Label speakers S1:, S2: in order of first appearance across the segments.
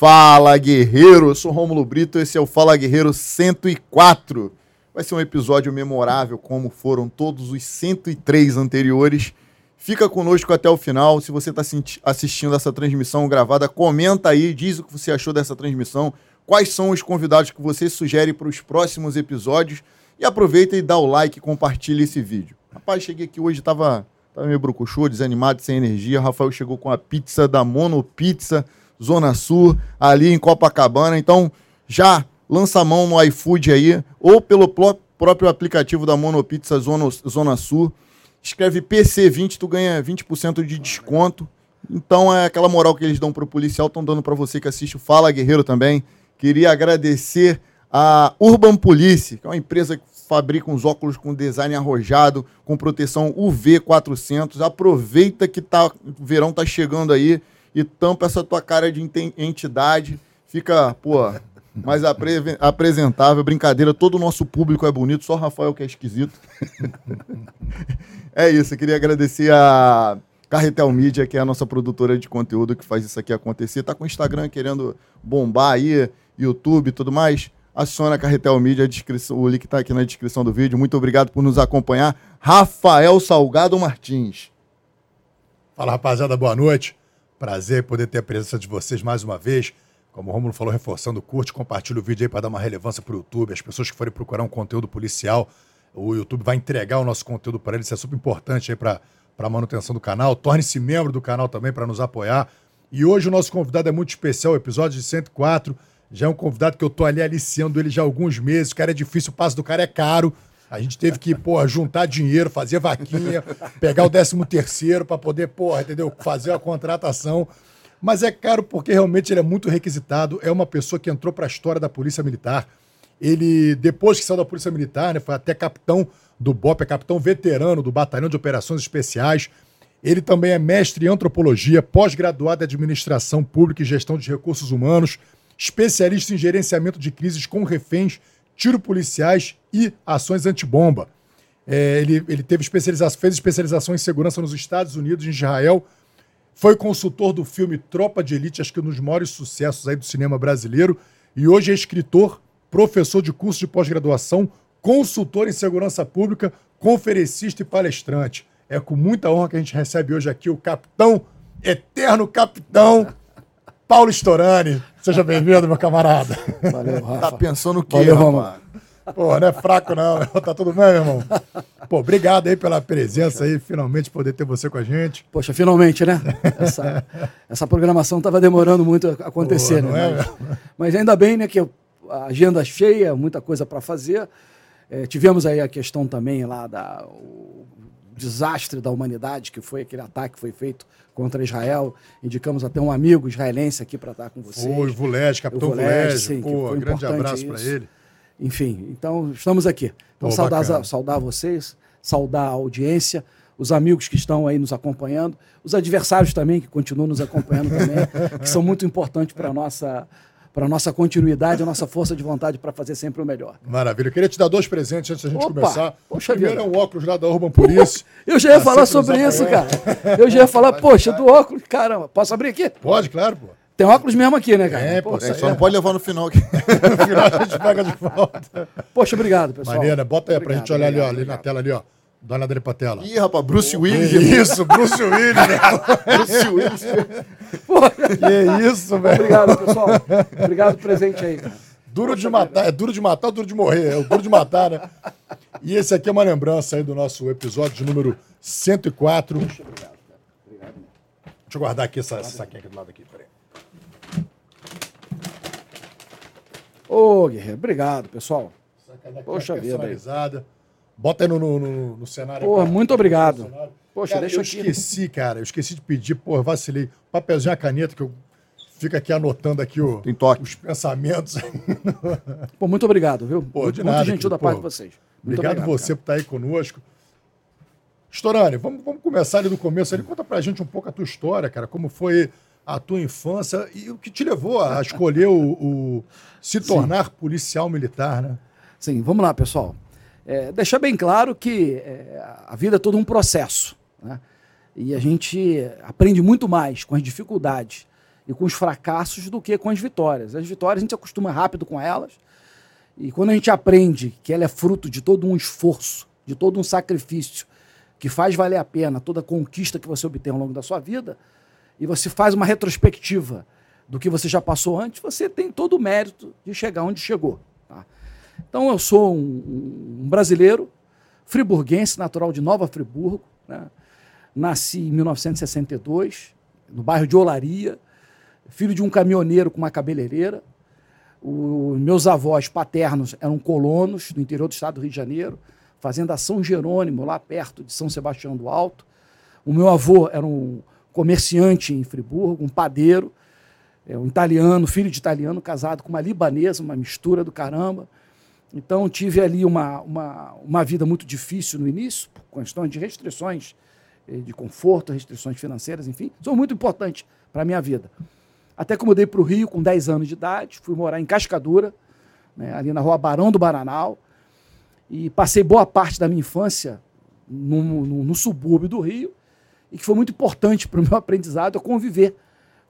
S1: Fala Guerreiro, eu sou Rômulo Brito, esse é o Fala Guerreiro 104. Vai ser um episódio memorável, como foram todos os 103 anteriores. Fica conosco até o final. Se você está assistindo essa transmissão gravada, comenta aí, diz o que você achou dessa transmissão, quais são os convidados que você sugere para os próximos episódios. E aproveita e dá o like e compartilha esse vídeo. Rapaz, cheguei aqui hoje, tava, tava meio brucuchô, desanimado, sem energia. Rafael chegou com a pizza da Mono Pizza, Zona Sul, ali em Copacabana. Então, já lança a mão no iFood aí, ou pelo próprio aplicativo da Mono Pizza Zona, Zona Sul. Escreve PC20, tu ganha 20% de desconto. Então é aquela moral que eles dão pro policial, estão dando para você que assiste o Fala Guerreiro também. Queria agradecer a Urban Police, que é uma empresa que fabrica uns óculos com design arrojado, com proteção UV 400. Aproveita que tá, o verão tá chegando aí e tampa essa tua cara de entidade. Fica, pô, mais apre apresentável. Brincadeira, todo o nosso público é bonito, só Rafael que é esquisito. é isso, eu queria agradecer a Carretel Mídia, que é a nossa produtora de conteúdo que faz isso aqui acontecer. Tá com o Instagram querendo bombar aí, YouTube e tudo mais? aciona a Carretel Mídia, a o link está aqui na descrição do vídeo. Muito obrigado por nos acompanhar. Rafael Salgado Martins.
S2: Fala, rapaziada, boa noite. Prazer poder ter a presença de vocês mais uma vez. Como o Romulo falou, reforçando, curte, compartilha o vídeo aí para dar uma relevância para o YouTube. As pessoas que forem procurar um conteúdo policial, o YouTube vai entregar o nosso conteúdo para eles. Isso é super importante aí para a manutenção do canal. Torne-se membro do canal também para nos apoiar. E hoje o nosso convidado é muito especial, episódio de 104 já é um convidado que eu tô ali aliciando ele já há alguns meses. O cara é difícil, o passo do cara é caro. A gente teve que, porra, juntar dinheiro, fazer vaquinha, pegar o 13 terceiro para poder, porra, entendeu? Fazer a contratação. Mas é caro porque realmente ele é muito requisitado. É uma pessoa que entrou para a história da Polícia Militar. Ele, depois que saiu da Polícia Militar, né, foi até capitão do BOP, é capitão veterano do Batalhão de Operações Especiais. Ele também é mestre em antropologia, pós-graduado em administração pública e gestão de recursos humanos especialista em gerenciamento de crises com reféns, tiro policiais e ações antibomba. É, ele, ele teve especialização, fez especialização em segurança nos Estados Unidos, em Israel. Foi consultor do filme Tropa de Elite, acho que um dos maiores sucessos aí do cinema brasileiro. E hoje é escritor, professor de curso de pós-graduação, consultor em segurança pública, conferencista e palestrante. É com muita honra que a gente recebe hoje aqui o capitão, eterno capitão Paulo Storani. Seja bem-vindo, meu camarada.
S1: Valeu, Rafa. Tá pensando o quê,
S2: Valeu, rapaz? Pô, não é fraco não. Tá tudo bem, meu irmão? Pô, obrigado aí pela presença aí, finalmente poder ter você com a gente.
S3: Poxa, finalmente, né? Essa, essa programação tava demorando muito a acontecer, Pô, né? É, mas, mas, ainda bem, né, que a agenda cheia, muita coisa para fazer. É, tivemos aí a questão também lá da o desastre da humanidade, que foi aquele ataque que foi feito contra Israel. Indicamos até um amigo israelense aqui para estar com vocês.
S2: Foi, o Vulege, capitão Vulege. Pô, grande abraço para ele.
S3: Enfim, então estamos aqui. Então, saudar, saudar vocês, saudar a audiência, os amigos que estão aí nos acompanhando, os adversários também, que continuam nos acompanhando também, que são muito importantes para a nossa para a nossa continuidade, a nossa força de vontade para fazer sempre o melhor.
S2: Maravilha. Eu queria te dar dois presentes antes da gente Opa, começar. Poxa Primeiro é um óculos lá da Urban Police.
S3: Eu já ia tá falar sobre isso, cara. Eu já ia falar, poxa, do óculos, caramba. Posso abrir aqui?
S2: Pode, claro, pô.
S3: Tem óculos mesmo aqui, né, cara?
S1: É, pô, é, só é. não pode levar no final aqui. no final a
S3: gente pega de volta. Poxa, obrigado, pessoal.
S2: Maneira, bota aí obrigado, pra gente olhar obrigado, ali, ó, ali na tela ali, ó. Dá uma olhada ali pra tela.
S1: Ih, rapaz, Bruce Willis.
S2: Isso, Bruce Willis, né? Bruce
S3: Willis. que isso, velho. Obrigado, pessoal. Obrigado pelo presente aí, cara.
S2: Duro Poxa de matar, é duro de matar ou duro de morrer? É o duro de matar, né? E esse aqui é uma lembrança aí do nosso episódio de número 104. Poxa, obrigado, cara. Obrigado. Deixa eu guardar aqui essa, essa saquinha aqui do lado aqui, peraí.
S3: Ô, Guerreiro, obrigado, pessoal. Poxa vida.
S2: Personalizada. Bota aí no, no, no, no cenário.
S3: Porra, muito obrigado.
S2: Poxa, cara, deixa eu aqui. Eu esqueci, cara. Eu esqueci de pedir, porra, vacilei. Papelzinho, a caneta, que eu fico aqui anotando aqui o, os pensamentos.
S3: Pô, muito obrigado, viu? Pô, muito, nada, muito gentil da parte de vocês.
S2: Muito obrigado, obrigado você cara. por estar aí conosco. Storani, vamos, vamos começar ali do começo. Ali. Conta pra gente um pouco a tua história, cara. Como foi a tua infância e o que te levou a escolher o, o se tornar Sim. policial militar, né?
S3: Sim, vamos lá, pessoal é, deixar bem claro que é, a vida é todo um processo. Né? E a gente aprende muito mais com as dificuldades e com os fracassos do que com as vitórias. As vitórias a gente acostuma rápido com elas, e quando a gente aprende que ela é fruto de todo um esforço, de todo um sacrifício, que faz valer a pena toda a conquista que você obtém ao longo da sua vida, e você faz uma retrospectiva do que você já passou antes, você tem todo o mérito de chegar onde chegou. Tá? Então eu sou um, um, brasileiro, friburguense, natural de Nova Friburgo, né? nasci em 1962, no bairro de Olaria, filho de um caminhoneiro com uma cabeleireira. Os meus avós paternos eram colonos do interior do estado do Rio de Janeiro, fazenda São Jerônimo, lá perto de São Sebastião do Alto. O meu avô era um comerciante em Friburgo, um padeiro, é, um italiano, filho de italiano, casado com uma libanesa, uma mistura do caramba. Então tive ali uma, uma, uma vida muito difícil no início, por questões de restrições eh, de conforto, restrições financeiras, enfim, são muito importantes para a minha vida. Até que eu mudei para o Rio com 10 anos de idade, fui morar em Cascadura, né, ali na rua Barão do Baranal, e passei boa parte da minha infância no, no, no subúrbio do Rio, e que foi muito importante para o meu aprendizado é conviver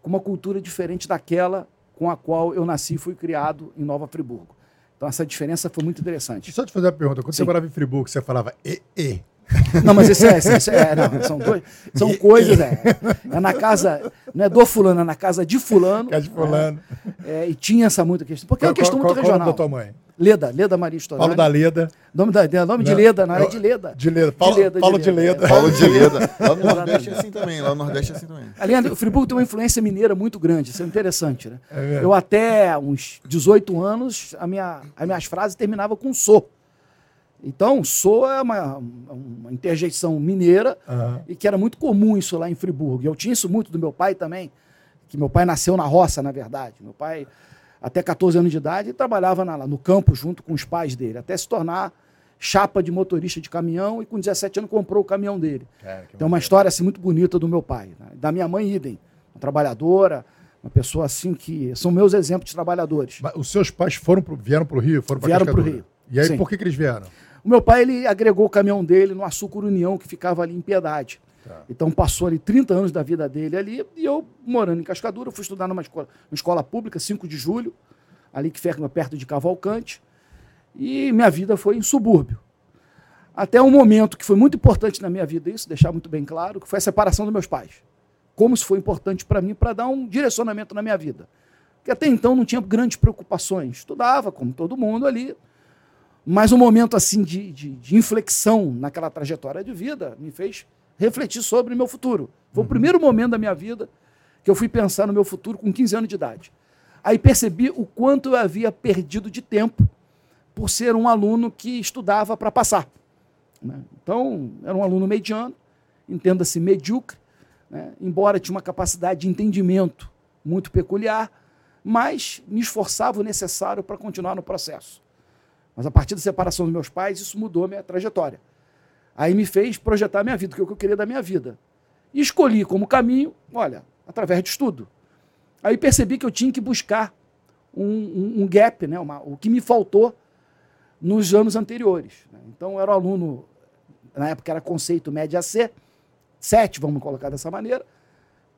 S3: com uma cultura diferente daquela com a qual eu nasci e fui criado em Nova Friburgo. Então essa diferença foi muito interessante.
S2: Só te fazer uma pergunta, quando Sim. você morava em Friburgo, você falava e, e,
S3: não, mas isso é, isso é não, são, dois, são coisas, é, é na casa, não é do fulano, é na casa de fulano. Casa
S2: de fulano.
S3: É, e tinha essa muita questão, porque qual, é uma questão qual, muito regional. Qual é o
S2: da tua mãe?
S3: Leda, Leda Maria Storani.
S2: Paulo da Leda.
S3: Nome, da, nome de Leda, na área de Leda.
S2: De Leda. Paulo de Leda. Paulo de Leda.
S1: Paulo de Leda. Lá no Nordeste é assim também. Lá no Nordeste é assim também.
S3: Aliás, o Friburgo tem uma influência mineira muito grande. Isso é interessante, né? É eu até uns 18 anos, a minha, as minhas frases terminavam com sou. Então, sou é uma, uma interjeição mineira uhum. e que era muito comum isso lá em Friburgo. E eu tinha isso muito do meu pai também, que meu pai nasceu na roça, na verdade. Meu pai até 14 anos de idade, e trabalhava na, no campo junto com os pais dele, até se tornar chapa de motorista de caminhão e com 17 anos comprou o caminhão dele. É, Tem uma história assim muito bonita do meu pai, né? da minha mãe idem, uma trabalhadora, uma pessoa assim que são meus exemplos de trabalhadores.
S2: Mas os seus pais foram pro, vieram para o Rio, foram para
S3: Vieram para o Rio.
S2: E aí Sim. por que, que eles vieram?
S3: O meu pai ele agregou o caminhão dele no Açúcar União que ficava ali em Piedade. Tá. Então passou ali 30 anos da vida dele ali, e eu, morando em Cascadura, fui estudar numa escola, uma escola pública, 5 de julho, ali que fica perto de Cavalcante, e minha vida foi em subúrbio. Até um momento que foi muito importante na minha vida, isso, deixar muito bem claro, que foi a separação dos meus pais. Como isso foi importante para mim, para dar um direcionamento na minha vida. Porque até então não tinha grandes preocupações. Estudava, como todo mundo ali, mas um momento assim de, de, de inflexão naquela trajetória de vida me fez refletir sobre o meu futuro. Foi uhum. o primeiro momento da minha vida que eu fui pensar no meu futuro com 15 anos de idade. Aí percebi o quanto eu havia perdido de tempo por ser um aluno que estudava para passar. Né? Então, era um aluno mediano, entenda-se medíocre, né? embora tinha uma capacidade de entendimento muito peculiar, mas me esforçava o necessário para continuar no processo. Mas a partir da separação dos meus pais, isso mudou a minha trajetória. Aí me fez projetar a minha vida, o que eu queria da minha vida. E escolhi como caminho, olha, através de estudo. Aí percebi que eu tinha que buscar um, um, um gap, né, uma, o que me faltou nos anos anteriores. Né. Então, eu era um aluno, na época era conceito média C, 7, vamos colocar dessa maneira,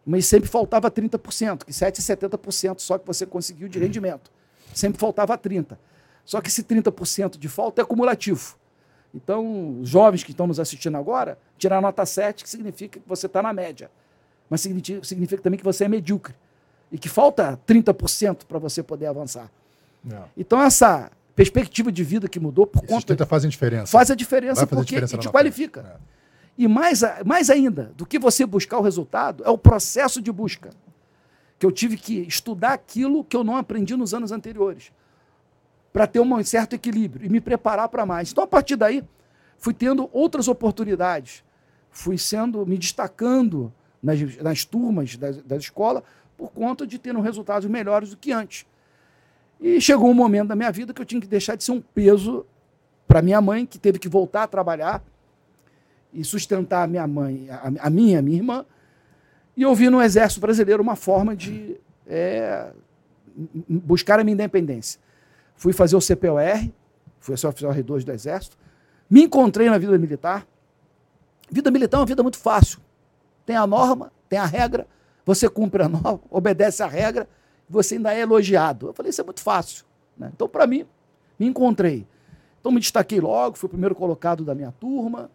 S3: mas sempre faltava 30%, que 7 é 70% só que você conseguiu de rendimento. Sempre faltava 30%. Só que esse 30% de falta é acumulativo. Então, os jovens que estão nos assistindo agora, tirar nota 7, que significa que você está na média. Mas significa, significa, também que você é medíocre. E que falta 30% para você poder avançar. Não. Então, essa perspectiva de vida que mudou por Esses conta.
S2: 30 fazem diferença.
S3: Faz a diferença porque diferença te qualifica. É. E mais, mais ainda, do que você buscar o resultado, é o processo de busca. Que eu tive que estudar aquilo que eu não aprendi nos anos anteriores para ter um certo equilíbrio e me preparar para mais. Então, a partir daí, fui tendo outras oportunidades, fui sendo, me destacando nas, nas turmas da, da escola por conta de ter resultados melhores do que antes. E chegou um momento da minha vida que eu tinha que deixar de ser um peso para minha mãe, que teve que voltar a trabalhar e sustentar a minha mãe, a, a minha, a minha irmã. E eu vi no Exército Brasileiro uma forma de é, buscar a minha independência. Fui fazer o CPOR, fui ser oficial R2 do Exército. Me encontrei na vida militar. Vida militar é uma vida muito fácil. Tem a norma, tem a regra, você cumpre a norma, obedece a regra, você ainda é elogiado. Eu falei, isso é muito fácil. Né? Então, para mim, me encontrei. Então, me destaquei logo, fui o primeiro colocado da minha turma,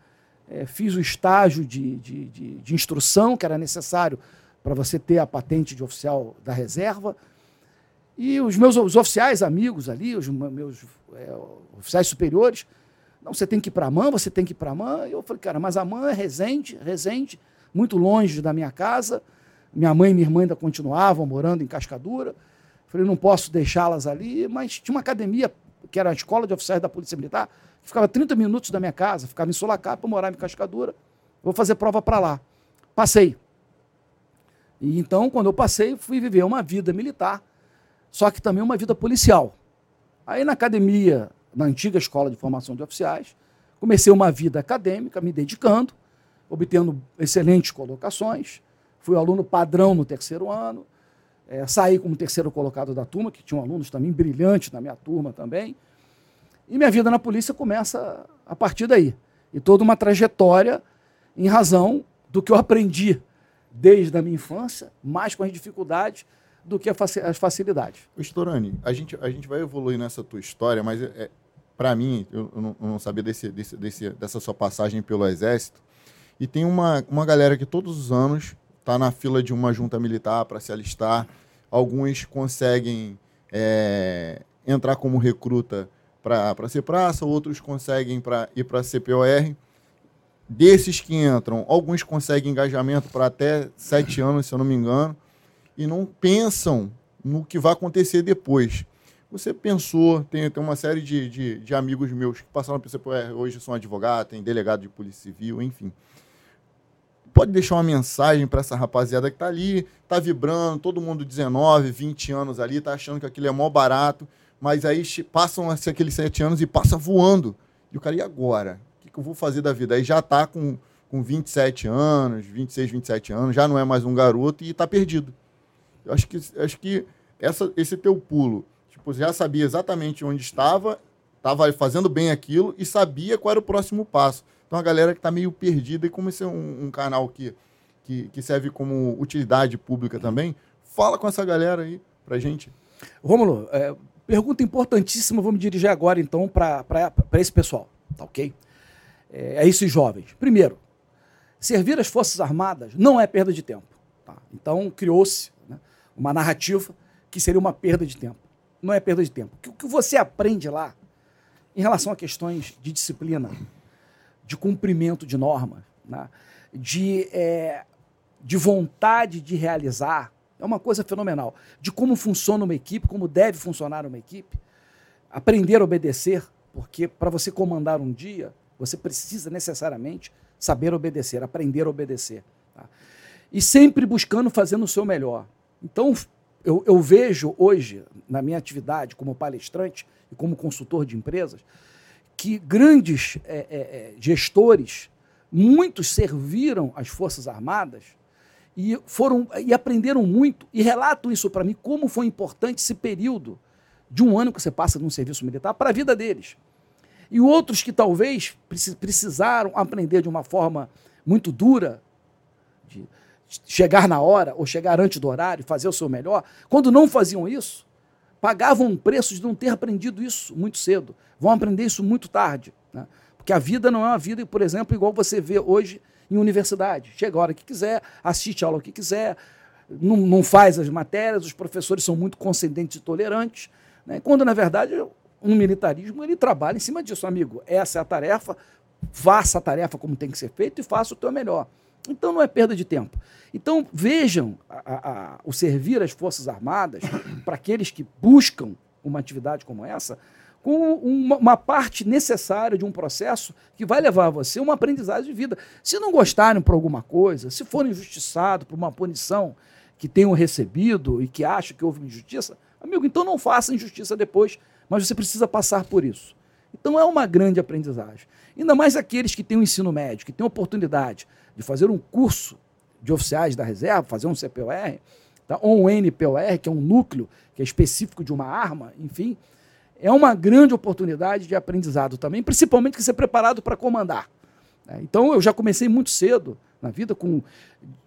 S3: é, fiz o estágio de, de, de, de instrução que era necessário para você ter a patente de oficial da reserva. E os meus os oficiais amigos ali, os meus é, oficiais superiores, não, você tem que ir para a MAN, você tem que ir para a MAN. Eu falei, cara, mas a MAN é Resende, Resende, muito longe da minha casa. Minha mãe e minha irmã ainda continuavam morando em Cascadura. Falei, não posso deixá-las ali, mas tinha uma academia, que era a Escola de Oficiais da Polícia Militar, que ficava 30 minutos da minha casa, ficava em Solacá para morar em Cascadura. Vou fazer prova para lá. Passei. E então, quando eu passei, fui viver uma vida militar, só que também uma vida policial. Aí na academia, na antiga escola de formação de oficiais, comecei uma vida acadêmica, me dedicando, obtendo excelentes colocações. Fui aluno padrão no terceiro ano, é, saí como terceiro colocado da turma, que tinham alunos também brilhantes na minha turma também. E minha vida na polícia começa a partir daí. E toda uma trajetória em razão do que eu aprendi desde a minha infância, mais com as dificuldades do que as facilidades.
S1: Storani, a gente, a gente vai evoluir nessa tua história, mas é, é para mim, eu, não, eu, não, sabia desse, desse, desse, dessa sua passagem pelo Exército, e tem uma, uma galera que todos os anos está na fila de uma junta militar para se alistar. Alguns conseguem é, entrar como recruta para ser praça, outros conseguem pra, ir para CPOR. Desses que entram, alguns conseguem engajamento para até sete anos, se eu não me engano e não pensam no que vai acontecer depois. Você pensou, tem, tem uma série de, de, de amigos meus que passaram por CPR, é, hoje são advogados, tem delegado de polícia civil, enfim. Pode deixar uma mensagem para essa rapaziada que está ali, está vibrando, todo mundo 19, 20 anos ali, está achando que aquilo é mó barato, mas aí passam aqueles 7 anos e passa voando. E o cara, e agora? O que, que eu vou fazer da vida? Aí já está com, com 27 anos, 26, 27 anos, já não é mais um garoto e está perdido. Eu acho que, acho que essa, esse teu pulo, tipo, já sabia exatamente onde estava, estava fazendo bem aquilo e sabia qual era o próximo passo. Então a galera que está meio perdida, e como esse é um, um canal que, que, que, serve como utilidade pública também, fala com essa galera aí pra gente.
S3: Rômulo, é, pergunta importantíssima, vou me dirigir agora então para esse pessoal, tá ok? É, é esses jovens. Primeiro, servir as Forças Armadas não é perda de tempo. Tá? Então criou-se uma narrativa que seria uma perda de tempo. Não é perda de tempo. O que você aprende lá, em relação a questões de disciplina, de cumprimento de normas, né, de, é, de vontade de realizar, é uma coisa fenomenal. De como funciona uma equipe, como deve funcionar uma equipe. Aprender a obedecer, porque para você comandar um dia, você precisa necessariamente saber obedecer, aprender a obedecer. Tá? E sempre buscando fazendo o seu melhor. Então, eu, eu, vejo hoje, na minha atividade como palestrante e como consultor de empresas, que grandes é, é, é, gestores, muitos serviram as Forças Armadas e foram e aprenderam muito e relatam isso para mim como foi importante esse período de um ano que você passa num serviço militar para a vida deles. E outros que talvez precisaram aprender de uma forma muito dura, de, chegar na hora ou chegar antes do horário, fazer o seu melhor, quando não faziam isso, pagavam um preço de não ter aprendido isso muito cedo. Vão aprender isso muito tarde. Né? Porque a vida não é uma vida, por exemplo, igual você vê hoje em universidade. Chega a hora que quiser, assiste a aula que quiser, não, não faz as matérias, os professores são muito concedentes e tolerantes. Né? Quando, na verdade, um militarismo ele trabalha em cima disso, amigo. Essa é a tarefa, faça a tarefa como tem que ser feito e faça o teu melhor. Então não é perda de tempo. Então vejam a, a, o servir às Forças Armadas para aqueles que buscam uma atividade como essa com uma, uma, parte necessária de um processo que vai levar a você uma aprendizagem de vida. Se não gostarem por alguma coisa, se forem injustiçados por uma punição que tenham recebido e que acham que houve injustiça, amigo, então não faça injustiça depois, mas você precisa passar por isso. Então é uma grande aprendizagem. Ainda mais aqueles que têm o ensino médio, que têm oportunidade de fazer um curso de oficiais da reserva, fazer um CPOR, tá? ou um NPOR, que é um núcleo que é específico de uma arma, enfim, é uma grande oportunidade de aprendizado também, principalmente que ser preparado para comandar. Né? Então eu já comecei muito cedo na vida, com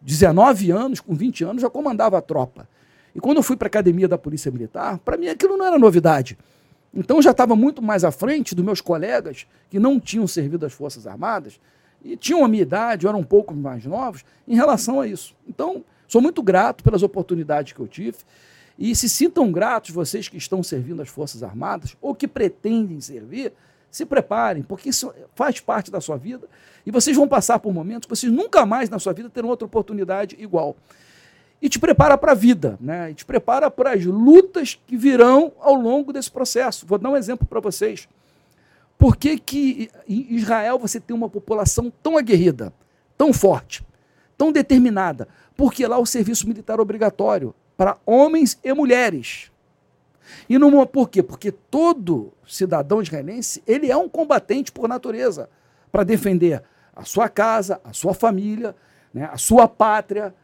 S3: 19 anos, com 20 anos, já comandava a tropa. E quando eu fui para a academia da Polícia Militar, para mim aquilo não era novidade. Então eu já estava muito mais à frente dos meus colegas que não tinham servido às Forças Armadas e tinham a minha idade, eram um pouco mais novos, em relação a isso. Então, sou muito grato pelas oportunidades que eu tive. E se sintam gratos vocês que estão servindo as Forças Armadas ou que pretendem servir, se preparem, porque isso faz parte da sua vida e vocês vão passar por momentos que vocês nunca mais na sua vida terão outra oportunidade igual. E te prepara para a vida, né? E te prepara para as lutas que virão ao longo desse processo. Vou dar um exemplo para vocês. Por que, que em Israel você tem uma população tão aguerrida, tão forte, tão determinada? Porque lá o serviço militar é obrigatório para homens e mulheres. E numa, por quê? Porque todo cidadão israelense, ele é um combatente por natureza, para defender a sua casa, a sua família, né, a sua pátria,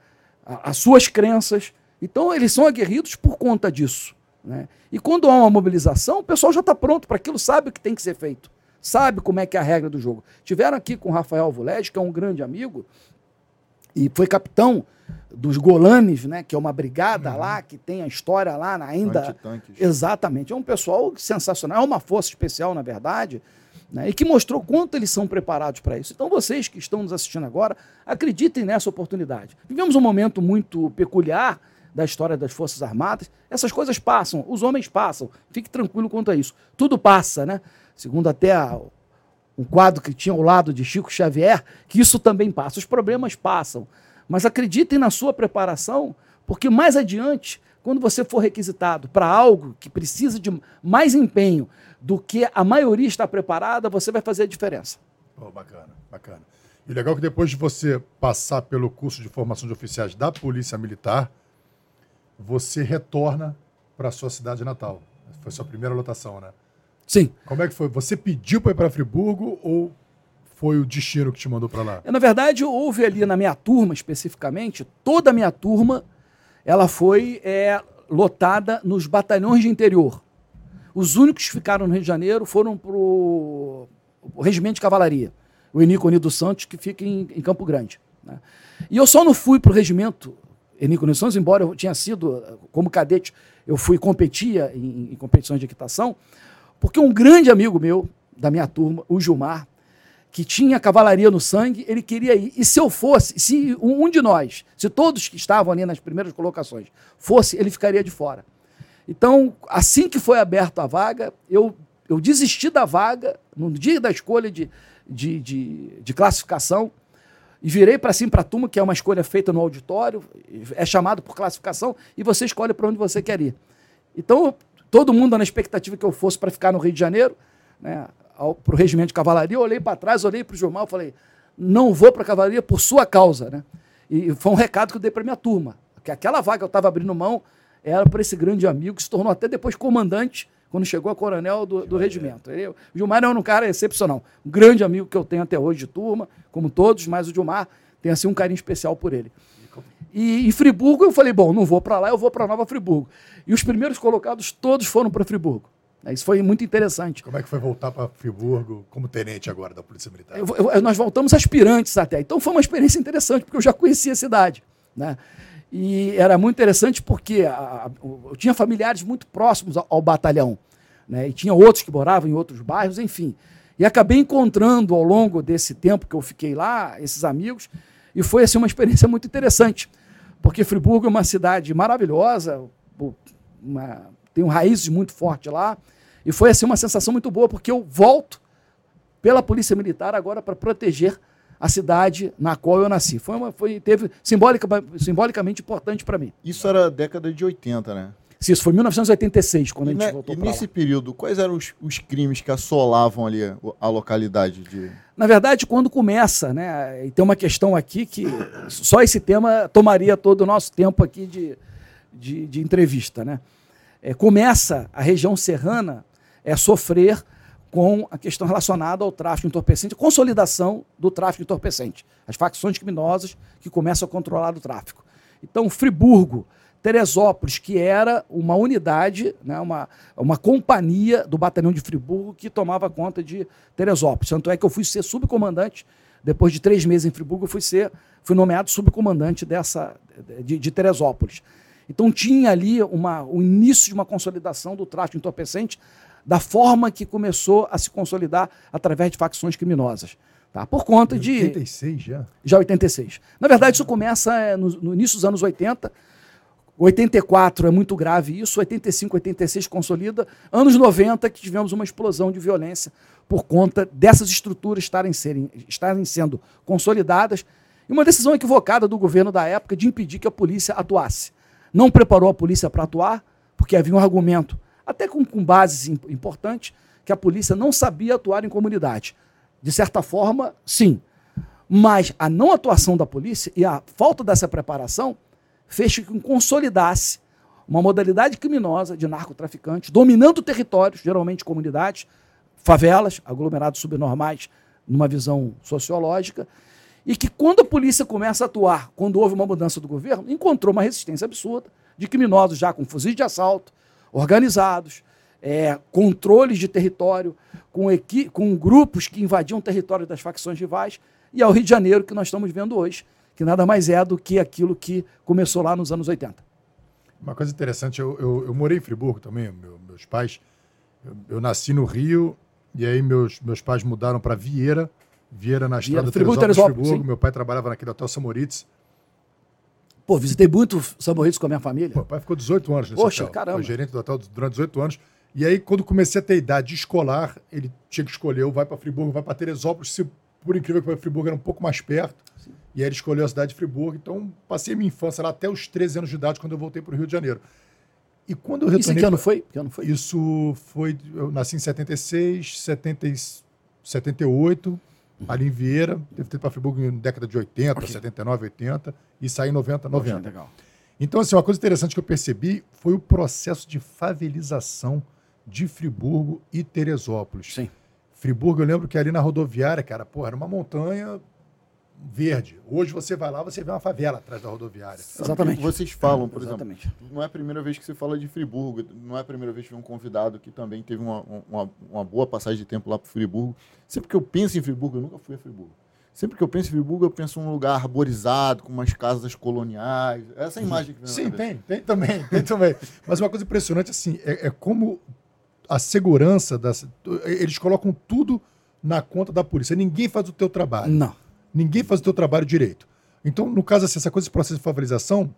S3: a, as suas crenças. Então, eles são aguerridos por conta disso. Né? E quando há uma mobilização, o pessoal já está pronto para aquilo, sabe o que tem que ser feito, sabe como é que é a regra do jogo. Tiveram aqui com o Rafael Vuled, que é um grande amigo, e foi capitão dos Golanes, né, que é uma brigada uhum. lá, que tem a história lá ainda. Exatamente. É um pessoal sensacional, é uma força especial, na verdade, né, e que mostrou quanto eles são preparados para isso. Então, vocês que estão nos assistindo agora, acreditem nessa oportunidade. Vivemos um momento muito peculiar da história das Forças Armadas. Essas coisas passam, os homens passam. Fique tranquilo quanto a isso. Tudo passa, né? Segundo até a, um quadro que tinha ao lado de Chico Xavier, que isso também passa. Os problemas passam. Mas acreditem na sua preparação, porque mais adiante, quando você for requisitado para algo que precisa de mais empenho do que a maioria está preparada, você vai fazer a diferença.
S2: Oh, bacana, bacana. E legal que depois de você passar pelo curso de formação de oficiais da Polícia Militar, você retorna para a sua cidade natal. Foi sua primeira lotação, né?
S3: Sim.
S2: Como é que foi? Você pediu para ir para Friburgo ou foi o destino que te mandou para lá?
S3: Na verdade, houve ali na minha turma especificamente, toda a minha turma, ela foi é, lotada nos batalhões de interior. Os únicos que ficaram no Rio de Janeiro foram para o Regimento de Cavalaria, o Enico Unido Santos, que fica em, em Campo Grande. Né? E eu só não fui para o Regimento Enico Unido Santos, embora eu tinha sido, como cadete, eu fui competia em, em competições de equitação, porque um grande amigo meu, da minha turma, o Gilmar, que tinha cavalaria no sangue, ele queria ir. E se eu fosse, se um de nós, se todos que estavam ali nas primeiras colocações fosse, ele ficaria de fora. Então, assim que foi aberta a vaga, eu, eu desisti da vaga, no dia da escolha de, de, de, de classificação, e virei para cima para a turma, que é uma escolha feita no auditório, é chamado por classificação, e você escolhe para onde você quer ir. Então, todo mundo na expectativa que eu fosse para ficar no Rio de Janeiro, né, para o regimento de cavalaria, eu olhei para trás, olhei para o jornal e falei, não vou para a cavalaria por sua causa. Né? E foi um recado que eu dei para minha turma, que aquela vaga que eu estava abrindo mão era para esse grande amigo, que se tornou até depois comandante, quando chegou a coronel do, do regimento. Ele, o Gilmar é um cara excepcional, um grande amigo que eu tenho até hoje de turma, como todos, mas o Gilmar tem assim um carinho especial por ele. E em Friburgo eu falei, bom, não vou para lá, eu vou para Nova Friburgo. E os primeiros colocados todos foram para Friburgo. Né, isso foi muito interessante.
S2: Como é que foi voltar para Friburgo como tenente agora da Polícia Militar? Eu,
S3: eu, nós voltamos aspirantes até. Então foi uma experiência interessante, porque eu já conhecia a cidade. Né? E era muito interessante porque a, a, eu tinha familiares muito próximos ao, ao batalhão. Né? E tinha outros que moravam em outros bairros, enfim. E acabei encontrando ao longo desse tempo que eu fiquei lá, esses amigos, e foi assim, uma experiência muito interessante. Porque Friburgo é uma cidade maravilhosa, uma, tem um raízes muito forte lá. E foi assim uma sensação muito boa, porque eu volto pela Polícia Militar agora para proteger a cidade na qual eu nasci. Foi, uma, foi teve simbólica, simbolicamente importante para mim.
S1: Isso era década de 80, né?
S3: Sim, isso foi 1986, quando e a gente
S1: na,
S3: voltou
S1: E nesse lá. período, quais eram os, os, crimes que assolavam ali a localidade? De...
S3: Na verdade, quando começa, né? E tem uma questão aqui que só esse tema tomaria todo o nosso tempo aqui de, de, de entrevista, né? É, começa a região serrana é sofrer com a questão relacionada ao tráfico entorpecente, a consolidação do tráfico entorpecente, as facções criminosas que começam a controlar o tráfico. Então, Friburgo, Teresópolis, que era uma unidade, né, uma, uma companhia do batalhão de Friburgo que tomava conta de Teresópolis. Tanto é que eu fui ser subcomandante depois de três meses em Friburgo, eu fui ser, fui nomeado subcomandante dessa, de, de Teresópolis. Então tinha ali uma, o início de uma consolidação do tráfico entorpecente da forma que começou a se consolidar através de facções criminosas. Tá? Por conta de.
S2: 86 já?
S3: Já 86. Na verdade, isso começa é, no, no, início dos anos 80. 84 é muito grave isso, 85, 86 consolida. Anos 90 que tivemos uma explosão de violência por conta dessas estruturas estarem, serem, estarem sendo consolidadas. E uma decisão equivocada do governo da época de impedir que a polícia atuasse. Não preparou a polícia para atuar, porque havia um argumento até com, com bases importantes, que a polícia não sabia atuar em comunidade. De certa forma, sim. Mas a não atuação da polícia e a falta dessa preparação fez com que consolidasse uma modalidade criminosa de narcotraficantes, dominando territórios, geralmente comunidades, favelas, aglomerados subnormais, numa visão sociológica, e que quando a polícia começa a atuar, quando houve uma mudança do governo, encontrou uma resistência absurda de criminosos já com fuzis de assalto, organizados, é, controles de território, com, equi com grupos que invadiam o território das facções rivais, e ao Rio de Janeiro que nós estamos vendo hoje, que nada mais é do que aquilo que começou lá nos anos 80.
S2: Uma coisa interessante, eu, eu, eu morei em Friburgo também, meu, meus pais. Eu, eu, nasci no Rio, e aí meus, meus pais mudaram para Vieira, Vieira na estrada
S3: Friburgo, Teresópolis,
S2: Friburgo. Meu pai trabalhava naquele hotel Samoritz.
S3: Pô, visitei muito Samoritz com a minha família. Meu
S2: pai ficou 18 anos nesse
S3: Poxa,
S2: hotel.
S3: caramba.
S2: Foi gerente do hotel durante 18 anos. E aí, quando comecei a ter idade escolar, ele tinha que escolher ou vai para Friburgo, vai para Teresópolis, se por incrível que Friburgo era um pouco mais perto. Sim. E aí ele escolheu a cidade de Friburgo. Então, passei a minha infância lá até os 13 anos de idade, quando eu voltei para o Rio de Janeiro. E quando eu retornei...
S3: Isso que ano foi? Que ano foi?
S2: Isso foi... Eu nasci em 76, 70, 78 ali em Vieira, teve ter para Friburgo em década de 80, okay. 79, 80, e saí em 90, 90. legal. Então, assim, uma coisa interessante que eu percebi foi o processo de favelização de Friburgo e Teresópolis.
S3: Sim.
S2: Friburgo, eu lembro que ali na rodoviária, cara, pô, era uma montanha verde. Hoje você vai lá, você vê uma favela atrás da rodoviária.
S1: Exatamente. Vocês falam, por Exatamente. exemplo, não é a primeira vez que você fala de Friburgo, não é a primeira vez que vem um convidado que também teve uma, uma, uma boa passagem de tempo lá para Friburgo. Sempre que eu penso em Friburgo, eu nunca fui a Friburgo. Sempre que eu penso em Friburgo, eu penso em um lugar arborizado, com umas casas coloniais. Essa é a imagem que vem
S2: Sim, tem, tem também, tem também. Mas uma coisa impressionante, assim, é, é como a segurança, das, eles colocam tudo na conta da polícia. Ninguém faz o teu trabalho.
S3: Não.
S2: Ninguém faz o teu trabalho direito. Então, no caso, assim, essa coisa, esse processo de favorização,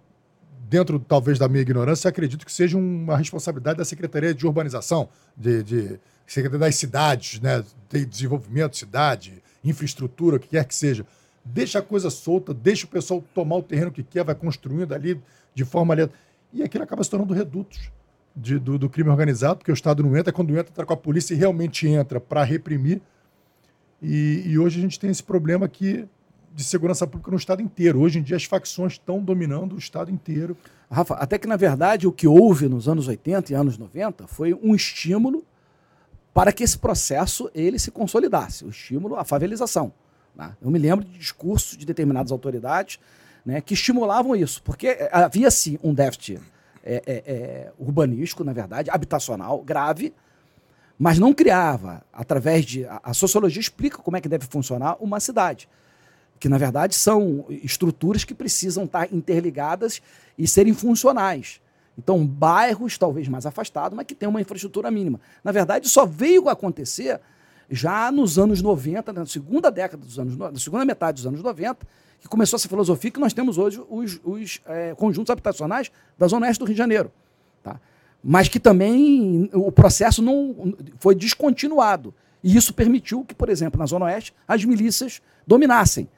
S2: dentro, talvez, da minha ignorância, acredito que seja uma responsabilidade da Secretaria de Urbanização, de, de Secretaria das Cidades, né? de desenvolvimento, cidade, infraestrutura, o que quer que seja. Deixa a coisa solta, deixa o pessoal tomar o terreno que quer, vai construindo ali de forma lenta. E aquilo acaba se tornando redutos de, do, do, crime organizado, porque o Estado não entra, quando entra, entra com a polícia e realmente entra para reprimir. E, e, hoje a gente tem esse problema aqui de segurança pública no Estado inteiro. Hoje em dia as facções estão dominando o Estado inteiro.
S3: Rafa, até que na verdade o que houve nos anos 80 e anos 90 foi um estímulo para que esse processo ele se consolidasse, o estímulo à favelização. Né? Eu me lembro de discursos de determinadas autoridades né, que estimulavam isso, porque havia sim um déficit é, é, é, urbanístico, na verdade, habitacional, grave, mas não criava, através de. A, sociologia explica como é que deve funcionar uma cidade. Que, na verdade, são estruturas que precisam estar interligadas e serem funcionais. Então, bairros talvez mais afastados, mas que têm uma infraestrutura mínima. Na verdade, só veio a acontecer já nos anos 90, na segunda década dos anos, na segunda metade dos anos 90, que começou essa filosofia que nós temos hoje os, os é, conjuntos habitacionais da Zona Oeste do Rio de Janeiro. Tá? Mas que também o processo não foi descontinuado. E isso permitiu que, por exemplo, na Zona Oeste, as milícias dominassem.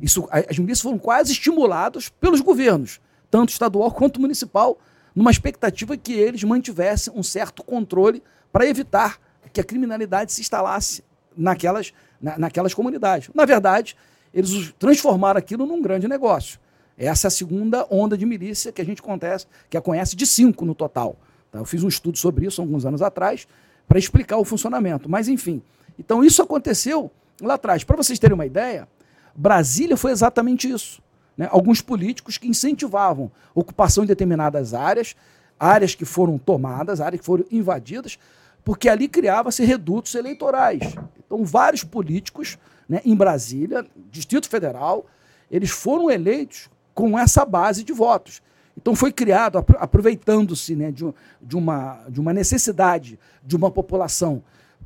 S3: Isso, as milícias foram quase estimuladas pelos governos, tanto estadual quanto municipal, numa expectativa que eles mantivessem um certo controle para evitar que a criminalidade se instalasse naquelas, na, naquelas comunidades. Na verdade, eles transformaram aquilo num grande negócio. Essa é a segunda onda de milícia que a gente conhece, que a conhece de cinco no total. Tá? Eu fiz um estudo sobre isso alguns anos atrás para explicar o funcionamento. Mas, enfim. Então, isso aconteceu lá atrás. Para vocês terem uma ideia, Brasília foi exatamente isso. Né? Alguns políticos que incentivavam ocupação em determinadas áreas, áreas que foram tomadas, áreas que foram invadidas, porque ali criava-se redutos eleitorais. Então, vários políticos né, em Brasília, Distrito Federal, eles foram eleitos com essa base de votos. Então foi criado, aproveitando-se né, de, de, uma, de uma necessidade de uma população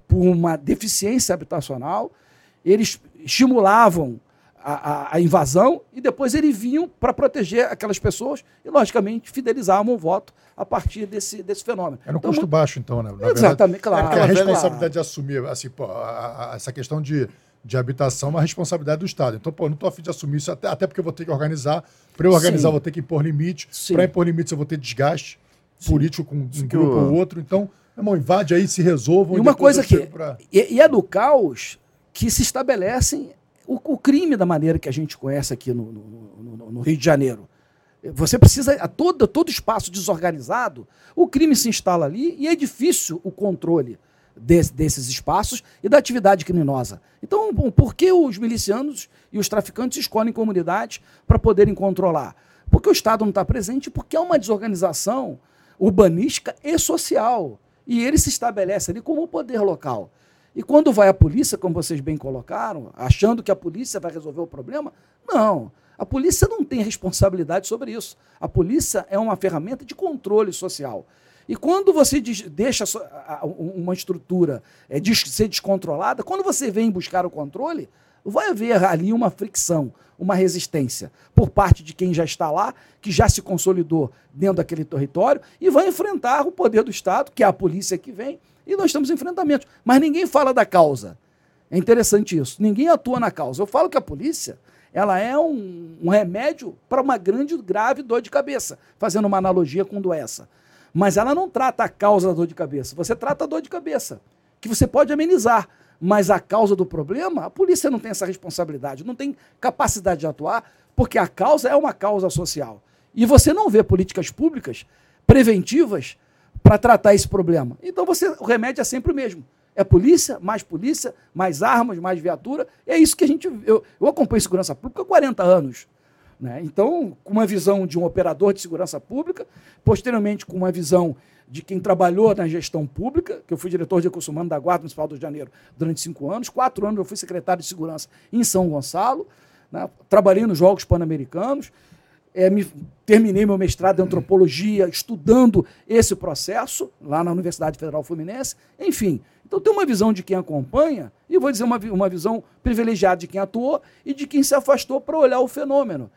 S3: por uma deficiência habitacional, eles estimulavam a, a, a invasão e depois eles vinham para proteger aquelas pessoas e, logicamente, fidelizavam o voto a partir desse, desse fenômeno.
S2: Era um então, custo baixo, então, né?
S3: Na exatamente, verdade, claro.
S2: É a responsabilidade claro. de assumir, assim, pô, a, essa questão de de habitação é uma responsabilidade do Estado. Então, pô, não estou afim de assumir isso, até, até porque eu vou ter que organizar. Para eu organizar, Sim. vou ter que impor limite. Para impor limites, eu vou ter desgaste Sim. político com um grupo ou outro. Então, irmão, invade aí, se resolvam.
S3: E uma coisa que. Pra... E, e, é do caos que se estabelecem o, o, crime da maneira que a gente conhece aqui no, no, no, no Rio de Janeiro. Você precisa, a todo, todo espaço desorganizado, o crime se instala ali e é difícil o controle desse, desses espaços e da atividade criminosa. Então, bom, por que os milicianos e os traficantes escolhem comunidades para poderem controlar? Porque o Estado não está presente, porque há uma desorganização urbanística e social. E ele se estabelece ali como poder local. E quando vai a polícia, como vocês bem colocaram, achando que a polícia vai resolver o problema, não. A polícia não tem responsabilidade sobre isso. A polícia é uma ferramenta de controle social. E quando você deixa uma estrutura é, ser descontrolada, quando você vem buscar o controle, vai haver ali uma fricção, uma resistência por parte de quem já está lá, que já se consolidou dentro daquele território e vai enfrentar o poder do Estado, que é a polícia que vem, e nós temos enfrentamentos. Mas ninguém fala da causa. É interessante isso. Ninguém atua na causa. Eu falo que a polícia ela é um, um remédio para uma grande, grave dor de cabeça, fazendo uma analogia com doença. Mas ela não trata a causa da dor de cabeça. Você trata a dor de cabeça, que você pode amenizar. Mas a causa do problema, a polícia não tem essa responsabilidade, não tem capacidade de atuar, porque a causa é uma causa social. E você não vê políticas públicas preventivas para tratar esse problema. Então você, o remédio é sempre o mesmo. É polícia, mais polícia, mais armas, mais viatura. É isso que a gente. Eu, eu acompanho segurança pública há 40 anos. Né? Então, com uma visão de um operador de segurança pública, posteriormente com uma visão de quem trabalhou na gestão pública, que eu fui diretor de recursos humanos da Guarda Municipal do Rio de Janeiro durante cinco anos, quatro anos eu fui secretário de segurança em São Gonçalo, né? trabalhei nos Jogos Pan-Americanos, é, me, terminei meu mestrado em antropologia, estudando esse processo lá na Universidade Federal Fluminense, enfim. Então tem uma visão de quem acompanha, e vou dizer uma, uma visão privilegiada de quem atuou e de quem se afastou para olhar o fenômeno.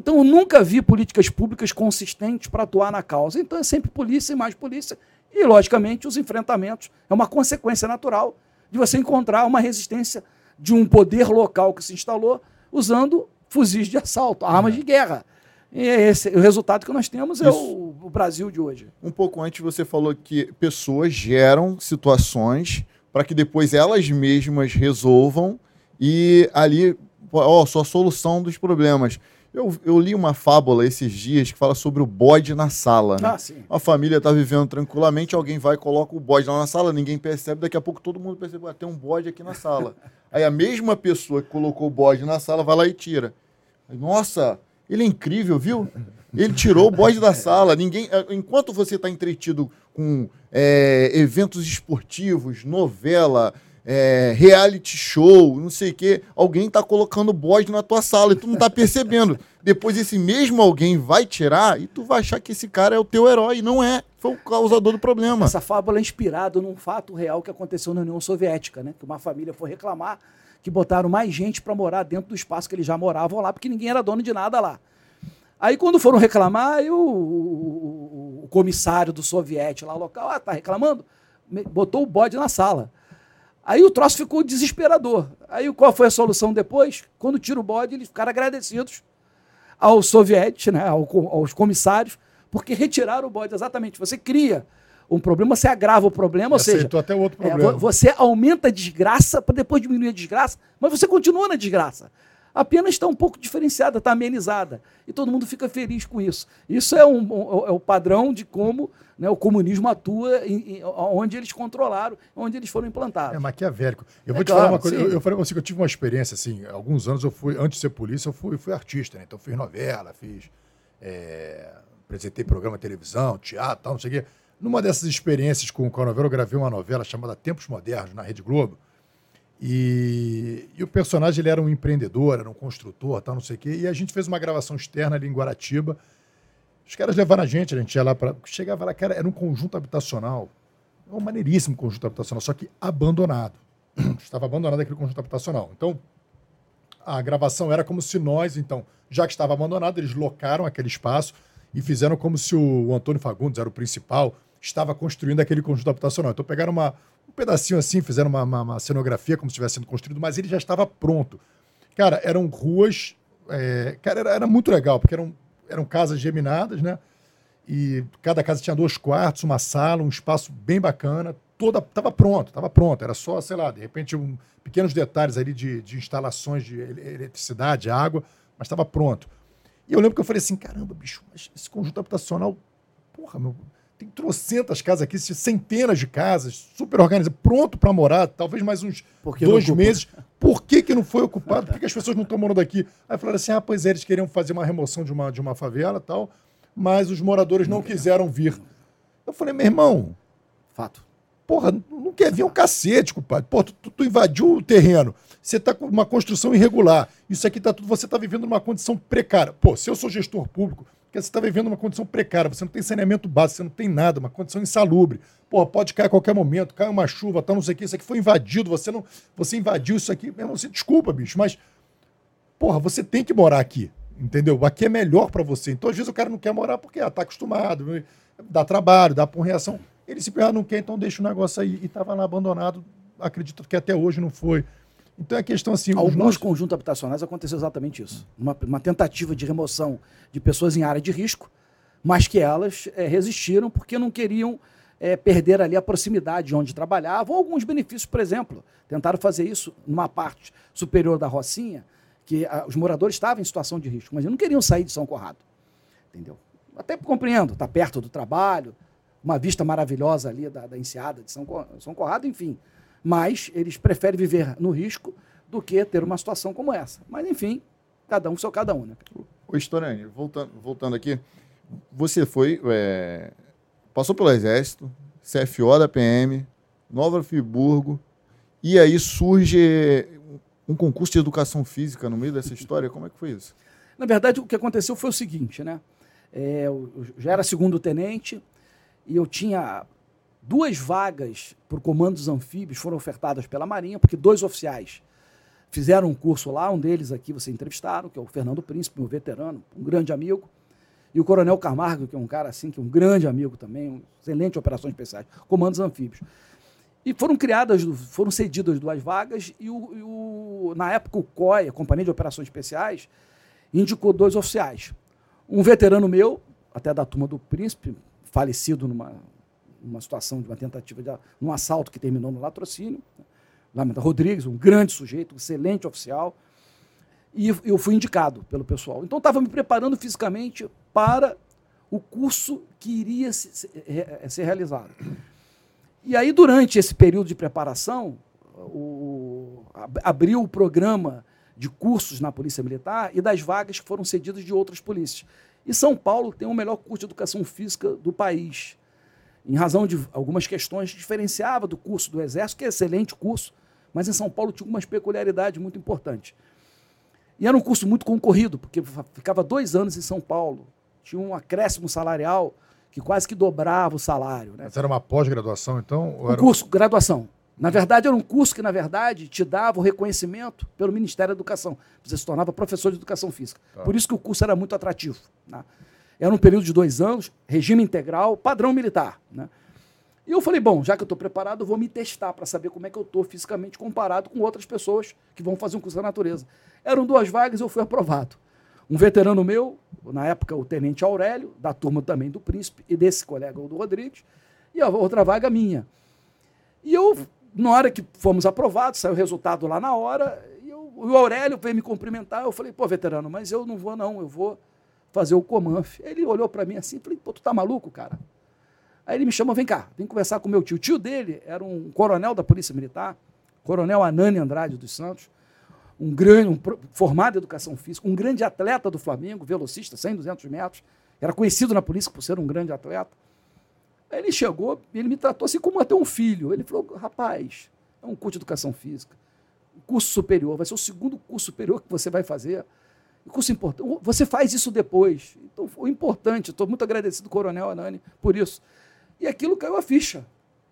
S3: Então, eu nunca vi políticas públicas consistentes para atuar na causa. Então, é sempre polícia e mais polícia. E, logicamente, os enfrentamentos é uma consequência natural de você encontrar uma resistência de um poder local que se instalou usando fuzis de assalto, armas de guerra. E é esse, o resultado que nós temos é o, o, Brasil de hoje.
S1: Um pouco antes você falou que pessoas geram situações para que depois elas mesmas resolvam e ali, ó, só a solução dos problemas. Eu, eu, li uma fábula esses dias que fala sobre o bode na sala. Né? Ah, sim. A família está vivendo tranquilamente, alguém vai e coloca o bode lá na sala, ninguém percebe, daqui a pouco todo mundo percebe, ah, tem um bode aqui na sala. Aí a mesma pessoa que colocou o bode na sala vai lá e tira. Nossa, ele é incrível, viu? Ele tirou o bode da sala. Ninguém, eh, enquanto você está entretido com é, eventos esportivos, novela, é, reality show, não sei o quê, alguém está colocando bode na tua sala e tu não está percebendo. Depois esse mesmo alguém vai tirar e tu vai achar que esse cara é o teu herói. Não é. Foi o causador do problema.
S3: Essa fábula é inspirada num fato real que aconteceu na União Soviética, né? Que uma família foi reclamar que botaram mais gente para morar dentro do espaço que eles já moravam lá, porque ninguém era dono de nada lá. Aí quando foram reclamar, aí o, o, o comissário do soviético lá local, ah, tá reclamando? Botou o bode na sala. Aí o troço ficou desesperador. Aí qual foi a solução depois? Quando tira o bode, eles ficaram agradecidos aos sovietes, né, aos comissários, porque retiraram o bode. Exatamente. Você cria um problema, você agrava o problema, ou seja,
S2: até outro é, problema.
S3: É, você aumenta a desgraça para depois diminuir a desgraça, mas você continua na desgraça. A pena está um pouco diferenciada, está amenizada. E todo mundo fica feliz com isso. Isso é, um, é o padrão de como né, o comunismo atua em, em, onde eles controlaram, onde eles foram implantados.
S2: É maquiavélico. Eu é vou te claro, falar uma coisa. Eu, eu, falei com você que eu tive uma experiência, assim, alguns anos eu fui, antes de ser polícia, eu fui, fui artista, né? Então fiz novela, fiz. É, apresentei programa de televisão, teatro, tal, não sei o quê. Numa dessas experiências com, a novela, eu gravei uma novela chamada Tempos Modernos, na Rede Globo. E, e, o personagem ele era um empreendedor, era um construtor, tal, não sei o quê. E a gente fez uma gravação externa ali em Guaratiba. Os caras levaram a gente, a gente ia lá para. Chegava lá, cara, era um conjunto habitacional. Um maneiríssimo conjunto habitacional, só que abandonado. Estava abandonado aquele conjunto habitacional. Então, a gravação era como se nós, então, já que estava abandonado, eles locaram aquele espaço e fizeram como se o Antônio Fagundes era o principal, estava construindo aquele conjunto habitacional. Então pegaram uma, um pedacinho assim, fizeram uma, uma, uma, cenografia como se estivesse sendo construído, mas ele já estava pronto. Cara, eram ruas. É, cara, era, era, muito legal, porque eram, eram casas geminadas, né? E cada casa tinha dois quartos, uma sala, um espaço bem bacana. Toda estava pronto, estava pronto. Era só, sei lá, de repente, um, pequenos detalhes ali de, de instalações de eletricidade, água, mas estava pronto. E eu lembro que eu falei assim: caramba, bicho, mas esse conjunto habitacional, porra, meu, tem trocentas casas aqui, centenas de casas, super organizadas, pronto para morar, talvez mais uns dois meses. Por que, que não foi ocupado? Por que, que as pessoas não estão morando aqui? Aí falaram assim: ah, pois é, eles queriam fazer uma remoção de uma, de uma favela e tal, mas os moradores não quiseram vir. Eu falei, meu irmão.
S3: Fato.
S2: Porra, não quer vir um cacete, compadre. Pô, tu, tu, tu invadiu o terreno. Você está com uma construção irregular. Isso aqui tá tudo. Você está vivendo numa condição precária. Pô, se eu sou gestor público, você está vivendo uma condição precária, você não tem saneamento básico, você não tem nada, uma condição insalubre. Pô, pode cair a qualquer momento, cai uma chuva, tal, não sei o que, isso aqui foi invadido, você não. Você invadiu isso aqui. Meu irmão, desculpa, bicho, mas. Porra, você tem que morar aqui. Entendeu? Aqui é melhor para você. Então, às vezes, o cara não quer morar porque ah, tá acostumado, dá trabalho, dá por reação. Ele se ah, não quer, então deixa o negócio aí. E estava lá abandonado, acredito que até hoje não foi. Então é questão assim.
S3: Alguns nossos... conjuntos habitacionais aconteceu exatamente isso. Uma, uma, tentativa de remoção de pessoas em área de risco, mas que elas é, resistiram porque não queriam é, perder ali a proximidade de onde trabalhavam, ou alguns benefícios, por exemplo. Tentaram fazer isso numa parte superior da Rocinha, que a, os moradores estavam em situação de risco, mas não queriam sair de São Corrado. Entendeu? Até compreendo, está perto do trabalho, uma vista maravilhosa ali da, da enseada de São, São Corrado, enfim. Mas eles preferem viver no risco do que ter uma situação como essa. Mas, enfim, cada um seu cada um, né?
S1: O Storani, voltando, voltando aqui, você foi, é, passou pelo Exército, CFO da PM, Nova Friburgo, e aí surge um concurso de educação física no meio dessa história. Como é que foi isso?
S3: Na verdade, o que aconteceu foi o seguinte, né? É, eu já era segundo tenente, e eu tinha duas vagas para o comando dos anfíbios foram ofertadas pela Marinha, porque dois oficiais fizeram um curso lá, um deles aqui vocês entrevistaram, que é o Fernando Príncipe, um veterano, um grande amigo, e o Coronel Camargo, que é um cara assim, que é um grande amigo também, um excelente operações especiais, comandos anfíbios. E foram criadas, foram cedidas duas vagas, e, o, e o, na época o COI, a Companhia de Operações Especiais, indicou dois oficiais. Um veterano meu, até da turma do Príncipe, falecido numa, numa situação de uma tentativa de um assalto que terminou no latrocínio. Lamenta Rodrigues, um grande sujeito, um excelente oficial. E eu fui indicado pelo pessoal. Então, estava me preparando fisicamente para o curso que iria ser realizado. E aí, durante esse período de preparação, o, abriu o programa de cursos na Polícia Militar e das vagas que foram cedidas de outras polícias. E São Paulo tem o melhor curso de educação física do país. Em razão de algumas questões, diferenciava do curso do Exército, que é excelente curso, mas em São Paulo tinha algumas peculiaridades muito importantes. E era um curso muito concorrido, porque ficava dois anos em São Paulo. Tinha um acréscimo salarial que quase que dobrava o salário. Né?
S2: Mas era uma pós-graduação, então?
S3: Um curso, graduação. Na verdade, era um curso que, na verdade, te dava o reconhecimento pelo Ministério da Educação. Você se tornava professor de educação física. Tá. Por isso que o curso era muito atrativo. Né? Era um período de dois anos, regime integral, padrão militar. Né? E eu falei, bom, já que eu estou preparado, eu vou me testar para saber como é que eu estou fisicamente comparado com outras pessoas que vão fazer um curso da natureza. Eram duas vagas e eu fui aprovado. Um veterano meu, na época o tenente Aurélio, da turma também do Príncipe, e desse colega, o do Rodrigues, e a outra vaga minha. E eu na hora que fomos aprovados, saiu o resultado lá na hora, e eu, o Aurélio veio me cumprimentar. Eu falei, pô, veterano, mas eu não vou, não, eu vou fazer o Comanf. Ele olhou para mim assim, falei, pô, tu tá maluco, cara? Aí ele me chamou, vem cá, vem conversar com meu tio. O tio dele era um coronel da Polícia Militar, coronel Anani Andrade dos Santos, um grande, um, formado em educação física, um grande atleta do Flamengo, velocista, 100, 200 metros, era conhecido na polícia por ser um grande atleta. Aí ele chegou ele me tratou assim como até um filho. Ele falou, rapaz, é um curso de educação física. curso superior, vai ser o segundo curso superior que você vai fazer. Curso importante. Você faz isso depois. Então foi importante. Estou muito agradecido ao Coronel Anani por isso. E aquilo caiu a ficha.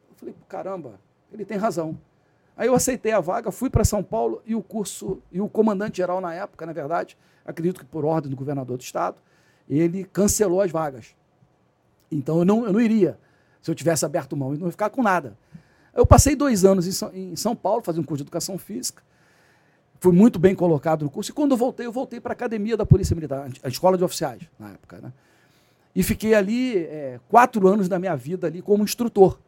S3: Eu falei, caramba, ele tem razão. Aí eu aceitei a vaga, fui para São Paulo e o curso, e o comandante geral na época, na verdade, acredito que por ordem do governador do estado, ele cancelou as vagas. Então eu não, eu não iria, se eu tivesse aberto mão, e não ia ficar com nada. Eu passei dois anos em São, em São Paulo, fazendo um curso de educação física, fui muito bem colocado no curso, e quando eu voltei, eu voltei para a academia da Polícia Militar, a escola de oficiais, na época. Né? E fiquei ali é, quatro anos da minha vida ali como instrutor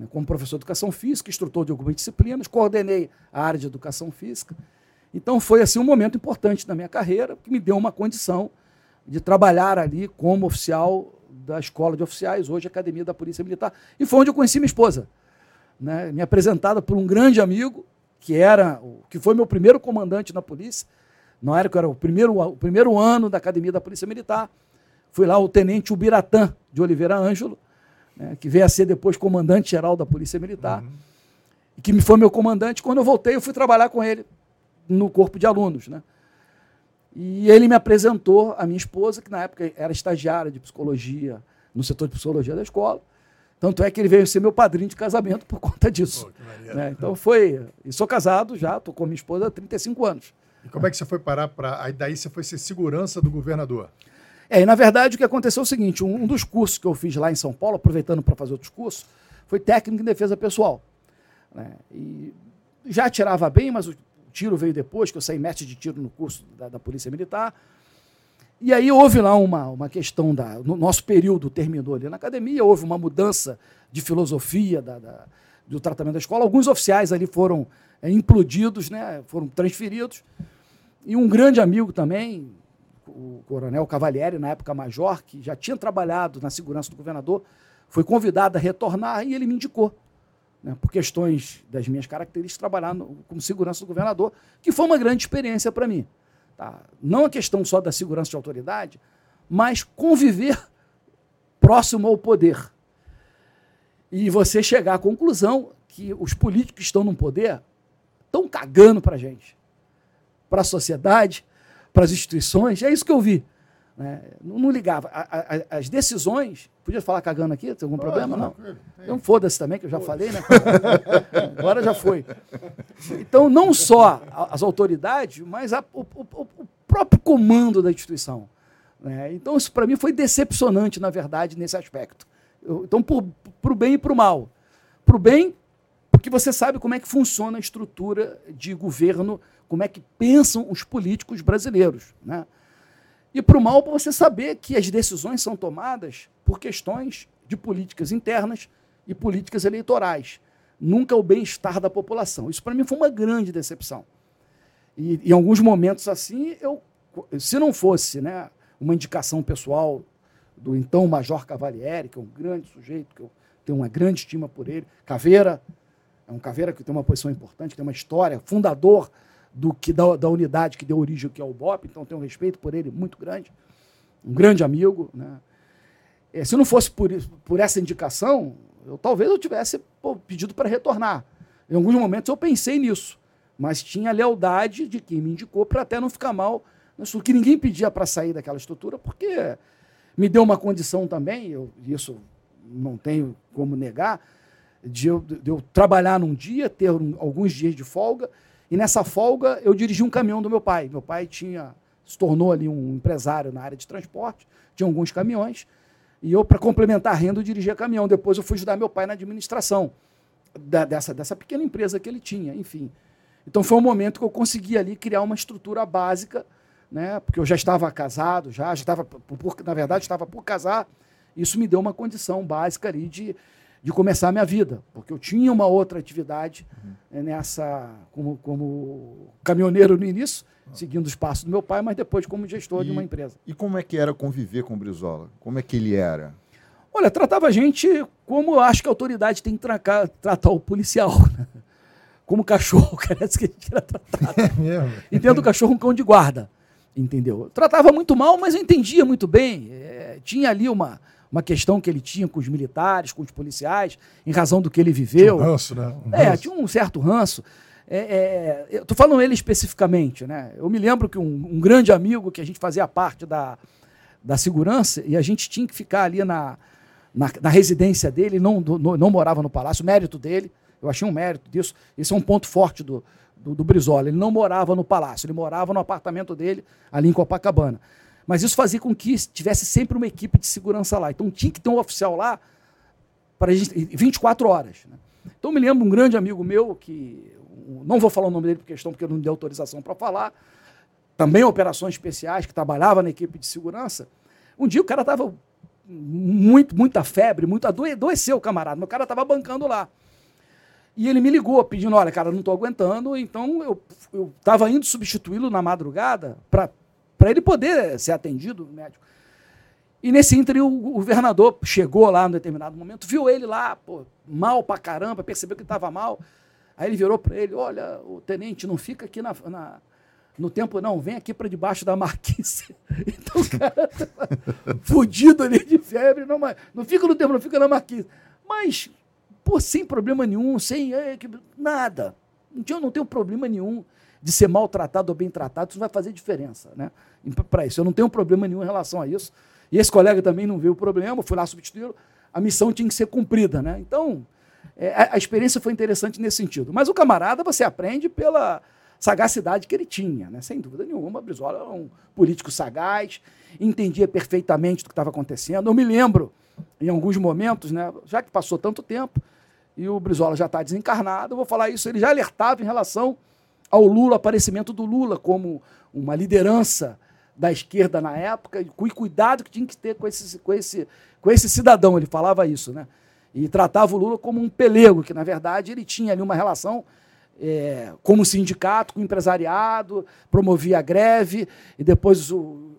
S3: né, como professor de educação física, instrutor de algumas disciplinas, coordenei a área de educação física. Então foi assim um momento importante da minha carreira que me deu uma condição de trabalhar ali como oficial da Escola de Oficiais, hoje Academia da Polícia Militar, e foi onde eu conheci minha esposa, né, me apresentada por um grande amigo que era, que foi meu primeiro comandante na polícia, na época era o primeiro, o primeiro ano da Academia da Polícia Militar, fui lá o tenente Ubiratã de Oliveira Ângelo, né, que veio a ser depois comandante-geral da Polícia Militar, uhum. e que me foi meu comandante. Quando eu voltei, eu fui trabalhar com ele no corpo de alunos. Né? E ele me apresentou a minha esposa, que na época era estagiária de psicologia, no setor de psicologia da escola. Tanto é que ele veio ser meu padrinho de casamento por conta disso. Oh, né? Então foi. E sou casado já, estou com minha esposa há 35 anos.
S2: E como é que você foi parar para. Aí daí você foi ser segurança do governador?
S3: É, e na verdade o que aconteceu é o seguinte: um, um dos cursos que eu fiz lá em São Paulo, aproveitando para fazer outros cursos, foi técnico em defesa pessoal. Né? E já tirava bem, mas o tiro veio depois, que eu saí mestre de tiro no curso da, da Polícia Militar. E aí houve lá uma, uma questão da. No nosso período terminou ali na academia, houve uma mudança de filosofia da, da do tratamento da escola. Alguns oficiais ali foram é, implodidos, né, foram transferidos. E um grande amigo também, o coronel Cavalieri, na época major, que já tinha trabalhado na segurança do governador, foi convidado a retornar e ele me indicou, né, por questões das minhas características, trabalhar no, como segurança do governador, que foi uma grande experiência para mim. Tá? Não a questão só da segurança de autoridade, mas conviver próximo ao poder. E você chegar à conclusão que os políticos que estão no poder estão cagando para a gente, para a sociedade, para as instituições. É isso que eu vi. Né? Não, não, ligava. A, a, as decisões. Podia falar cagando aqui? Tem algum Pode, problema? Não. não. Então foda-se também, que eu já falei, né? Agora já foi. Então, não só as autoridades, mas a, o, o, o, próprio comando da instituição. Né? Então, isso para mim foi decepcionante, na verdade, nesse aspecto. Eu, então, para o bem e para o mal. Para o bem, porque você sabe como é que funciona a estrutura de governo como é que pensam os políticos brasileiros. Né? E para o mal, para você saber que as decisões são tomadas por questões de políticas internas e políticas eleitorais. Nunca o bem-estar da população. Isso para mim foi uma grande decepção. E em alguns momentos assim, eu, se não fosse né, uma indicação pessoal do então Major Cavalieri, que é um grande sujeito, que eu tenho uma grande estima por ele, Caveira, é um Caveira que tem uma posição importante, tem uma história, fundador do que da, da unidade que deu origem que é o BOP, então tenho um respeito por ele muito grande, um grande amigo. Né? É, se não fosse por, por essa indicação, eu, talvez eu tivesse pô, pedido para retornar. Em alguns momentos eu pensei nisso, mas tinha a lealdade de quem me indicou para até não ficar mal, que ninguém pedia para sair daquela estrutura, porque me deu uma condição também, eu, isso não tenho como negar, de eu, de eu trabalhar num dia, ter um, alguns dias de folga e nessa folga eu dirigi um caminhão do meu pai. Meu pai tinha se tornou ali um empresário na área de transporte, tinha alguns caminhões, e eu, para complementar a renda, eu dirigia caminhão. Depois eu fui ajudar meu pai na administração da, dessa, dessa pequena empresa que ele tinha, enfim. Então foi um momento que eu consegui ali criar uma estrutura básica, né? porque eu já estava casado, já, já estava, por, na verdade, estava por casar. Isso me deu uma condição básica ali de de começar a minha vida, porque eu tinha uma outra atividade uhum. nessa como, como caminhoneiro no início, uhum. seguindo os passos do meu pai, mas depois como gestor
S1: e,
S3: de uma empresa.
S1: E como é que era conviver com o Brizola? Como é que ele era?
S3: Olha, tratava a gente como eu acho que a autoridade tem que tratar, tratar o policial. Né? Como cachorro, parece que a gente era tratado. É e dentro do cachorro um cão de guarda, entendeu? Eu tratava muito mal, mas eu entendia muito bem. É, tinha ali uma, uma questão que ele tinha com os militares, com os policiais, em razão do que ele viveu.
S2: Tinha um ranço, né?
S3: Um é, ranço. tinha um certo ranço. É, é, eu estou falando ele especificamente, né? Eu me lembro que um, um, grande amigo que a gente fazia parte da, da segurança e a gente tinha que ficar ali na, na, na residência dele, não, não, não morava no palácio, mérito dele, eu achei um mérito disso. Esse é um ponto forte do, do, do Brizola. Ele não morava no palácio, ele morava no apartamento dele ali em Copacabana. Mas isso fazia com que tivesse sempre uma equipe de segurança lá. Então tinha que ter um oficial lá para 24 horas. Né? Então me lembro um grande amigo meu que não vou falar o nome dele por questão porque eu não dei autorização para falar, também operações especiais, que trabalhava na equipe de segurança. Um dia o cara estava muito, muita febre, muito adoeceu o camarada, meu cara estava bancando lá. E ele me ligou pedindo, olha, cara, não estou aguentando, então eu estava indo substituí-lo na madrugada para ele poder ser atendido médico. E nesse ínterim, o governador chegou lá em determinado momento, viu ele lá, pô, mal pra caramba, percebeu que estava mal. Aí ele virou para ele: Olha, o tenente, não fica aqui na, na no tempo, não, vem aqui para debaixo da marquise. Então o cara fudido ali de febre, não, não fica no tempo, não fica na marquise. Mas, pô, sem problema nenhum, sem nada. Eu não tenho problema nenhum de ser maltratado ou bem tratado, isso não vai fazer diferença, né? Para isso, eu não tenho problema nenhum em relação a isso. E esse colega também não viu o problema, fui lá substituí-lo, a missão tinha que ser cumprida, né? Então, é, a, experiência foi interessante nesse sentido. Mas o camarada você aprende pela sagacidade que ele tinha, né? sem dúvida nenhuma. Brizola era um político sagaz, entendia perfeitamente do que estava acontecendo. Eu me lembro, em alguns momentos, né, já que passou tanto tempo, e o Brizola já está desencarnado, eu vou falar isso, ele já alertava em relação ao Lula, aparecimento do Lula como uma liderança da esquerda na época, e cuidado que tinha que ter com esse, com esse, com esse cidadão, ele falava isso, né? e tratava o Lula como um pelego, que na verdade ele tinha ali uma relação é, como sindicato, com empresariado, promovia a greve, e depois o,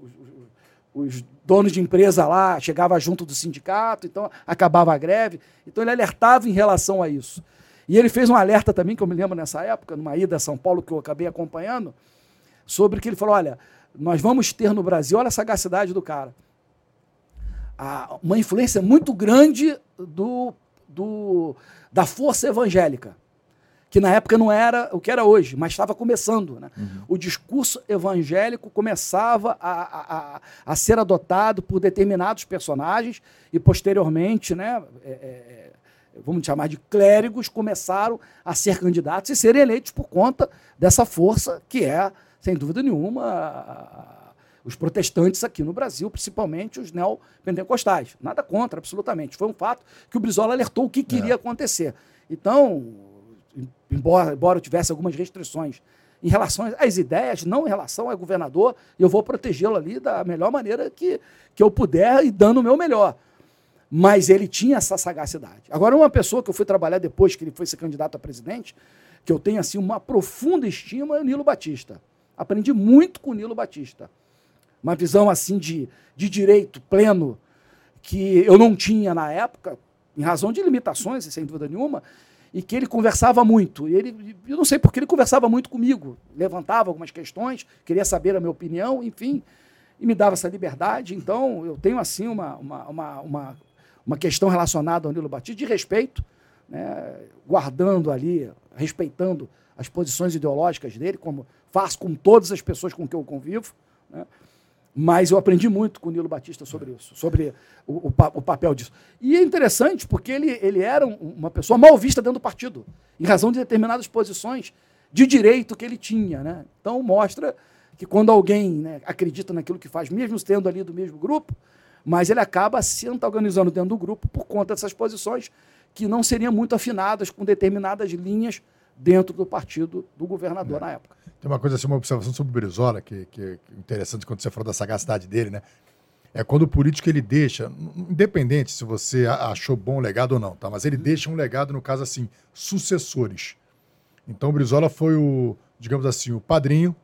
S3: os donos de empresa lá chegavam junto do sindicato, então acabava a greve. Então ele alertava em relação a isso. E ele fez um alerta também, que eu me lembro nessa época, numa ida a São Paulo que eu acabei acompanhando, sobre que ele falou: olha, nós vamos ter no Brasil, olha a sagacidade do cara uma influência muito grande do, do, da força evangélica, que na época não era o que era hoje, mas estava começando. Né? Uhum. O discurso evangélico começava a, a, a, ser adotado por determinados personagens e, posteriormente, né, é, é, vamos chamar de clérigos, começaram a ser candidatos e serem eleitos por conta dessa força que é, sem dúvida nenhuma, os protestantes aqui no Brasil, principalmente os neopentecostais. Nada contra, absolutamente. Foi um fato que o Brizola alertou o que queria é. acontecer. Então, embora, embora eu tivesse algumas restrições em relação às ideias, não em relação ao governador, eu vou protegê-lo ali da melhor maneira que, que eu puder e dando o meu melhor. Mas ele tinha essa sagacidade. Agora, uma pessoa que eu fui trabalhar depois que ele foi ser candidato a presidente, que eu tenho assim uma profunda estima, é o Nilo Batista. Aprendi muito com Nilo Batista uma visão assim de, de direito pleno que eu não tinha na época, em razão de limitações, sem dúvida nenhuma, e que ele conversava muito. E ele, eu não sei porque ele conversava muito comigo, levantava algumas questões, queria saber a minha opinião, enfim, e me dava essa liberdade. Então, eu tenho assim uma, uma, uma, uma, uma questão relacionada ao Nilo Batista de respeito, né, guardando ali, respeitando as posições ideológicas dele, como faço com todas as pessoas com que eu convivo. Né, mas eu aprendi muito com o Nilo Batista sobre isso, sobre o, o, o, papel disso. E é interessante porque ele, ele era uma pessoa mal vista dentro do partido, em razão de determinadas posições de direito que ele tinha. Né? Então mostra que quando alguém né, acredita naquilo que faz, mesmo tendo ali do mesmo grupo, mas ele acaba se antagonizando dentro do grupo por conta dessas posições que não seriam muito afinadas com determinadas linhas dentro do partido do governador é. na época.
S2: Tem uma coisa assim, uma observação sobre o Brizola, que, que é interessante quando você falou da sagacidade dele, né? É quando o político ele deixa, independente se você achou bom o legado ou não, tá? Mas ele uhum. deixa um legado, no caso assim, sucessores. Então o Brizola foi o, digamos assim, o padrinho,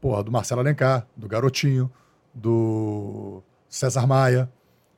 S2: porra, do Marcelo Alencar, do Garotinho, do César Maia,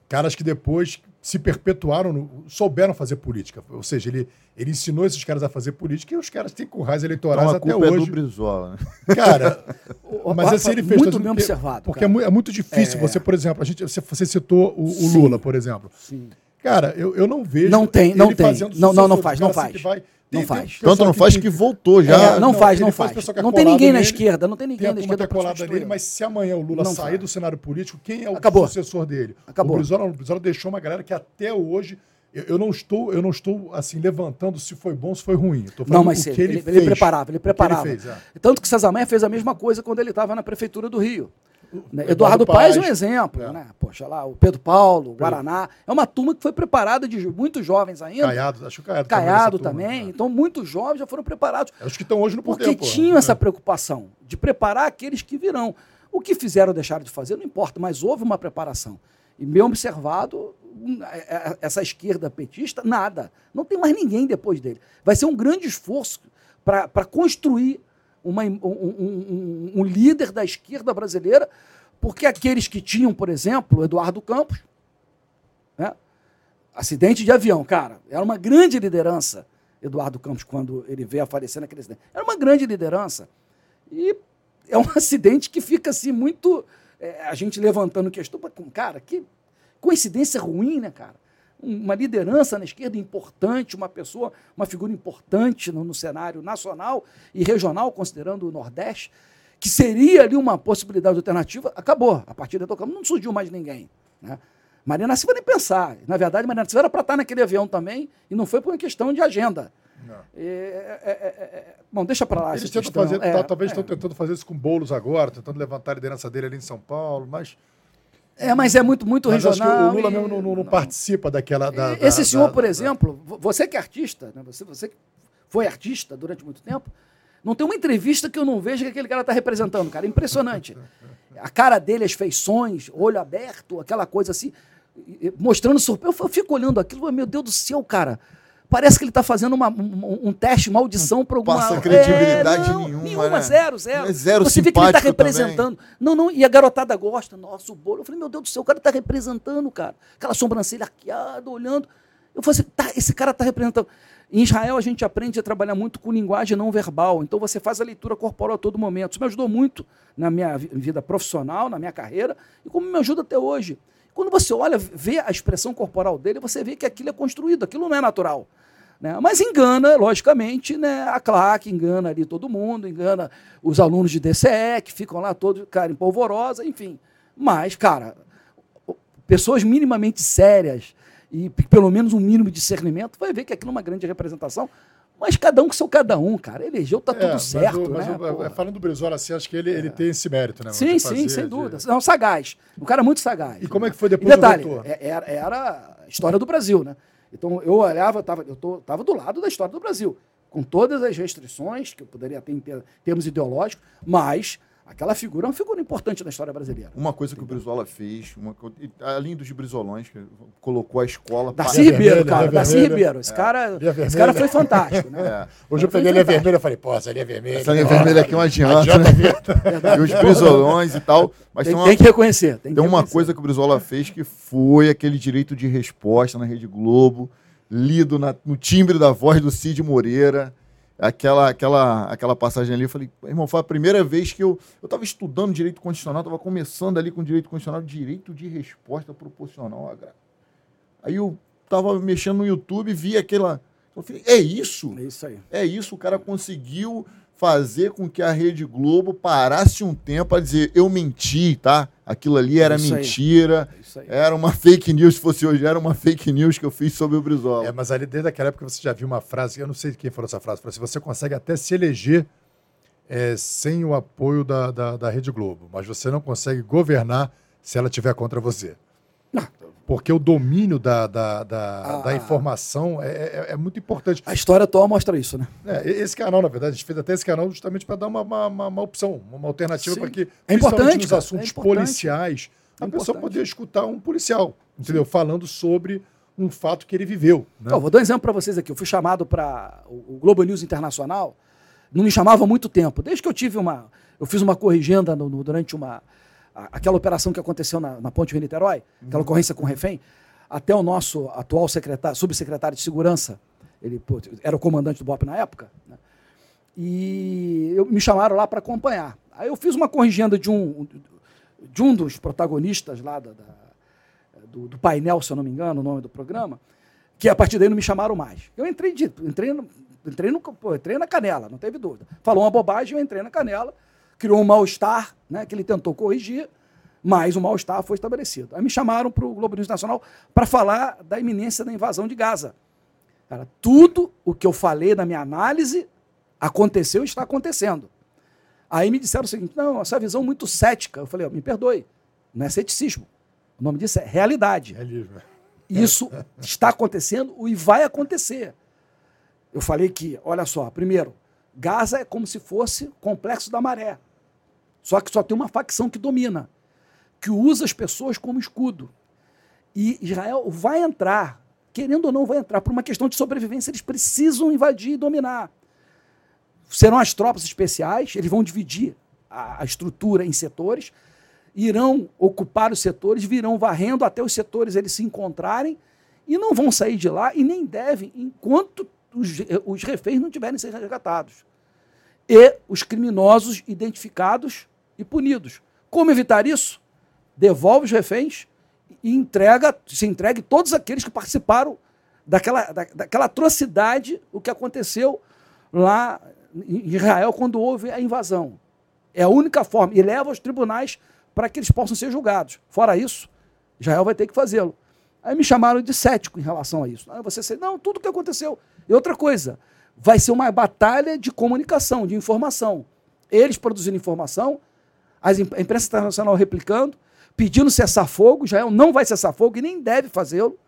S2: caras que depois se perpetuaram, no, souberam fazer política. Ou seja, ele, ele ensinou esses caras a fazer política e os caras têm currais eleitorais então, até hoje. É do
S1: Brizola, né?
S2: Cara, mas assim ele fez.
S3: Muito bem observado.
S2: Porque é, é, muito difícil. É... Você, por exemplo, a gente, você citou o, o Lula, por exemplo. Sim. Cara, eu, eu não vejo.
S3: Não tem, não tem. Não, não, não faz, não faz.
S2: Vai,
S3: não faz.
S1: Tanto não faz que voltou já.
S3: É, não, não, faz, não faz. faz. Não tem ninguém na esquerda, não tem ninguém na esquerda.
S2: colada nele, mas se amanhã o Lula não sair faz. do cenário político, quem é o
S3: Acabou.
S2: sucessor dele?
S3: Acabou.
S2: O Brizola, o Brizola deixou uma galera que até hoje eu, não estou, eu não estou assim levantando se foi bom, se foi ruim.
S3: não, mas o que ele, ele, ele preparava, ele preparava. Ele fez, é. Tanto que César Maia fez a mesma coisa quando ele estava na prefeitura do Rio. Né? Eduardo, Eduardo Paes é um exemplo, é. né? Poxa lá, o Pedro Paulo, o Guaraná. É uma turma que foi preparada de muitos jovens ainda.
S2: Caiado, acho que Caiado,
S3: Caiado também. também. Né? Então, muitos jovens já foram preparados.
S2: É os que estão hoje no
S3: poder. Porque tinham essa preocupação de preparar aqueles que virão. O que fizeram ou deixaram de fazer, não importa, mas houve uma preparação. E bem observado, é, é, essa esquerda petista, nada. Não tem mais ninguém depois dele. Vai ser um grande esforço para construir uma, um, um, um, líder da esquerda brasileira, porque aqueles que tinham, por exemplo, Eduardo Campos, né? acidente de avião, cara, era uma grande liderança, Eduardo Campos, quando ele veio a falecer naquele acidente. Era uma grande liderança. E é um acidente que fica assim muito. É, a gente levantando questão, cara, que Coincidência ruim, né, cara? Uma liderança na esquerda importante, uma pessoa, uma figura importante no, no cenário nacional e regional, considerando o Nordeste, que seria ali uma possibilidade alternativa, acabou. A partir daí não surgiu mais ninguém. Né? Marina Silva nem pensar. Na verdade, Marina Silva era para estar naquele avião também e não foi por uma questão de agenda. É, é, é, é, bom, deixa para lá.
S2: Eles tentam fazer, tá, talvez estão tentando fazer isso com bolos agora, tentando levantar a liderança dele ali em São Paulo, mas
S3: é, mas é muito, muito mas regional.
S2: o Lula e... mesmo não, não, não, participa daquela. Da,
S3: Esse
S2: da,
S3: senhor,
S2: da,
S3: por exemplo, você que é artista, né? você, você que foi artista durante muito tempo, não tem uma entrevista que eu não veja que aquele cara está representando, cara. Impressionante. A cara dele, as feições, olho aberto, aquela coisa assim, mostrando surpresa. Eu fico olhando aquilo, meu Deus do céu, cara. Parece que ele está fazendo uma, um, um, teste, uma audição para alguma...
S1: Passa credibilidade é, não, nenhuma,
S3: Nenhuma,
S1: né?
S3: zero, zero.
S1: É zero
S3: Você vê que ele está representando. Também. Não, não, e a garotada gosta. Nossa, o bolo. Eu falei, meu Deus do céu, o cara está representando, cara. Aquela sobrancelha arqueada, olhando. Eu falei assim, tá, esse cara está representando. Em Israel, a gente aprende a trabalhar muito com linguagem não verbal. Então, você faz a leitura corporal a todo momento. Isso me ajudou muito na minha vida profissional, na minha carreira, e como me ajuda até hoje. Quando você olha, vê a expressão corporal dele, você vê que aquilo é construído, aquilo não é natural. Né? Mas engana, logicamente, né, a claque, engana ali todo mundo, engana os alunos de DCE, que ficam lá todos, cara, em polvorosa, enfim. Mas, cara, pessoas minimamente sérias e pelo menos um mínimo de discernimento vai ver que aquilo é uma grande representação. Mas cada um com seu cada um, cara. Elegeu, tá é, tudo certo, o, né?
S2: O, falando do Brizola, assim, acho que ele, é. ele tem esse mérito, né?
S3: Sim, sim, fazer, sem dúvida. De... Não, sagaz. Um cara muito sagaz.
S2: E como é que foi depois
S3: e detalhe, é, Era, era a história do Brasil, né? Então eu olhava, tava, eu estava do lado da história do Brasil, com todas as restrições que eu poderia ter em termos ideológicos, mas Aquela figura é uma figura importante na história brasileira.
S1: Uma coisa que o Brizola fez, uma, além dos Brizolões, que colocou a escola.
S3: Darcy Ribeiro, cara. Darcy Ribeiro. Esse, é. cara, esse cara foi fantástico. Né? É.
S2: Hoje eu peguei a linha vermelha e falei, pô, essa linha vermelha.
S1: Essa linha vermelha aqui é uma adianta. adianta né? e os Brizolões e tal. Mas
S3: tem,
S1: tem,
S3: uma, tem que reconhecer. Tem,
S1: tem uma reconhecer. coisa que o Brizola fez que foi aquele direito de resposta na Rede Globo, lido na, no timbre da voz do Cid Moreira aquela, aquela, aquela passagem ali, eu falei, irmão, foi a primeira vez que eu estava estudando direito constitucional, estava começando ali com direito constitucional, direito de resposta proporcional. Aí eu estava mexendo no YouTube, vi aquela. Eu falei, é isso?
S3: É isso aí.
S1: É isso, o cara conseguiu fazer com que a Rede Globo parasse um tempo a dizer, eu menti, tá? Aquilo ali era isso mentira, era uma fake news, se fosse hoje, era uma fake news que eu fiz sobre o Brizola.
S2: É, mas ali desde aquela época você já viu uma frase, eu não sei quem falou essa frase, falou assim, você consegue até se eleger é, sem o apoio da, da, da Rede Globo, mas você não consegue governar se ela tiver contra você. Não, porque o domínio da, da, da, ah, da informação é, é, é, muito importante.
S3: A história atual mostra isso, né?
S2: É, esse canal, na verdade, a gente fez até esse canal justamente para dar uma, uma, uma, opção, uma alternativa para que,
S3: é importante,
S2: nos assuntos é policiais, a pessoa poder escutar um policial, entendeu? Sim. Falando sobre um fato que ele viveu.
S3: Né? vou dar um exemplo para vocês aqui. Eu fui chamado para o Globo News Internacional, não me chamava há muito tempo. Desde que eu tive uma. Eu fiz uma corrigenda no, no, durante uma aquela operação que aconteceu na, na Ponte Rio-Niterói, uhum. aquela ocorrência com refém, até o nosso atual secretário, subsecretário de Segurança, ele pô, era o comandante do BOP na época, né? e eu, me chamaram lá para acompanhar. Aí eu fiz uma corrigenda de um, de um dos protagonistas lá da, da, do, do, painel, se eu não me engano, o nome do programa, que a partir daí não me chamaram mais. Eu entrei, de, entrei, no, entrei, no, pô, entrei na canela, não teve dúvida. Falou uma bobagem, eu entrei na canela, criou um mal-estar, né, que ele tentou corrigir, mas o mal-estar foi estabelecido. Aí me chamaram para o Globo News Nacional para falar da iminência da invasão de Gaza. Cara, tudo o que eu falei na minha análise aconteceu e está acontecendo. Aí me disseram o seguinte: não, essa visão muito cética. Eu falei, oh, me perdoe, não é ceticismo. O nome disso é realidade. Realismo. Isso está acontecendo e vai acontecer. Eu falei que, olha só, primeiro, Gaza é como se fosse complexo da maré. Só que só tem uma facção que domina, que usa as pessoas como escudo. E Israel vai entrar, querendo ou não, vai entrar por uma questão de sobrevivência. Eles precisam invadir e dominar. Serão as tropas especiais, eles vão dividir a, a estrutura em setores, irão ocupar os setores, virão varrendo até os setores eles se encontrarem e não vão sair de lá e nem devem enquanto os, os reféns não tiverem sido resgatados. E os criminosos identificados e punidos. Como evitar isso? Devolve os reféns e entrega, se entregue todos aqueles que participaram daquela, da, daquela atrocidade, o que aconteceu lá em Israel quando houve a invasão. É a única forma. E leva aos tribunais para que eles possam ser julgados. Fora isso, Israel vai ter que fazê-lo. Aí me chamaram de cético em relação a isso. Aí você disse, não, tudo que aconteceu. E outra coisa, vai ser uma batalha de comunicação, de informação. Eles produzindo informação, a imprensa internacional replicando, pedindo cessar fogo. Israel não vai cessar fogo e nem deve fazê-lo,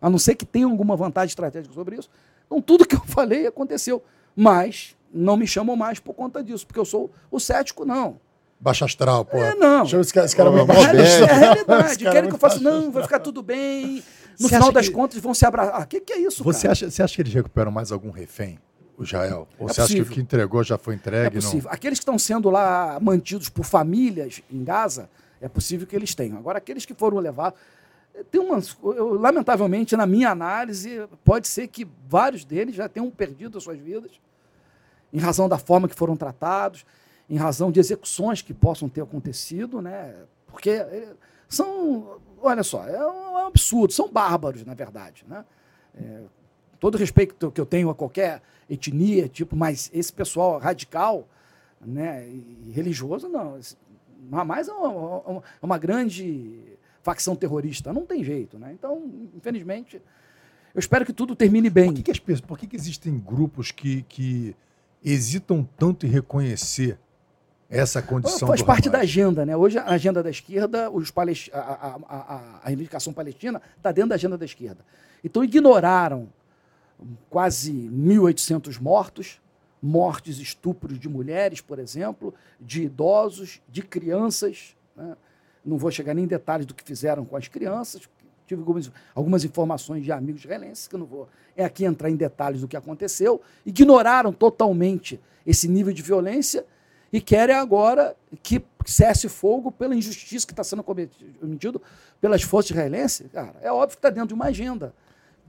S3: a não ser que tenha alguma vantagem estratégica sobre isso. Então, tudo que eu falei aconteceu. Mas não me chamam mais por conta disso, porque eu sou o cético, não.
S2: Baixa astral, pô.
S3: É, não.
S2: Chama esse cara, esse cara
S3: é, é, é a realidade. Querem que eu faça, não, vai ficar tudo bem. No você final das que... contas vão se abraçar. O ah, que, que, é isso,
S2: você cara? Acha, você acha que eles recuperam mais algum refém? O Israel? Ou é você possível. acha que o que entregou já foi entregue?
S3: É possível. Não? Aqueles que estão sendo lá mantidos por famílias em Gaza, é possível que eles tenham. Agora, aqueles que foram levados. Tem umas, eu, lamentavelmente, na minha análise, pode ser que vários deles já tenham perdido as suas vidas em razão da forma que foram tratados em razão de execuções que possam ter acontecido, né? Porque eh, são, olha só, é um, absurdo, são bárbaros, na verdade, né? É, todo respeito que eu tenho a qualquer etnia, tipo, mas esse pessoal radical, né, e religioso, não, mais é uma, é uma grande facção terrorista, não tem jeito, né? Então, infelizmente, eu espero que tudo termine bem.
S2: Por que, que, as, por que, que existem grupos que, que hesitam tanto em reconhecer essa condição
S3: faz parte da agenda, né? Hoje a agenda da esquerda, os palest... a, a, a, a reivindicação palestina está dentro da agenda da esquerda. Então ignoraram quase 1.800 mortos, mortes, estupros de mulheres, por exemplo, de idosos, de crianças. Né? Não vou chegar nem em detalhes do que fizeram com as crianças. Tive algumas, algumas informações de amigos israelenses que eu não vou é aqui entrar em detalhes do que aconteceu. Ignoraram totalmente esse nível de violência e querem agora que cesse fogo pela injustiça que está sendo cometido pelas forças israelenses. Cara, é óbvio que está dentro de uma agenda.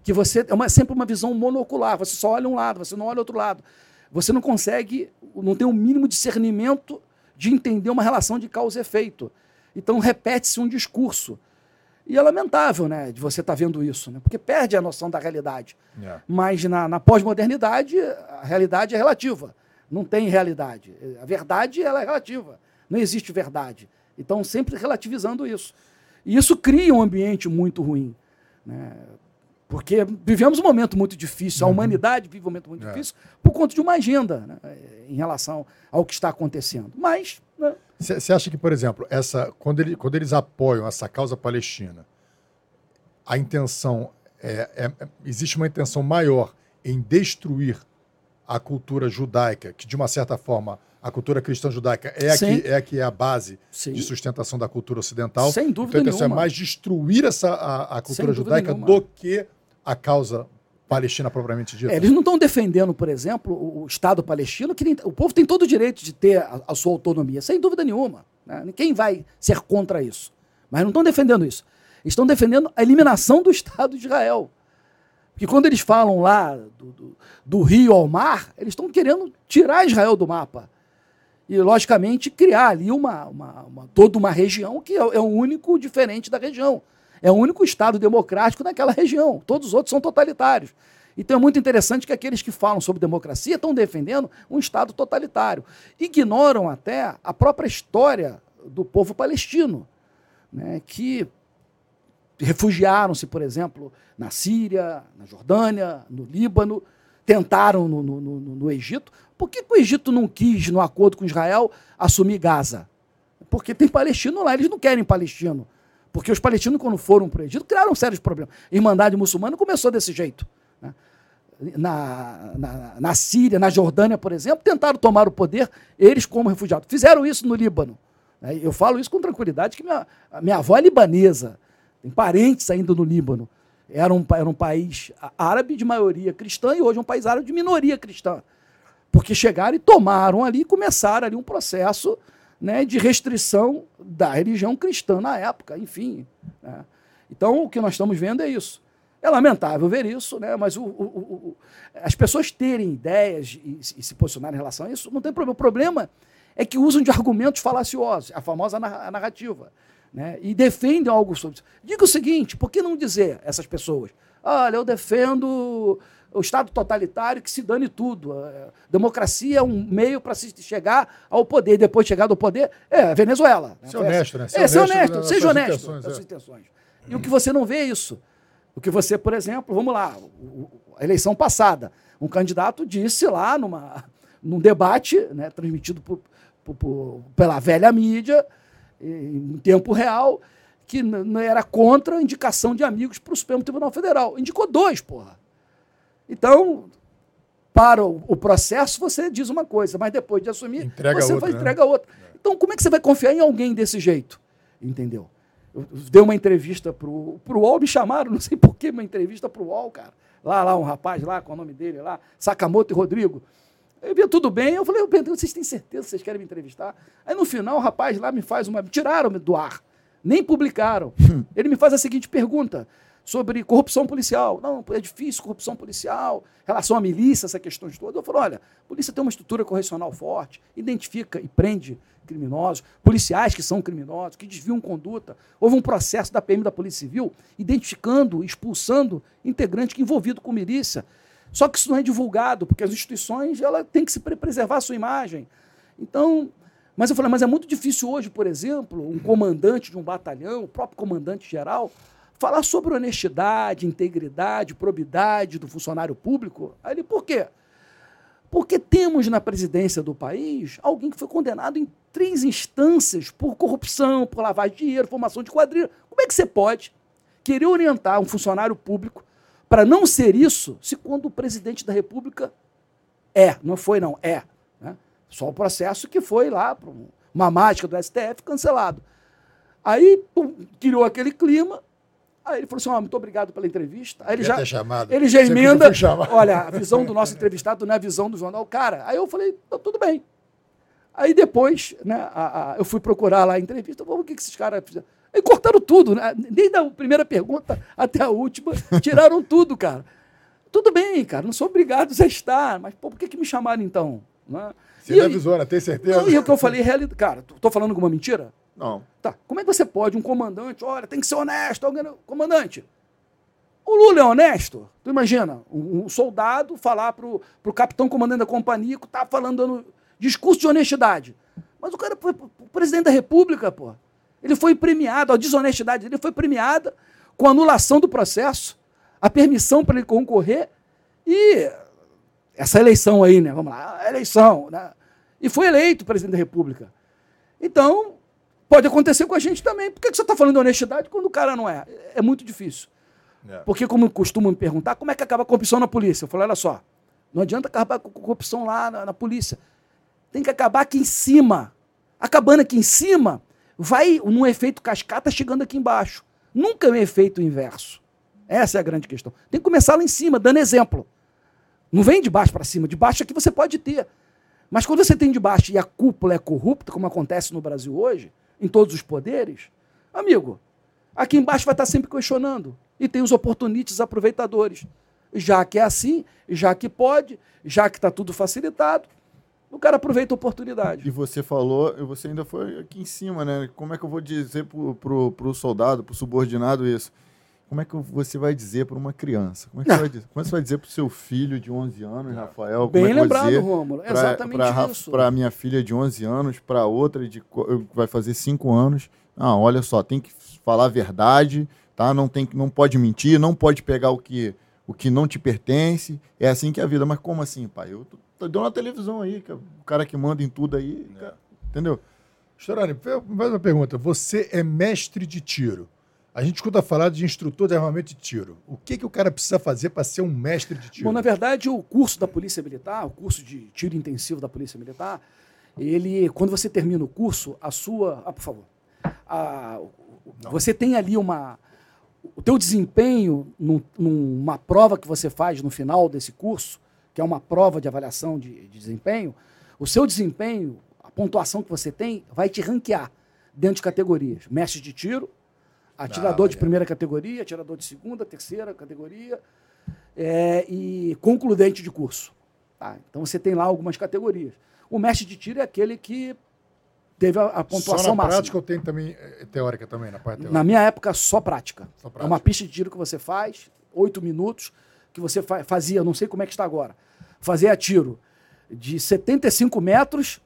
S3: Que você é uma, sempre uma visão monocular, você só olha um lado, você não olha outro lado. Você não consegue, não tem o um mínimo discernimento de entender uma relação de causa e efeito. Então repete-se um discurso. E é lamentável, né, de você estar tá vendo isso, né? Porque perde a noção da realidade. Yeah. É. Mas na, na pós-modernidade, a realidade é relativa não tem realidade. A verdade ela é relativa. Não existe verdade. Então, sempre relativizando isso. E isso cria um ambiente muito ruim. Né? Porque vivemos um momento muito difícil, a uhum. humanidade vive um momento muito é. difícil por conta de uma agenda né? em relação ao que está acontecendo. Mas.
S2: Você né? acha que, por exemplo, essa, quando, ele, quando eles apoiam essa causa palestina, a intenção é, é, existe uma intenção maior em destruir a cultura judaica, que de uma certa forma a cultura cristã judaica é a, que, é, a que é a base Sim. de sustentação da cultura ocidental.
S3: Sem dúvida
S2: então,
S3: nenhuma.
S2: é mais destruir essa, a, a cultura judaica do que a causa palestina propriamente dita.
S3: É, eles não estão defendendo, por exemplo, o, Estado palestino, que nem, o povo tem todo o direito de ter a, a sua autonomia, sem dúvida nenhuma. Né? Quem vai ser contra isso? Mas não estão defendendo isso. Estão defendendo a eliminação do Estado de Israel. Porque quando eles falam lá do, do, do rio ao mar, eles estão querendo tirar Israel do mapa. E, logicamente, criar ali uma, uma, uma toda uma região que é, é o único diferente da região. É o único Estado democrático naquela região. Todos os outros são totalitários. Então é muito interessante que aqueles que falam sobre democracia estão defendendo um Estado totalitário. Ignoram até a própria história do povo palestino, né, que refugiaram-se, por exemplo, na Síria, na Jordânia, no Líbano, tentaram no, no, no, no Egito. Por que, que o Egito não quis, no acordo com Israel, assumir Gaza? Porque tem palestino lá, eles não querem palestino. Porque os palestinos, quando foram para o Egito, criaram sérios problemas. Irmandade muçulmana começou desse jeito. Né? Na, na, na, Síria, na Jordânia, por exemplo, tentaram tomar o poder, eles como refugiados. Fizeram isso no Líbano. Né? Eu falo isso com tranquilidade, que minha, minha avó é libanesa, tem parentes ainda no Líbano. Era um, era um país árabe de maioria cristã e hoje é um país árabe de minoria cristã. Porque chegaram e tomaram ali, começaram ali um processo né, de restrição da religião cristã na época, enfim. Né? Então, o que nós estamos vendo é isso. É lamentável ver isso, né? mas o, o, o, as pessoas terem ideias e, e, se posicionarem em relação a isso, não tem problema. O problema é que usam de argumentos falaciosos, a famosa narrativa, né? e defendem algo sobre isso. Diga o seguinte: por que não dizer essas pessoas? Olha, eu defendo o Estado totalitário que se dane tudo. A democracia é um meio para se chegar ao poder. Depois de chegar ao poder, é a Venezuela.
S2: Né? Ser honesto, né?
S3: Ser é, ser honesto, honesto seja honesto das suas é. intenções. E o que você não vê é isso. O que você, por exemplo, vamos lá, a eleição passada, um candidato disse lá numa, num debate né, transmitido por, por, por, pela velha mídia, em tempo real, que não era contra a indicação de amigos para o Supremo Tribunal Federal. Indicou dois, porra. Então, para o, processo, você diz uma coisa, mas depois de assumir,
S2: entrega
S3: você
S2: outra,
S3: vai, entrega outra. Então, como é que você vai confiar em alguém desse jeito? Entendeu? Eu dei uma entrevista para o UOL, me chamaram, não sei por que, uma entrevista para o UOL, cara. Lá, lá, um rapaz lá, com o nome dele lá, Sakamoto e Rodrigo. Eu vi tudo bem, eu falei, eu perguntei, vocês têm certeza que vocês querem me entrevistar? Aí no final o rapaz lá me faz uma. Tiraram do ar, nem publicaram. Ele me faz a seguinte pergunta: sobre corrupção policial. Não, é difícil corrupção policial, relação à milícia, essas questões todas. Eu falo, olha, a polícia tem uma estrutura correcional forte, identifica e prende criminosos, policiais que são criminosos, que desviam conduta. Houve um processo da PM da Polícia Civil identificando, expulsando integrante envolvido com milícia. Só que isso não é divulgado, porque as instituições ela têm que se preservar a sua imagem. Então, mas eu falei, mas é muito difícil hoje, por exemplo, um comandante de um batalhão, o próprio comandante geral, falar sobre honestidade, integridade, probidade do funcionário público. Ali, por quê? Porque temos na presidência do país alguém que foi condenado em três instâncias por corrupção, por lavagem de dinheiro, formação de quadrilha. Como é que você pode querer orientar um funcionário público para não ser isso, se quando o presidente da República é, não foi não, é. Né? Só o processo que foi lá, uma mágica do STF, cancelado. Aí pum, criou aquele clima, Aí ele falou assim: oh, muito obrigado pela entrevista. Aí ele já, ele já emenda. Olha, a visão do nosso entrevistado não é a visão do jornal. Cara, aí eu falei: tudo bem. Aí depois, né, a, a, eu fui procurar lá a entrevista. o que, que esses caras fizeram? Aí cortaram tudo, né? Desde a primeira pergunta até a última, tiraram tudo, cara. Tudo bem, cara, não sou obrigado a estar, mas pô, por que, que me chamaram então?
S2: Né? Você e, avisou, né? Tem certeza?
S3: E o que eu falei, realidade. Cara, tô falando alguma mentira?
S1: Não.
S3: Tá. Como é que você pode, um comandante, olha, tem que ser honesto, alguém... comandante. O Lula é honesto? Tu imagina, um, soldado falar pro, pro capitão comandante da companhia que tá falando dando discurso de honestidade. Mas o cara foi o presidente da República, pô. Ele foi premiado, a desonestidade dele foi premiada com a anulação do processo, a permissão para ele concorrer e essa eleição aí, né? Vamos lá, eleição, né? E foi eleito presidente da República. Então, Pode acontecer com a gente também. Por que você está falando de honestidade quando o cara não é? É muito difícil. É. Porque, como costumam me perguntar, como é que acaba a corrupção na polícia? Eu falo, olha só, não adianta acabar com a corrupção lá na, na polícia. Tem que acabar aqui em cima. Acabando aqui em cima, vai num efeito cascata chegando aqui embaixo. Nunca é um efeito inverso. Essa é a grande questão. Tem que começar lá em cima, dando exemplo. Não vem de baixo para cima. De baixo aqui você pode ter. Mas quando você tem de baixo e a cúpula é corrupta, como acontece no Brasil hoje, em todos os poderes, amigo, aqui embaixo vai estar sempre questionando. E tem os oportunistas aproveitadores. Já que é assim, já que pode, já que está tudo facilitado, O cara aproveita a oportunidade.
S1: E você falou, você ainda foi aqui em cima, né? Como é que eu vou dizer pro, pro, pro soldado, pro subordinado isso? Como é que você vai dizer para uma criança? Como é que você vai dizer, como é que você vai dizer para o seu filho de 11 anos, Rafael?
S3: Bem
S1: como é que
S3: lembrado, Rômulo.
S1: pra-
S3: Exatamente
S1: pra,
S3: isso.
S1: Para minha filha de 11 anos, para outra de vai fazer 5 anos. Ah, olha só, tem que falar a verdade, tá? Não tem que não pode mentir, não pode pegar o que o que não te pertence. É assim que é a vida. Mas como assim, pai? Eu tô, tô dando na televisão aí, que é o cara que manda em tudo aí, cara, entendeu?
S2: Chorani, mais uma pergunta. Você é mestre de tiro. A gente escuta falar de instrutor de armamento de tiro. O que, que o cara precisa fazer para ser um mestre de tiro?
S3: Bom, na verdade, o curso da Polícia Militar, o curso de tiro intensivo da Polícia Militar, ele, quando você termina o curso, a sua. Ah, por favor. A- você tem ali uma. O teu desempenho num- numa prova que você faz no final desse curso, que é uma prova de avaliação de, de desempenho, o seu desempenho, a pontuação que você tem, vai te ranquear dentro de categorias. Mestre de tiro, atirador de
S2: olha.
S3: primeira categoria, atirador de segunda, terceira categoria, é, e concludente de curso. Tá? Então você tem lá algumas categorias. O mestre de tiro é aquele que teve a, a pontuação
S2: Só na
S3: máxima.
S2: prática ou tem também é, teórica também, na parte teórica?
S3: Na minha época, só prática.
S2: Só
S3: É
S2: prática.
S3: uma pista de tiro que você faz, oito minutos, que você fa- fazia, não sei como é que está agora, fazia tiro de 75 metros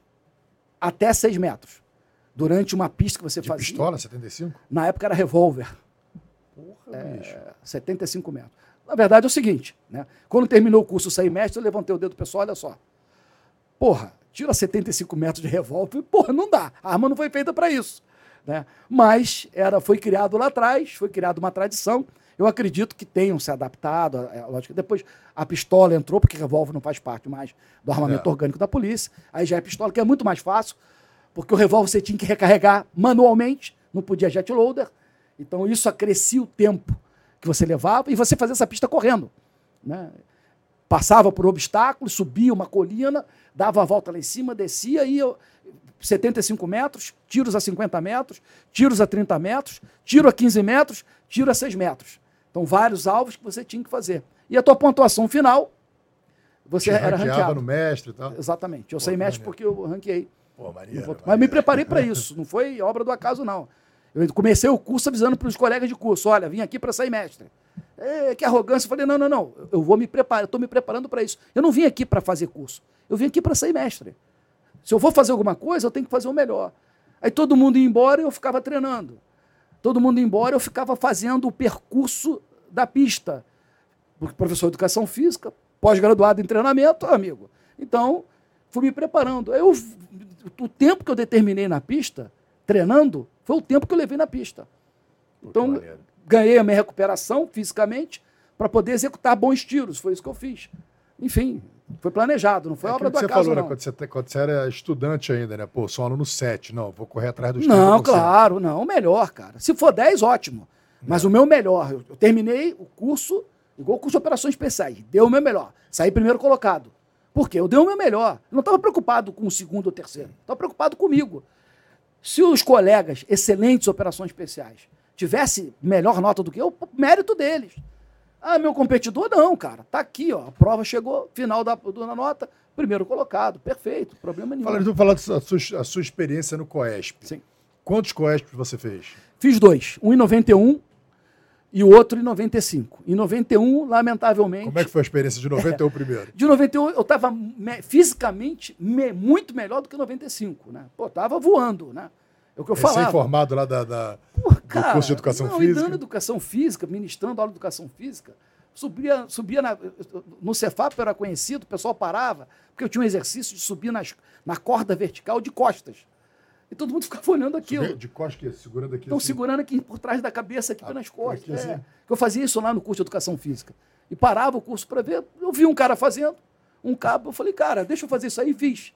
S3: até 6 metros. Durante uma pista que você
S2: De
S3: fazia.
S2: pistola, 75?
S3: Na época era revólver.
S2: Porra, bicho.
S3: É, 75 metros. Na verdade é o seguinte, né? Quando terminou o curso sair mestre, eu levantei o dedo pessoal, olha só. Porra, tira 75 metros de revólver, porra, não dá. A arma não foi feita para isso. Né? Mas era, foi criado lá atrás, foi criada uma tradição. Eu acredito que tenham se adaptado. É, lógico depois a pistola entrou, porque revólver não faz parte mais do armamento
S2: É.
S3: orgânico da polícia. Aí já é pistola, que é muito mais fácil, porque o revólver você tinha que recarregar manualmente, não podia jet loader. Então isso acrescia o tempo que você levava e você fazia essa pista correndo. Né? Passava por obstáculos, subia uma colina, dava a volta lá em cima, descia e eu, 75 metros, tiros a 50 metros, tiros a 30 metros, tiro a 15 metros, tiro a 6 metros. Então, vários alvos que você tinha que fazer. E a tua pontuação final, você
S2: Te
S3: era ranqueado.
S2: no mestre e tal.
S3: Exatamente. Eu
S2: Pô,
S3: sei mestre porque eu ranqueei.
S2: Pô, Maria.
S3: Mas me preparei para isso, não foi obra do acaso, não. Eu comecei o curso avisando para os colegas de curso: olha, vim aqui para sair mestre. É, que arrogância. Eu falei: não, não, não, eu vou me preparar, estou me preparando para isso. Eu não vim aqui para fazer curso, eu vim aqui para sair mestre. Se eu vou fazer alguma coisa, eu tenho que fazer o melhor. Aí todo mundo ia embora e eu ficava treinando. Todo mundo ia embora, eu ficava fazendo o percurso da pista. Porque professor de educação física, pós-graduado em treinamento, amigo. Então, fui me preparando. Eu, o tempo que eu determinei na pista, treinando, foi o tempo que eu levei na pista. Então, ganhei a minha recuperação fisicamente para poder executar bons tiros. Foi isso que eu fiz. Enfim, foi planejado, não foi
S2: É
S3: obra do acaso,
S2: você falou, né?
S3: não.
S2: Quando você, quando você era estudante ainda, né? Pô, sou aluno 7. Não, vou correr atrás dos
S3: Não,
S2: 30%.
S3: claro, não. O melhor, cara. Se for 10, ótimo. Mas o meu melhor, eu, eu terminei o curso, igual o curso de operações especiais. Deu o meu melhor. Saí primeiro colocado. Por quê? Eu dei o meu melhor. Eu não estava preocupado com o segundo ou terceiro. Estava preocupado comigo. Se os colegas, excelentes operações especiais, tivessem melhor nota do que eu, mérito deles. Ah, meu competidor, não, cara. Tá aqui, ó. A prova chegou, final da, da nota, primeiro colocado. Perfeito, problema nenhum.
S2: Então, falar da sua, a sua experiência no COESP.
S3: Sim.
S2: Quantos COESP você fez?
S3: Fiz dois, um em 91 e o outro em 95. Em 91, lamentavelmente.
S2: Como é que foi a experiência de 91 primeiro?
S3: De 91, eu estava fisicamente me- muito melhor do que 95, né? Pô, tava voando, né? É o que eu falava.
S2: Recém-formado lá da, da-
S3: Pô,
S2: do curso de educação
S3: não,
S2: física.
S3: dando educação física, ministrando aula de educação física, subia, subia na- no Cefap eu era conhecido, o pessoal parava, porque eu tinha um exercício de subir nas, na corda vertical de costas. E todo mundo ficava olhando aquilo.
S2: De costas, que segurando aqui.
S3: Estão
S2: assim.
S3: segurando aqui por trás da cabeça, aqui
S2: Ah, por
S3: costas.
S2: aqui,
S3: é.
S2: assim?
S3: Que Eu fazia isso lá no curso de educação física. E parava o curso para ver. Eu vi um cara fazendo, um cabo, eu falei, cara, deixa eu fazer isso aí e fiz.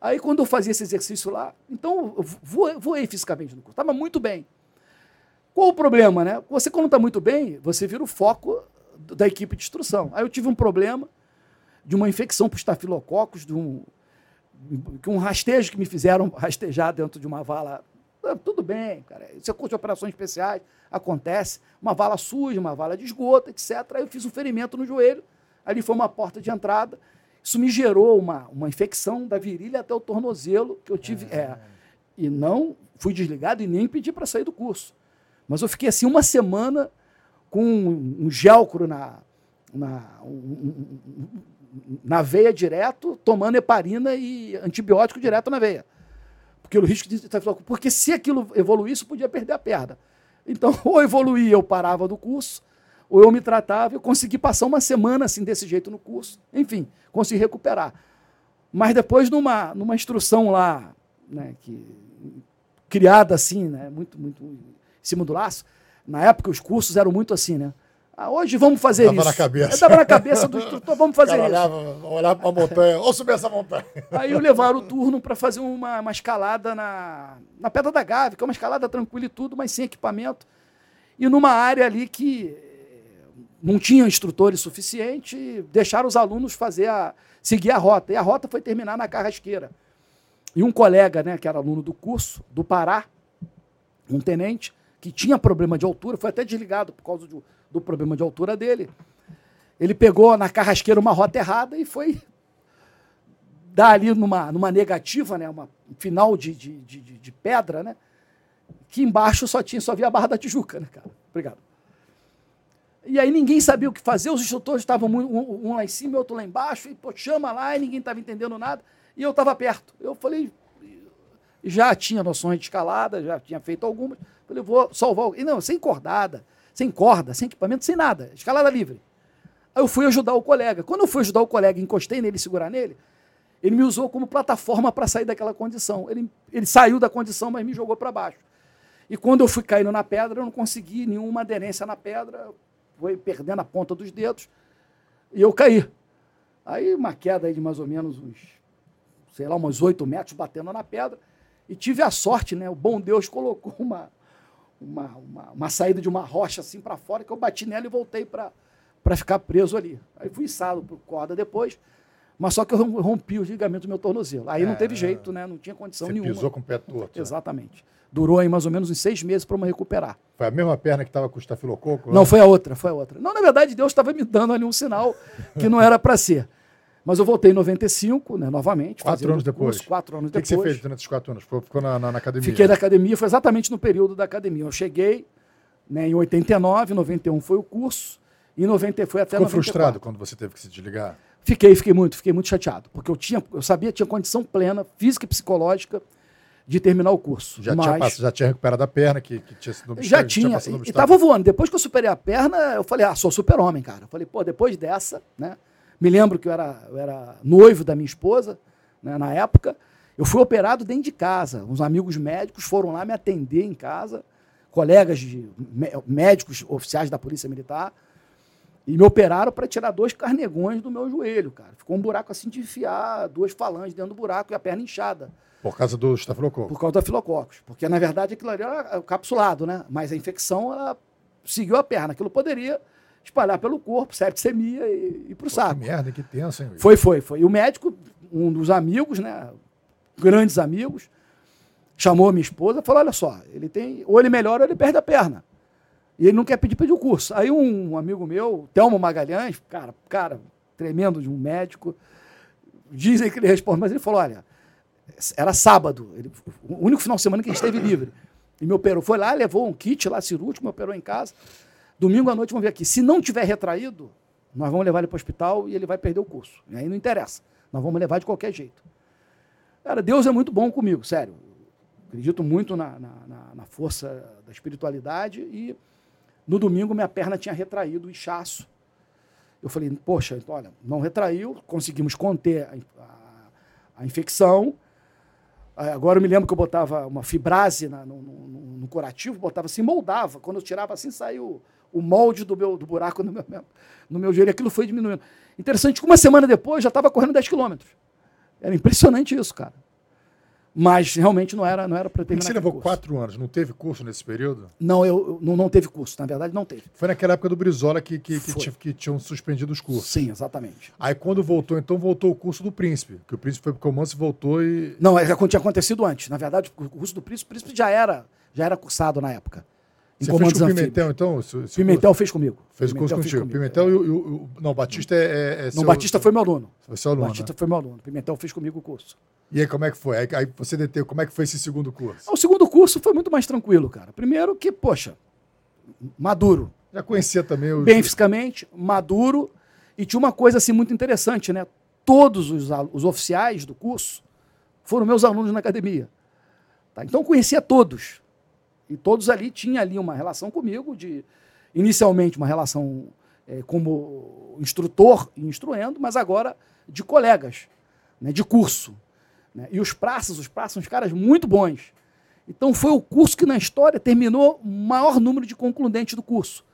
S3: Aí quando eu fazia esse exercício lá, então eu voei, voei fisicamente no curso. Estava muito bem. Qual o problema, né? Você, quando está muito bem, você vira o foco da equipe de instrução. Aí eu tive um problema de uma infecção por estafilococos, de um, um rastejo que me fizeram rastejar dentro de uma vala. Ah, Tudo bem, cara. Isso é curso de operações especiais, acontece. Uma vala suja, uma vala de esgoto, etc. Aí eu fiz um ferimento no joelho. Ali foi uma porta de entrada. Isso me gerou uma, uma infecção da virilha até o tornozelo que eu tive. É. é e não fui desligado e nem pedi para sair do curso. Mas eu fiquei assim uma semana com um gelcro na, na, um, na veia direto, tomando heparina e antibiótico direto na veia. Porque o risco de porque se aquilo evoluísse, podia perder a perna. Então, ou evoluía, eu parava do curso, ou eu me tratava, eu consegui passar uma semana assim desse jeito no curso. Enfim, consegui recuperar. Mas depois, numa, numa instrução lá, né, que, criada assim, né, muito, muito em cima do laço, na época os cursos eram muito assim, né? Ah, hoje vamos fazer
S2: Dava
S3: isso.
S2: na cabeça.
S3: Eu dava na cabeça do instrutor, vamos fazer isso.
S2: Olhava, olhava para a montanha, ou subir essa montanha.
S3: Aí eu levaram o turno para fazer uma, uma escalada na, na Pedra da Gávea, que é uma escalada tranquila e tudo, mas sem equipamento. E numa área ali que não tinha instrutores suficiente, deixaram os alunos fazer a, seguir a rota. E a rota foi terminar na Carrasqueira. E um colega, né, que era aluno do curso, do Pará, um tenente, que tinha problema de altura, foi até desligado por causa do, do problema de altura dele. Ele pegou na carrasqueira uma rota errada e foi dar ali numa, numa negativa, né, uma, um final de, de, de, de, pedra, né, que embaixo só tinha, só via a Barra da Tijuca, né, cara? Obrigado. E aí ninguém sabia o que fazer, os instrutores estavam um, um lá em cima e outro lá embaixo, e pô, chama lá, e ninguém estava entendendo nada, e eu estava perto. Eu falei, já tinha noções de escalada, já tinha feito algumas, falei, vou salvar, e não, sem cordada, sem corda, sem equipamento, sem nada, escalada livre. Aí eu fui ajudar o colega. Quando eu fui ajudar o colega, encostei nele, segurar nele, ele me usou como plataforma para sair daquela condição. Ele, ele saiu da condição, mas me jogou para baixo. E quando eu fui caindo na pedra, eu não consegui nenhuma aderência na pedra, foi perdendo a ponta dos dedos, e eu caí. Aí uma queda de mais ou menos uns, sei lá, uns oito metros batendo na pedra, e tive a sorte, né? O bom Deus colocou uma, uma, uma, uma saída de uma rocha assim para fora, que eu bati nela e voltei para ficar preso ali. Aí fui içado por corda depois, mas só que eu rompi os ligamentos do meu tornozelo. Aí é, não teve jeito, né? Não tinha condição
S2: você
S3: nenhuma.
S2: pisou com o pé torto.
S3: Né? Exatamente. Né? Durou aí mais ou menos uns seis meses para me recuperar.
S2: Foi a mesma perna que estava com o estafilococo?
S3: Não, foi a outra, foi a outra. Não, na verdade, Deus estava me dando ali um sinal que não era para ser. Mas eu voltei em 95, né, novamente.
S2: Quatro anos depois?
S3: Curso, quatro anos
S2: depois.
S3: O que,
S2: que, você fez durante esses quatro anos? Ficou na, na, na, academia?
S3: Fiquei na academia, foi exatamente no período da academia. Eu cheguei né, em 89, 91 foi o curso, e em 90 foi até
S2: Ficou
S3: 94.
S2: frustrado quando você teve que se desligar?
S3: Fiquei, fiquei muito, fiquei muito chateado. Porque eu, tinha, eu sabia, tinha condição plena, física e psicológica, de terminar o curso.
S2: Já,
S3: mas...
S2: tinha, passado, já tinha recuperado a perna, que, que tinha sido
S3: Já tinha, tinha e estava voando. Depois que eu superei a perna, eu falei, ah, sou super-homem, cara. Eu falei, pô, depois dessa, né? Me lembro que eu era, eu era noivo da minha esposa, né, na época. Eu fui operado dentro de casa. Uns amigos médicos foram lá me atender em casa, colegas de médicos oficiais da Polícia Militar, e me operaram para tirar dois carnegões do meu joelho, cara. Ficou um buraco assim de enfiar duas falanges dentro do buraco e a perna inchada.
S2: Por causa do estafilococcus?
S3: Por causa do estafilococcus. Porque, na verdade, aquilo ali era capsulado, né? Mas a infecção, ela seguiu a perna. Aquilo poderia espalhar pelo corpo, septicemia e, e para o saco.
S2: Que merda, que tenso, hein?
S3: Foi, foi, foi. E o médico, um dos amigos, né, grandes amigos, chamou minha esposa e falou: olha só, ele tem, ou ele melhora ou ele perde a perna. E ele não quer pedir pedir o curso. Aí um amigo meu, Telmo Magalhães, cara, cara, tremendo de um médico, dizem que ele responde, mas ele falou: olha, era sábado, ele, o único final de semana que a gente esteve livre. E me operou. Foi lá, levou um kit lá cirúrgico, me operou em casa. Domingo à noite vamos ver aqui. Se não tiver retraído, nós vamos levar ele para o hospital e ele vai perder o curso. E aí não interessa. Nós vamos levar de qualquer jeito. Cara, Deus é muito bom comigo, sério. Acredito muito na, na, na força da espiritualidade e no domingo minha perna tinha retraído o inchaço. Eu falei, poxa, então, olha, não retraiu, conseguimos conter a, a, a infecção. Agora eu me lembro que eu botava uma fibrase na, no, no, no, curativo, botava assim, moldava. Quando eu tirava assim, saiu o molde do, meu, do buraco no meu, no meu joelho. Aquilo foi diminuindo. Interessante que uma semana depois já estava correndo 10 quilômetros. Era impressionante isso, cara. Mas realmente não era, não era para terminar.
S2: Você levou curso. quatro anos, não teve curso nesse período?
S3: Não, eu, não, não teve curso, na verdade não teve.
S2: Foi naquela época do Brizola que, que, que, que, tinham suspendido os cursos.
S3: Sim, exatamente.
S2: Aí quando voltou, então voltou o curso do Príncipe, que o Príncipe foi para o comando e voltou e.
S3: Não, é, tinha acontecido antes. Na verdade, o curso do Príncipe, o Príncipe já era, já era cursado na época.
S2: Você fez com o. Pimentel, então? Seu- seu
S3: Pimentel fez comigo.
S2: Fez o curso contigo.
S3: comigo.
S2: Pimentel e o, Não, Batista é. é, é
S3: Não,
S2: seu-
S3: Batista foi meu aluno.
S2: Foi seu aluno.
S3: Batista
S2: né?
S3: foi meu aluno. Pimentel fez comigo o curso.
S2: E aí, como é que foi? Aí, você deteve, como é que foi esse segundo curso?
S3: O segundo curso foi muito mais tranquilo, cara. Primeiro que, poxa, maduro.
S2: Já conhecia também o.
S3: Bem fisicamente, maduro. E tinha uma coisa assim muito interessante, né? Todos os, os oficiais do curso foram meus alunos na academia. Tá? Então conhecia todos. E todos ali tinham ali uma relação comigo, de inicialmente uma relação eh, como instrutor e instruendo, mas agora de colegas, né? de curso. né? E os praças, os praças são uns caras muito bons. Então foi o curso que na história terminou o maior número de concludentes do curso.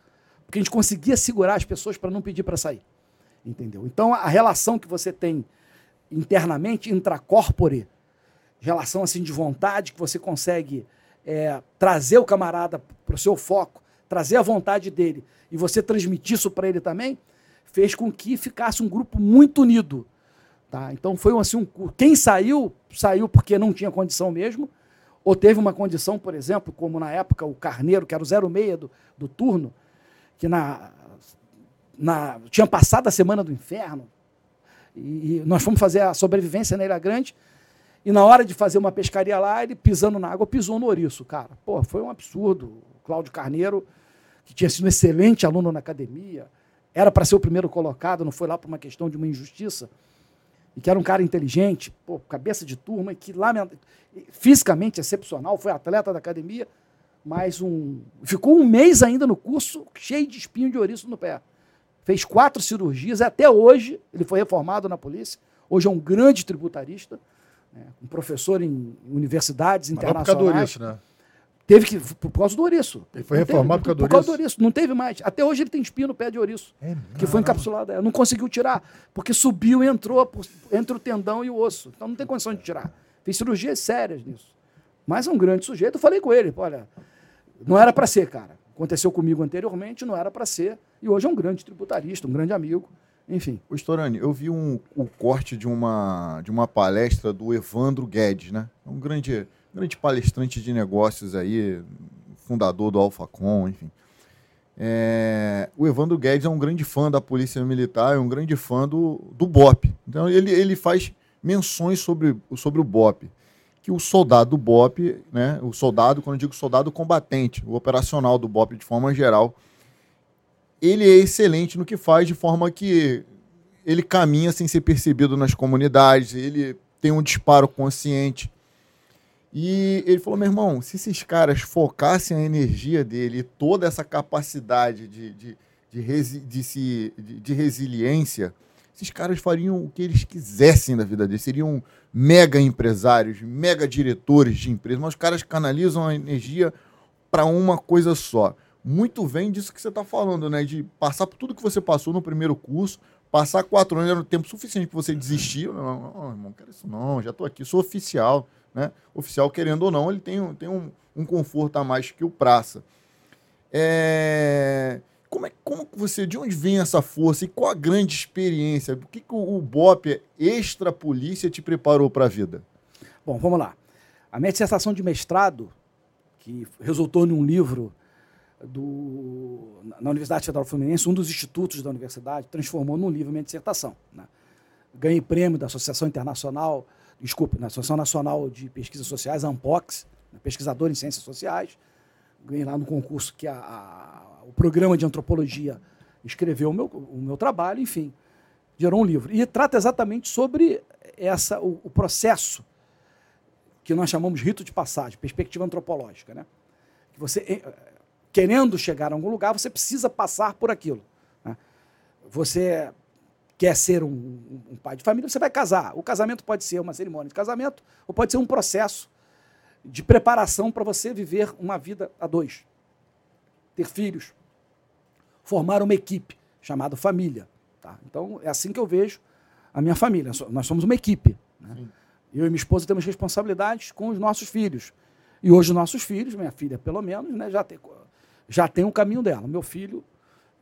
S3: Porque a gente conseguia segurar as pessoas para não pedir para sair. Entendeu? Então a relação que você tem internamente, intracorpore, relação assim de vontade, que você consegue é, trazer o camarada para o seu foco, trazer a vontade dele e você transmitir isso para ele também, fez com que ficasse um grupo muito unido. Tá? Então foi assim, um, quem saiu, saiu porque não tinha condição mesmo, ou teve uma condição, por exemplo, como na época o Carneiro, que era o 06 do, do turno, que na, na, tinha passado a semana do inferno, e, e nós fomos fazer a sobrevivência na Ilha Grande, e na hora de fazer uma pescaria lá, ele pisando na água, pisou no ouriço, cara. Pô, foi um absurdo. Cláudio Carneiro, que tinha sido um excelente aluno na academia, era para ser o primeiro colocado, não foi lá por uma questão de uma injustiça, e que era um cara inteligente, pô, cabeça de turma, e que lamenta, fisicamente excepcional, foi atleta da academia, mas um, ficou um mês ainda no curso, cheio de espinho de ouriço no pé. Fez quatro cirurgias, até hoje, ele foi reformado na polícia, hoje é um grande tributarista, né, um professor em universidades
S2: Mas não por causa do
S3: internacionais.
S2: ouriço, né?
S3: Teve que, por causa do ouriço.
S2: Ele foi
S3: Não teve-
S2: reformado por causa do
S3: Por causa do
S2: ouriço?
S3: ouriço, não teve mais. Até hoje ele tem espinho no pé de ouriço,
S2: É
S3: que foi encapsulado. é, Não conseguiu tirar, porque subiu e entrou por- entre o tendão e o osso. Então não tem condição de tirar. Fez cirurgias sérias nisso. Mas é um grande sujeito. Eu falei com ele, olha, não era para ser, cara. Aconteceu comigo anteriormente, não era para ser. E hoje é um grande tributarista, um grande amigo. Enfim.
S1: Ô, Storani, eu vi um, o corte de uma, de uma palestra do Evandro Guedes, né? Um grande, grande palestrante de negócios aí, fundador do AlphaCom, enfim. É, o Evandro Guedes é um grande fã da Polícia Militar, é um grande fã do, do BOP. Então ele, ele faz menções sobre, sobre o BOP. Que o soldado do BOP, né? O soldado, quando eu digo soldado combatente, o operacional do BOP de forma geral, ele é excelente no que faz, de forma que ele caminha sem ser percebido nas comunidades, ele tem um disparo consciente. E ele falou: meu irmão, se esses caras focassem a energia dele e toda essa capacidade de, de, de, resi de, se, de, de resiliência, esses caras fariam o que eles quisessem da vida deles, seriam mega empresários, mega diretores de empresas, mas os caras canalizam a energia para uma coisa só muito vem disso que você está falando, né? De passar por tudo que você passou no primeiro curso, passar quatro anos era o tempo suficiente para você desistir. Não, não, irmão, quero isso não, já estou aqui, sou oficial, né? Oficial, querendo ou não, ele tem, tem um, um conforto a mais que o praça. É... Como, é, como você, de onde vem essa força e qual a grande experiência? O que, que o, o BOP extra polícia te preparou para a vida?
S3: Bom, vamos lá. A minha dissertação de mestrado, que resultou num livro do, na- Universidade Federal Fluminense, um dos institutos da universidade, transformou num livro minha dissertação. né? Ganhei prêmio da Associação Internacional, desculpe, na Associação Nacional de Pesquisas Sociais, ANPOX, né, pesquisador em ciências sociais. Ganhei lá no concurso que a- a- o programa de antropologia escreveu o meu, o meu trabalho, enfim, gerou um livro. E trata exatamente sobre essa, o, o processo que nós chamamos rito de passagem, perspectiva antropológica, né? Que você, eh, querendo chegar a algum lugar, você precisa passar por aquilo. né? Você quer ser um, um- pai de família, você vai casar. O casamento pode ser uma cerimônia de casamento ou pode ser um processo de preparação para você viver uma vida a dois, ter filhos, formar uma equipe chamada família. tá? Então é assim que eu vejo a minha família. Nós somos uma equipe. né? Eu e minha esposa temos responsabilidades com os nossos filhos. E hoje os nossos filhos, minha filha pelo menos, né, já tem, já tem um caminho dela. Meu filho,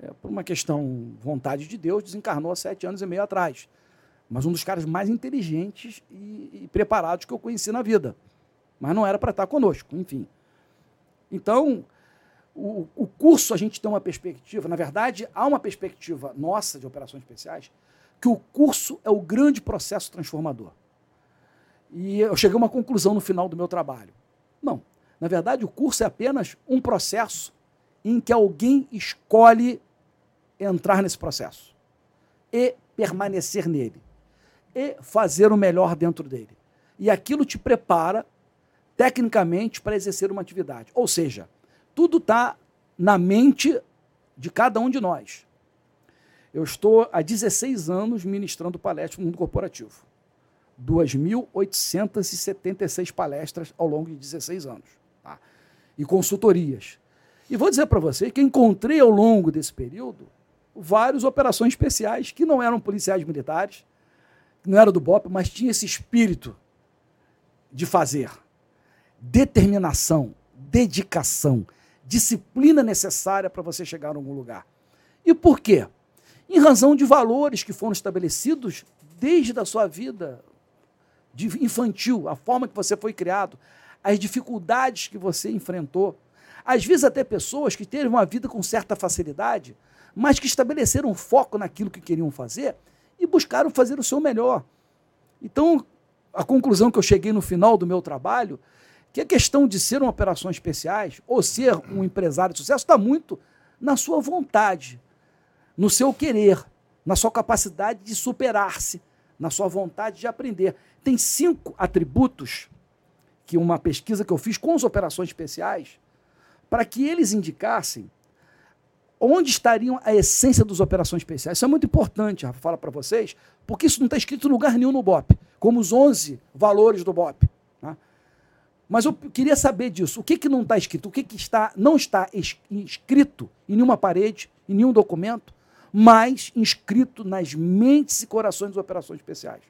S3: é, por uma questão vontade de Deus, desencarnou há sete anos e meio atrás. Mas um dos caras mais inteligentes e, e preparados que eu conheci na vida. Mas não era para estar conosco, enfim. Então, o, o curso a gente tem uma perspectiva, na verdade, há uma perspectiva nossa de operações especiais, que o curso é o grande processo transformador. E eu cheguei a uma conclusão no final do meu trabalho. Não, na verdade, o curso é apenas um processo em que alguém escolhe entrar nesse processo e permanecer nele e fazer o melhor dentro dele. E aquilo te prepara tecnicamente para exercer uma atividade. Ou seja, tudo está na mente de cada um de nós. Eu estou há 16 anos ministrando palestras no mundo corporativo. 2.876 palestras ao longo de 16 anos. Tá? E consultorias. E vou dizer para você que encontrei ao longo desse período várias operações especiais que não eram policiais militares, não eram do BOP, mas tinha esse espírito de fazer. Determinação, dedicação, disciplina necessária para você chegar a algum lugar. E por quê? Em razão de valores que foram estabelecidos desde a sua vida infantil, a forma que você foi criado, as dificuldades que você enfrentou. Às vezes até pessoas que teve uma vida com certa facilidade, mas que estabeleceram um foco naquilo que queriam fazer e buscaram fazer o seu melhor. Então, a conclusão que eu cheguei no final do meu trabalho que a questão de ser uma operações especiais ou ser um empresário de sucesso está muito na sua vontade, no seu querer, na sua capacidade de superar-se, na sua vontade de aprender. Tem cinco atributos que uma pesquisa que eu fiz com as operações especiais para que eles indicassem onde estariam a essência das operações especiais. Isso é muito importante, Rafa, fala para vocês, porque isso não está escrito em lugar nenhum no BOP, como os 11 valores do BOP. Mas eu queria saber disso. O que, que não está escrito? O que, que está, não está escrito em nenhuma parede, em nenhum documento, mas inscrito nas mentes e corações das operações especiais.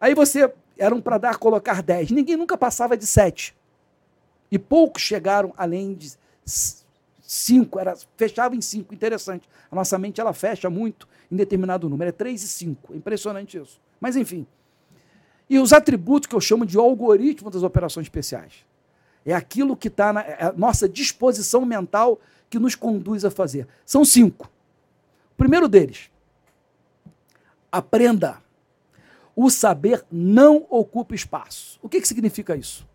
S3: Aí você eram para dar colocar 10. Ninguém nunca passava de 7. E poucos chegaram além de 5, era fechava em 5, interessante. A nossa mente ela fecha muito em determinado número, é 3 e 5. É impressionante isso. Mas enfim, e os atributos que eu chamo de algoritmo das operações especiais. É aquilo que está na é nossa disposição mental que nos conduz a fazer. São cinco. O primeiro deles, aprenda. O saber não ocupa espaço. O que, que significa isso?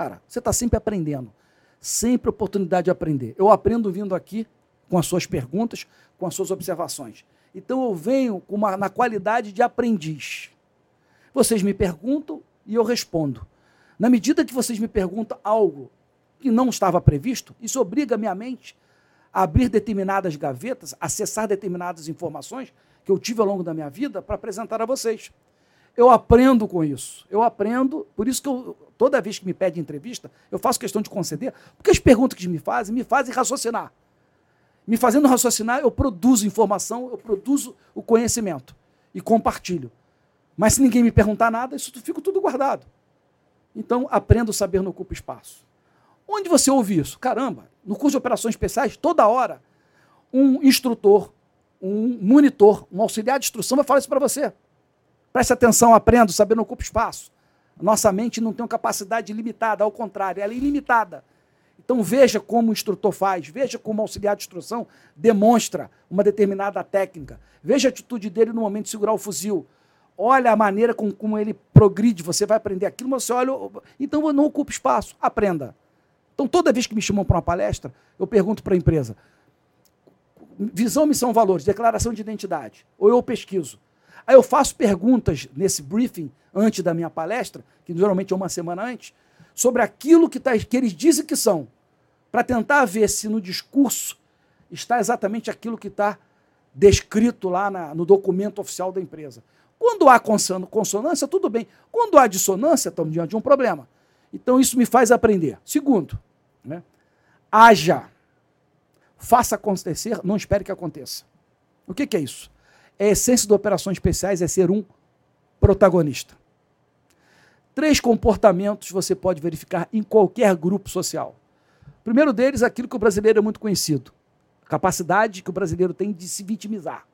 S3: Cara, você está sempre aprendendo. Sempre oportunidade de aprender. Eu aprendo vindo aqui com as suas perguntas, com as suas observações. Então eu venho uma, na qualidade de aprendiz. Vocês me perguntam e eu respondo. Na medida que vocês me perguntam algo que não estava previsto, isso obriga minha mente a abrir determinadas gavetas, acessar determinadas informações que eu tive ao longo da minha vida para apresentar a vocês. Eu aprendo com isso. Eu aprendo, por isso que eu, toda vez que me pede entrevista, eu faço questão de conceder, porque as perguntas que me fazem me fazem raciocinar. Me fazendo raciocinar, eu produzo informação, eu produzo o conhecimento e compartilho. Mas se ninguém me perguntar nada, isso fica tudo guardado. Então, aprenda o saber no ocupa espaço. Onde você ouve isso? Caramba, no curso de operações especiais, toda hora, um instrutor, um monitor, um auxiliar de instrução vai falar isso para você. Preste atenção, aprenda, saber no ocupa espaço. Nossa mente não tem uma capacidade limitada, ao contrário, ela é ilimitada. Então veja como o instrutor faz, veja como o auxiliar de instrução demonstra uma determinada técnica. Veja a atitude dele no momento de segurar o fuzil olha a maneira com, como ele progride, você vai aprender aquilo, mas você olha. Então não ocupa espaço, aprenda. Então, toda vez que me chamam para uma palestra, eu pergunto para a empresa: visão, missão, valores, declaração de identidade. Ou eu pesquiso. Aí eu faço perguntas nesse briefing antes da minha palestra, que geralmente é uma semana antes, sobre aquilo que, tá, que eles dizem que são, para tentar ver se no discurso está exatamente aquilo que está descrito lá na, no documento oficial da empresa. Quando há consonância, tudo bem. Quando há dissonância, estamos diante de um problema. Então, isso me faz aprender. Segundo, né? haja. Faça acontecer, não espere que aconteça. O que, que é isso? É a essência de operações especiais é ser um protagonista. Três comportamentos você pode verificar em qualquer grupo social. O primeiro deles, aquilo que o brasileiro é muito conhecido. A capacidade que o brasileiro tem de se vitimizar.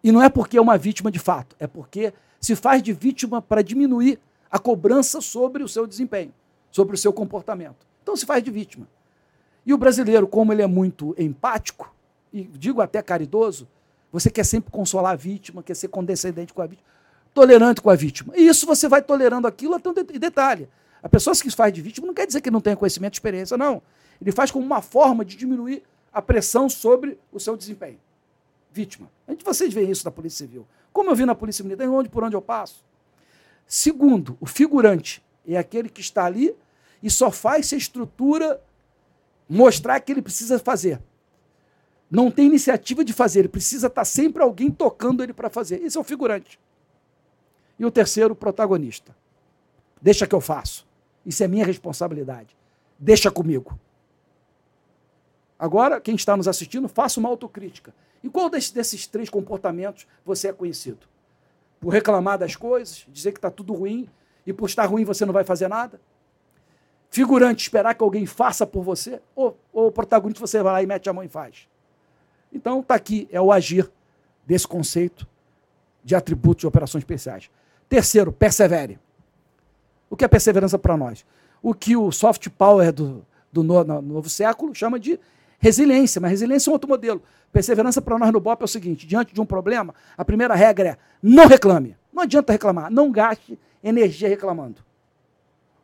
S3: E não é porque é uma vítima de fato, é porque se faz de vítima para diminuir a cobrança sobre o seu desempenho, sobre o seu comportamento. Então se faz de vítima. E o brasileiro, como ele é muito empático, e digo até caridoso, você quer sempre consolar a vítima, quer ser condescendente com a vítima, tolerante com a vítima. E isso você vai tolerando aquilo até um detalhe. A pessoa que se faz de vítima não quer dizer que não tenha conhecimento e experiência, não. Ele faz como uma forma de diminuir a pressão sobre o seu desempenho. Vítima. Gente, vocês veem isso na Polícia Civil. Como eu vi na Polícia Militar, onde por onde eu passo. Segundo, o figurante é aquele que está ali e só faz se a estrutura mostrar que ele precisa fazer. Não tem iniciativa de fazer, ele precisa estar sempre alguém tocando ele para fazer. Esse é o figurante. E o terceiro, o protagonista. Deixa que eu faço. Isso é minha responsabilidade. Deixa comigo. Agora, quem está nos assistindo, faça uma autocrítica. E qual desses, desses três comportamentos você é conhecido? Por reclamar das coisas, dizer que está tudo ruim, e por estar ruim você não vai fazer nada? Figurante, esperar que alguém faça por você? Ou, ou protagonista, você vai lá e mete a mão e faz? Então, está aqui, é o agir desse conceito de atributos de operações especiais. Terceiro, persevere. O que é perseverança para nós? O que o soft power do, do no, no, novo século chama de resiliência, mas resiliência é um outro modelo. Perseverança para nós no BOP é o seguinte: diante de um problema, a primeira regra é não reclame. Não adianta reclamar, não gaste energia reclamando.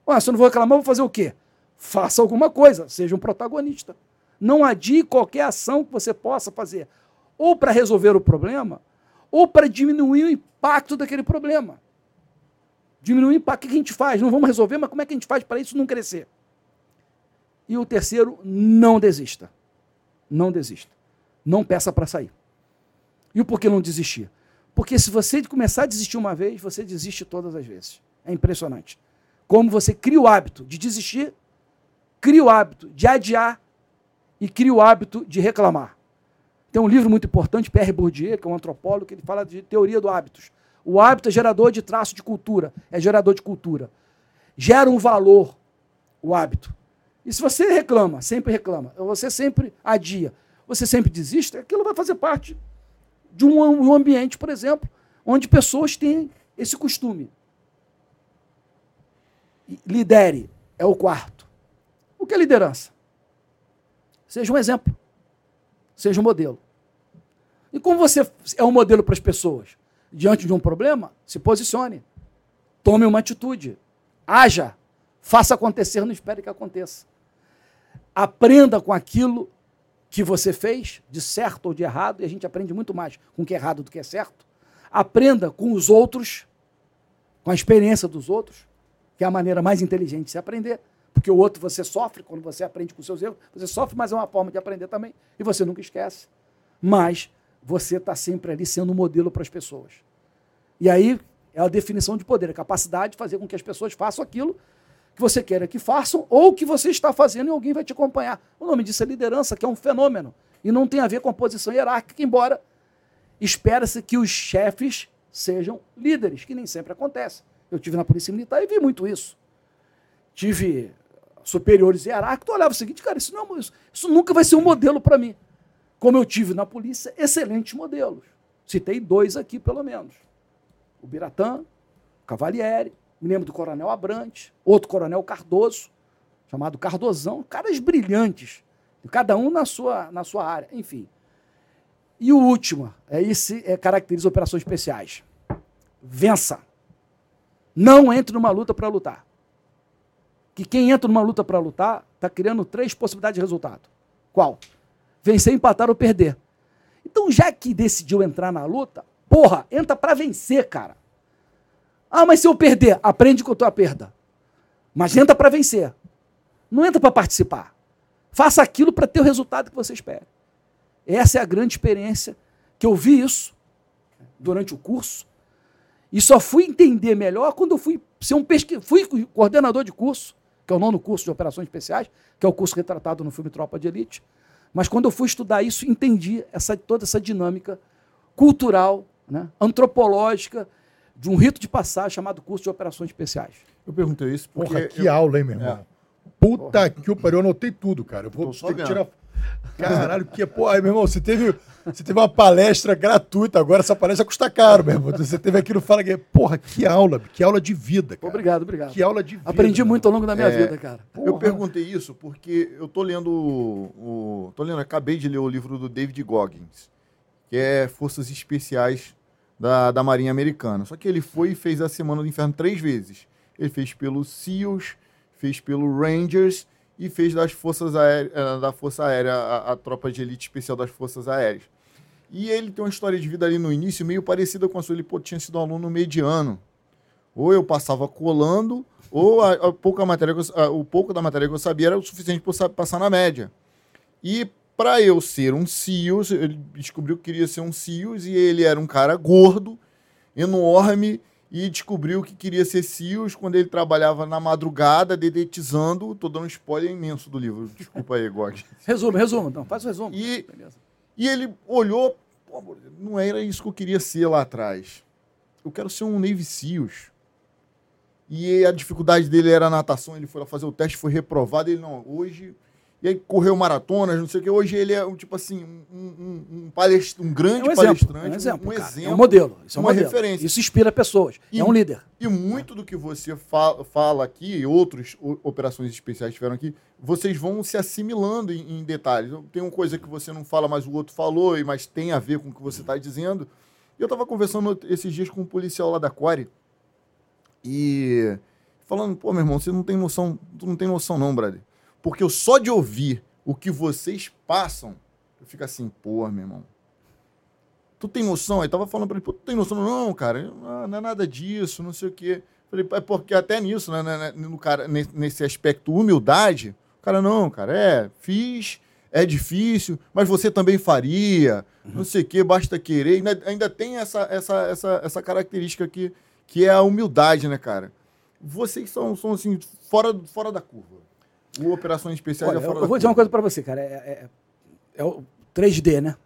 S3: Ué, se eu não vou reclamar, vou fazer o quê? Faça alguma coisa, seja um protagonista. Não adie qualquer ação que você possa fazer, ou para resolver o problema, ou para diminuir o impacto daquele problema. Diminuir o impacto, o que a gente faz? Não vamos resolver, mas como é que a gente faz para isso não crescer? E o terceiro, não desista. Não desista. Não peça para sair. E o porquê não desistir? Porque se você começar a desistir uma vez, você desiste todas as vezes. É impressionante. Como você cria o hábito de desistir, cria o hábito de adiar e cria o hábito de reclamar. Tem um livro muito importante, Pierre Bourdieu, que é um antropólogo, que ele fala de teoria do hábitos. O hábito é gerador de traço de cultura, é gerador de cultura. Gera um valor o hábito. E se você reclama, sempre reclama, você sempre adia, você sempre desiste, aquilo vai fazer parte de um, ambiente, por exemplo, onde pessoas têm esse costume. Lidere é o quarto. O que é liderança? Seja um exemplo. Seja um modelo. E como você é um modelo para as pessoas? Diante de um problema, se posicione. Tome uma atitude. Haja. Faça acontecer, não espere que aconteça. Aprenda com aquilo que você fez, de certo ou de errado, e a gente aprende muito mais com o que é errado do que é certo. Aprenda com os outros, com a experiência dos outros, que é a maneira mais inteligente de se aprender. Porque o outro você sofre quando você aprende com seus erros, você sofre, mas é uma forma de aprender também, e você nunca esquece. Mas você está sempre ali sendo um modelo para as pessoas. E aí é a definição de poder, a capacidade de fazer com que as pessoas façam aquilo que você quer que façam ou que você está fazendo e alguém vai te acompanhar. O nome disso é liderança, que é um fenômeno. E não tem a ver com a posição hierárquica, embora espera-se que os chefes sejam líderes, que nem sempre acontece. Eu tive na Polícia Militar e vi muito isso. Tive superiores hierárquicos, olhava o seguinte, cara, isso, não, isso, isso nunca vai ser um modelo para mim. Como eu tive na polícia, excelentes modelos. Citei dois aqui, pelo menos. O Biratã, o Cavalieri, me lembro do Coronel Abrante, outro Coronel Cardoso, chamado Cardosão, caras brilhantes, cada um na sua, na sua área, enfim. E o último, é esse é, caracteriza operações especiais. Vença. Não entre numa luta para lutar. Que quem entra numa luta para lutar está criando três possibilidades de resultado. Qual? Vencer, empatar ou perder. Então, já que decidiu entrar na luta, porra, entra para vencer, cara. Ah, mas se eu perder, aprende com a tua perda. Mas entra para vencer. Não entra para participar. Faça aquilo para ter o resultado que você espera. Essa é a grande experiência que eu vi isso durante o curso. E só fui entender melhor quando eu fui ser um pesqui... fui coordenador de curso, que é o nono curso de operações especiais, que é o curso retratado no filme Tropa de Elite. Mas quando eu fui estudar isso, entendi essa, toda essa dinâmica cultural, né, antropológica de um rito de passagem chamado curso de operações especiais.
S1: Eu perguntei isso porque.
S2: Porra, que
S1: eu...
S2: aula, hein, meu irmão? É. Puta Porra. que o pariu, eu anotei tudo, cara. Eu vou ter que tirar. Caralho, que pô, aí, meu irmão, você teve, você teve uma palestra gratuita agora, essa palestra custa caro, meu irmão. Você teve aqui no Fala Guerreiro. Porra, que aula, que aula de vida, cara.
S3: Obrigado, obrigado.
S2: Que aula de vida.
S3: Aprendi muito ao longo da minha é, vida, cara.
S1: Porra. Eu perguntei isso porque eu tô lendo o, o, tô lendo, acabei de ler o livro do David Goggins, que é Forças Especiais da, da Marinha Americana. Só que ele foi e fez a Semana do Inferno três vezes. Ele fez pelo SEALs, fez pelo Rangers e fez das Forças Aéreas, eh, da Força Aérea, a, a, tropa de elite especial das Forças Aéreas. E ele tem uma história de vida ali no início meio parecida com a sua. Ele pô, tinha sido um aluno mediano. Ou eu passava colando, ou a, a pouca matéria eu, o pouco da matéria que eu sabia era o suficiente para passar na média. E para eu ser um CIOS, ele descobriu que queria ser um CIOS e ele era um cara gordo, enorme, e descobriu que queria ser CIOS quando ele trabalhava na madrugada, dedetizando. Tô dando um spoiler imenso do livro. Desculpa aí, Gog.
S3: resumo, resumo. Então, faz o resumo.
S1: E, e ele olhou, não era isso que eu queria ser lá atrás. Eu quero ser um Navy SEALs. E a dificuldade dele era a natação, ele foi lá fazer o teste, foi reprovado. Ele, não, hoje e aí correu maratonas, não sei o que. Hoje ele é, tipo assim, um, um, um, palest... um grande é um palestrante. É um
S3: exemplo, um, exemplo. É um modelo. Isso é uma
S1: modelo. referência.
S3: Isso inspira pessoas. E, é um líder.
S1: E muito do que você fala, fala aqui, e outras operações especiais tiveram aqui, vocês vão se assimilando em, em, detalhes. Tem uma coisa que você não fala, mas o outro falou, mas tem a ver com o que você está dizendo. E eu estava conversando esses dias com um policial lá da Core e falando, pô, meu irmão, você não tem noção, tu não tem noção não, brother porque eu só de ouvir o que vocês passam, eu fico assim, pô, meu irmão. Tu tem noção? Aí tava falando pra ele, pô, tu tem noção? Não, cara, não é nada disso, não sei o quê. Falei, é porque até nisso, né, né, né no cara, nesse aspecto humildade, o cara, não, cara, é, fiz, é difícil, mas você também faria, uhum. não sei o quê, basta querer. Ainda, ainda tem essa, essa, essa, essa característica aqui, que é a humildade, né, cara? Vocês são, são assim, fora, fora da curva. O Operações Especiais
S3: Olha, Eu vou dizer uma coisa para você, cara. É, é, é, o 3D, né?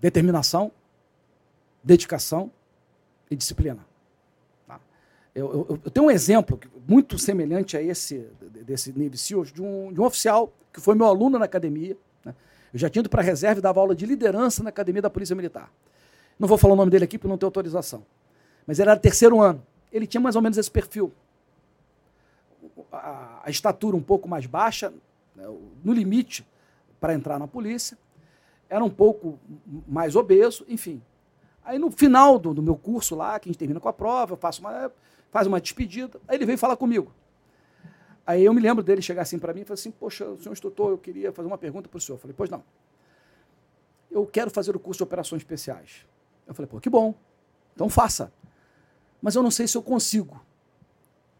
S3: Determinação, dedicação e disciplina. Tá? Eu, eu, eu, tenho um exemplo muito semelhante a esse, desse Navy SEALs, de um, de um oficial que foi meu aluno na academia. Né? Eu já tinha ido para a reserva e dava aula de liderança na academia da Polícia Militar. Não vou falar o nome dele aqui porque não tenho autorização. Mas ele era terceiro ano. Ele tinha mais ou menos esse perfil a, a estatura um pouco mais baixa, né, no limite para entrar na polícia, era um pouco mais obeso, enfim. Aí no final do, do, meu curso lá, que a gente termina com a prova, eu faço uma, faz uma despedida, aí ele veio falar comigo. Aí eu me lembro dele chegar assim para mim e falar assim, poxa, senhor instrutor, eu queria fazer uma pergunta para o senhor. Eu falei, pois não. Eu quero fazer o curso de operações especiais. Eu falei, pô, que bom. Então faça. Mas eu não sei se eu consigo.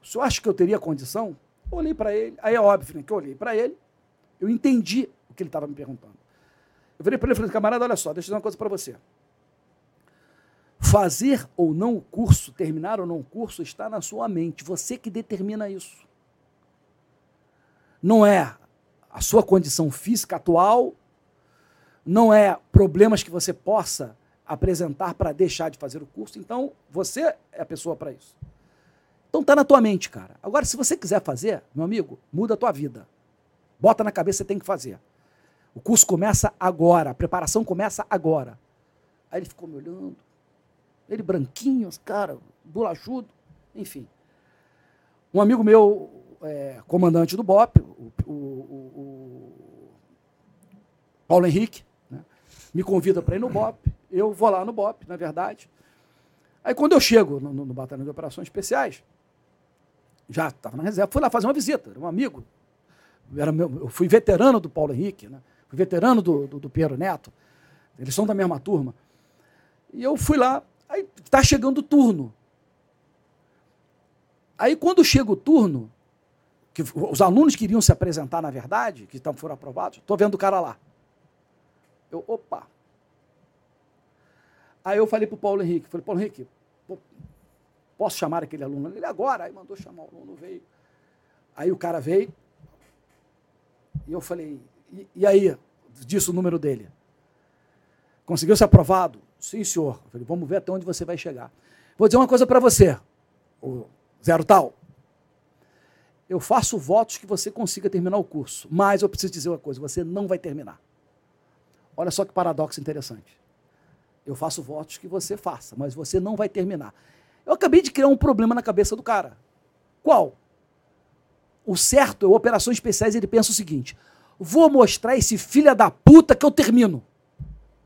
S3: Senhor acha que eu teria condição? Eu olhei para ele, aí é óbvio né, que eu olhei para ele, eu entendi o que ele estava me perguntando. Eu virei para ele e falei, camarada, olha só, deixa eu dizer uma coisa para você. Fazer ou não o curso, terminar ou não o curso, está na sua mente. Você que determina isso. Não é a sua condição física atual, não é problemas que você possa apresentar para deixar de fazer o curso. Então, você é a pessoa para isso. Então tá na tua mente, cara. Agora, se você quiser fazer, meu amigo, muda a tua vida. Bota na cabeça você tem que fazer. O curso começa agora, a preparação começa agora. Aí ele ficou me olhando. Ele branquinho, cara, bolachudo, enfim. Um amigo meu, é, comandante do BOP, o, o, o, Paulo Henrique, né, me convida para ir no BOP. Eu vou lá no BOP, na verdade. Aí quando eu chego no, no, no Batalhão de Operações Especiais, já estava na reserva, fui lá fazer uma visita, era um amigo. Era meu, eu fui veterano do Paulo Henrique, né? fui veterano do, do, do Pedro Neto, eles são da mesma turma. E eu fui lá, aí está chegando o turno. Aí quando chega o turno, que os alunos queriam se apresentar, na verdade, que foram aprovados, estou vendo o cara lá. Eu, opa. Aí eu falei para o Paulo Henrique, falei, Paulo Henrique, Posso chamar aquele aluno? Ele agora. Aí mandou chamar o aluno, veio. Aí o cara veio. E eu falei, e, e aí? Disse o número dele. Conseguiu ser aprovado? Sim, senhor. Eu falei, vamos ver até onde você vai chegar. Vou dizer uma coisa para você, o zero tal. Eu faço votos que você consiga terminar o curso, mas eu preciso dizer uma coisa: você não vai terminar. Olha só que paradoxo interessante. Eu faço votos que você faça, mas você não vai terminar. Eu acabei de criar um problema na cabeça do cara. Qual? O certo, operações especiais, ele pensa o seguinte: vou mostrar esse filho da puta que eu termino.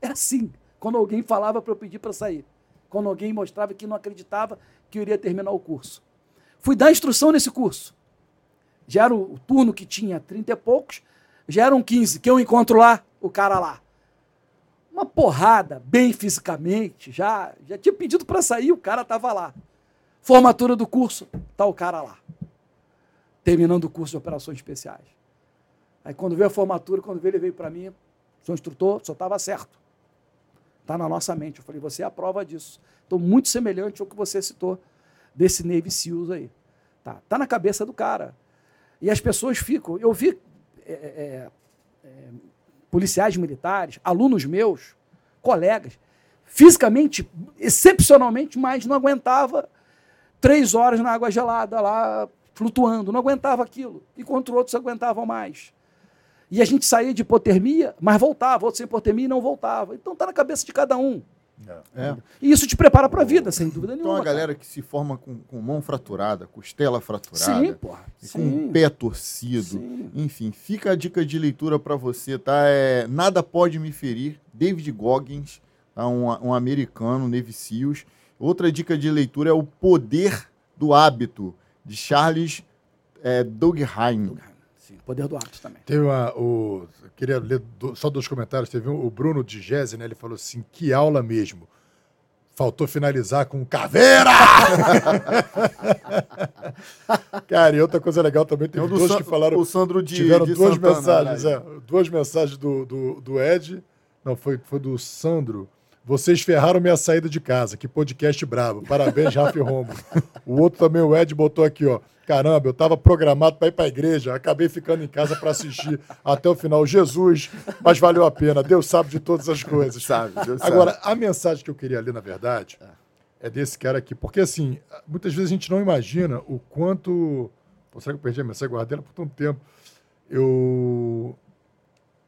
S3: É assim. Quando alguém falava para eu pedir para sair. Quando alguém mostrava que não acreditava que eu iria terminar o curso. Fui dar instrução nesse curso. Já era o, turno que tinha 30 e poucos, já eram 15. Que eu encontro lá, o cara lá. Uma porrada, bem fisicamente, já, já tinha pedido para sair, o cara estava lá. Formatura do curso, tá o cara lá. Terminando o curso de operações especiais. Aí quando veio a formatura, quando veio, ele veio para mim, sou instrutor, só estava certo. Está na nossa mente. Eu falei, você é a prova disso. Estou muito semelhante ao que você citou desse Navy SEALs aí. Tá, tá na cabeça do cara. E as pessoas ficam. Eu vi é, é, é, policiais militares, alunos meus, colegas, fisicamente, excepcionalmente, mas não aguentava três horas na água gelada lá, flutuando, não aguentava aquilo, enquanto outros aguentavam mais. E a gente saía de hipotermia, mas voltava, outros sem hipotermia e não voltava. Então está na cabeça de cada um. É. é. E isso te prepara para a vida, sem dúvida nenhuma.
S1: Então a galera cara. que se forma com, com, mão fraturada, costela fraturada, Sim, porra. com o pé torcido, Sim. enfim, fica a dica de leitura para você, tá? É Nada Pode Me Ferir, David Goggins, tá? um, um americano, Navy Seals. Outra dica de leitura é O Poder do Hábito, de Charles é, Dugheim.
S3: Sim, Poder do Hábito também.
S2: Teve uma, o, queria ler do, só dois comentários. Teve um, o Bruno de Gese, né? Ele falou assim: que aula mesmo. Faltou finalizar com caveira! Cara, e outra coisa legal também, tem dois que falaram.
S1: O Sandro de
S2: Tiveram
S1: de
S2: duas Santana, mensagens, né? é, duas mensagens do, do, do Ed. Não, foi, foi do Sandro. Vocês ferraram minha saída de casa. Que podcast brabo. Parabéns, Rafa e Romo. O outro também, o Ed, botou aqui, ó. Caramba, eu estava programado para ir para a igreja, acabei ficando em casa para assistir até o final. Jesus, mas valeu a pena. Deus sabe de todas as coisas.
S1: Sabe, Deus
S2: Agora,
S1: sabe.
S2: a mensagem que eu queria ler, na verdade, é desse cara aqui. Porque, assim, muitas vezes a gente não imagina o quanto. Pô, será que eu perdi a mensagem? Guardei ela por tanto tempo. Eu.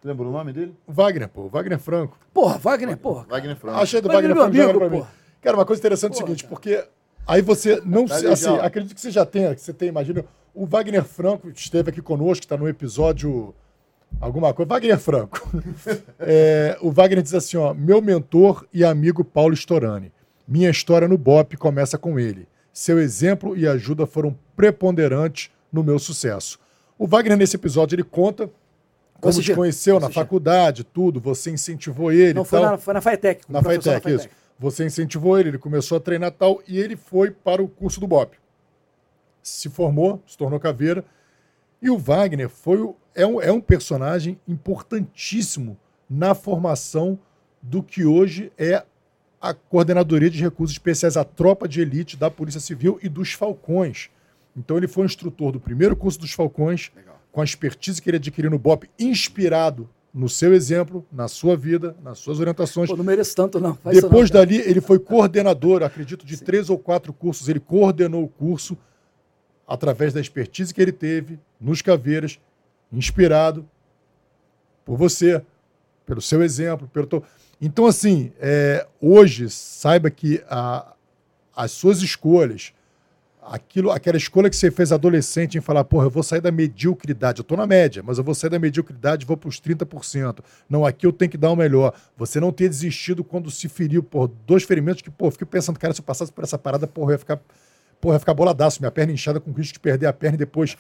S1: Lembra o nome dele?
S2: Wagner, pô. Wagner Franco.
S3: Porra, Wagner, porra.
S1: Wagner Franco.
S2: Achei do Wagner, Wagner Franco. Amigo, Cara, uma coisa interessante é o seguinte, porque Aí você não tá se, assim, acredito que você já tenha, que você tem, imagina, o Wagner Franco esteve aqui conosco, está no episódio alguma coisa. Wagner Franco. é, o Wagner diz assim, ó, meu mentor e amigo Paulo Storani. Minha história no BOP começa com ele. Seu exemplo e ajuda foram preponderantes no meu sucesso. O Wagner, nesse episódio, ele conta como te conheceu na faculdade, tudo, você incentivou ele. Não,
S3: foi, na, foi na FATEC.
S2: Na FATEC, isso. Você incentivou ele, ele começou a treinar tal e ele foi para o curso do BOP. Se formou, se tornou caveira. E o Wagner foi o, é, um, é um personagem importantíssimo na formação do que hoje é a Coordenadoria de Recursos Especiais, a tropa de elite da Polícia Civil e dos Falcões. Então ele foi instrutor do primeiro curso dos Falcões, Legal. Com a expertise que ele adquiriu no BOP, inspirado no seu exemplo, na sua vida, nas suas orientações. Pô,
S3: não mereço tanto, não.
S2: Faz Depois não, dali, ele foi coordenador, acredito, de Sim. três ou quatro cursos. Ele coordenou o curso através da expertise que ele teve nos caveiras, inspirado por você, pelo seu exemplo. Pelo Então, assim, é, hoje, saiba que a, as suas escolhas, aquilo, aquela escolha que você fez adolescente em falar, porra, eu vou sair da mediocridade, eu tô na média, mas eu vou sair da mediocridade e vou para os 30%. Não, aqui eu tenho que dar o melhor. Você não ter desistido quando se feriu, por dois ferimentos que, pô, fiquei pensando, cara, se eu passasse por essa parada, porra, eu ia ficar, porra, ia ficar boladaço, minha perna inchada com risco de perder a perna e depois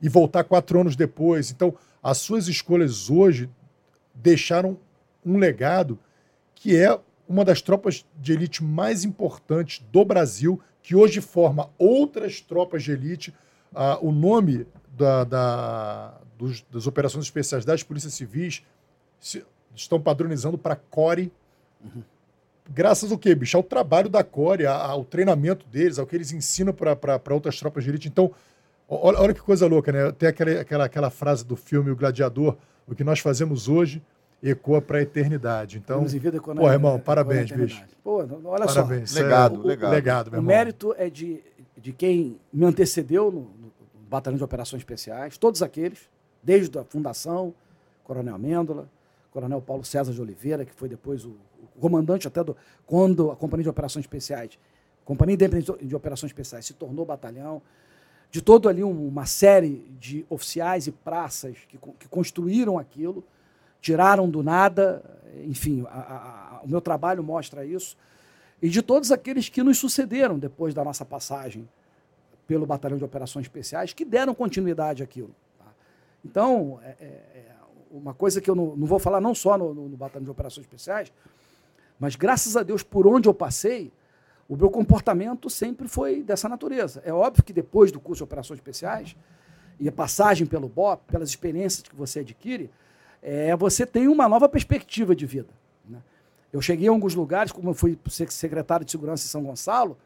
S2: e voltar quatro anos depois. Então, as suas escolhas hoje deixaram um legado que é uma das tropas de elite mais importantes do Brasil, que hoje forma outras tropas de elite. Ah, o nome da, da dos, das operações especiais das polícias civis se, estão padronizando para CORE. Uhum. Graças ao quê, bicho? Ao trabalho da CORE, ao treinamento deles, ao que eles ensinam para outras tropas de elite. Então, olha, olha que coisa louca, né? Tem aquela, aquela, aquela frase do filme O Gladiador: o que nós fazemos hoje ecoa para a eternidade. Então, pô, irmão, parabéns, bicho.
S3: Pô, olha parabéns.
S1: só. Legado, é, legado.
S2: legado
S3: o mérito é de, de quem me antecedeu no, no, Batalhão de Operações Especiais, todos aqueles, desde a fundação, Coronel Amêndola, Coronel Paulo César de Oliveira, que foi depois o, o comandante até do. Quando a Companhia de Operações Especiais, Companhia Independente de Operações Especiais, se tornou batalhão. De todo ali um, uma série de oficiais e praças que, que construíram aquilo, tiraram do nada, enfim, a, a, o meu trabalho mostra isso. E de todos aqueles que nos sucederam depois da nossa passagem pelo Batalhão de Operações Especiais, que deram continuidade àquilo. Tá? Então, é, é, é, uma coisa que eu não, não, vou falar não só no, no, no Batalhão de Operações Especiais, mas graças a Deus, por onde eu passei, o meu comportamento sempre foi dessa natureza. É óbvio que depois do curso de Operações Especiais e a passagem pelo BOP, pelas experiências que você adquire, é, você tem uma nova perspectiva de vida. Né? Eu cheguei a alguns lugares, como eu fui secretário de Segurança em São Gonçalo,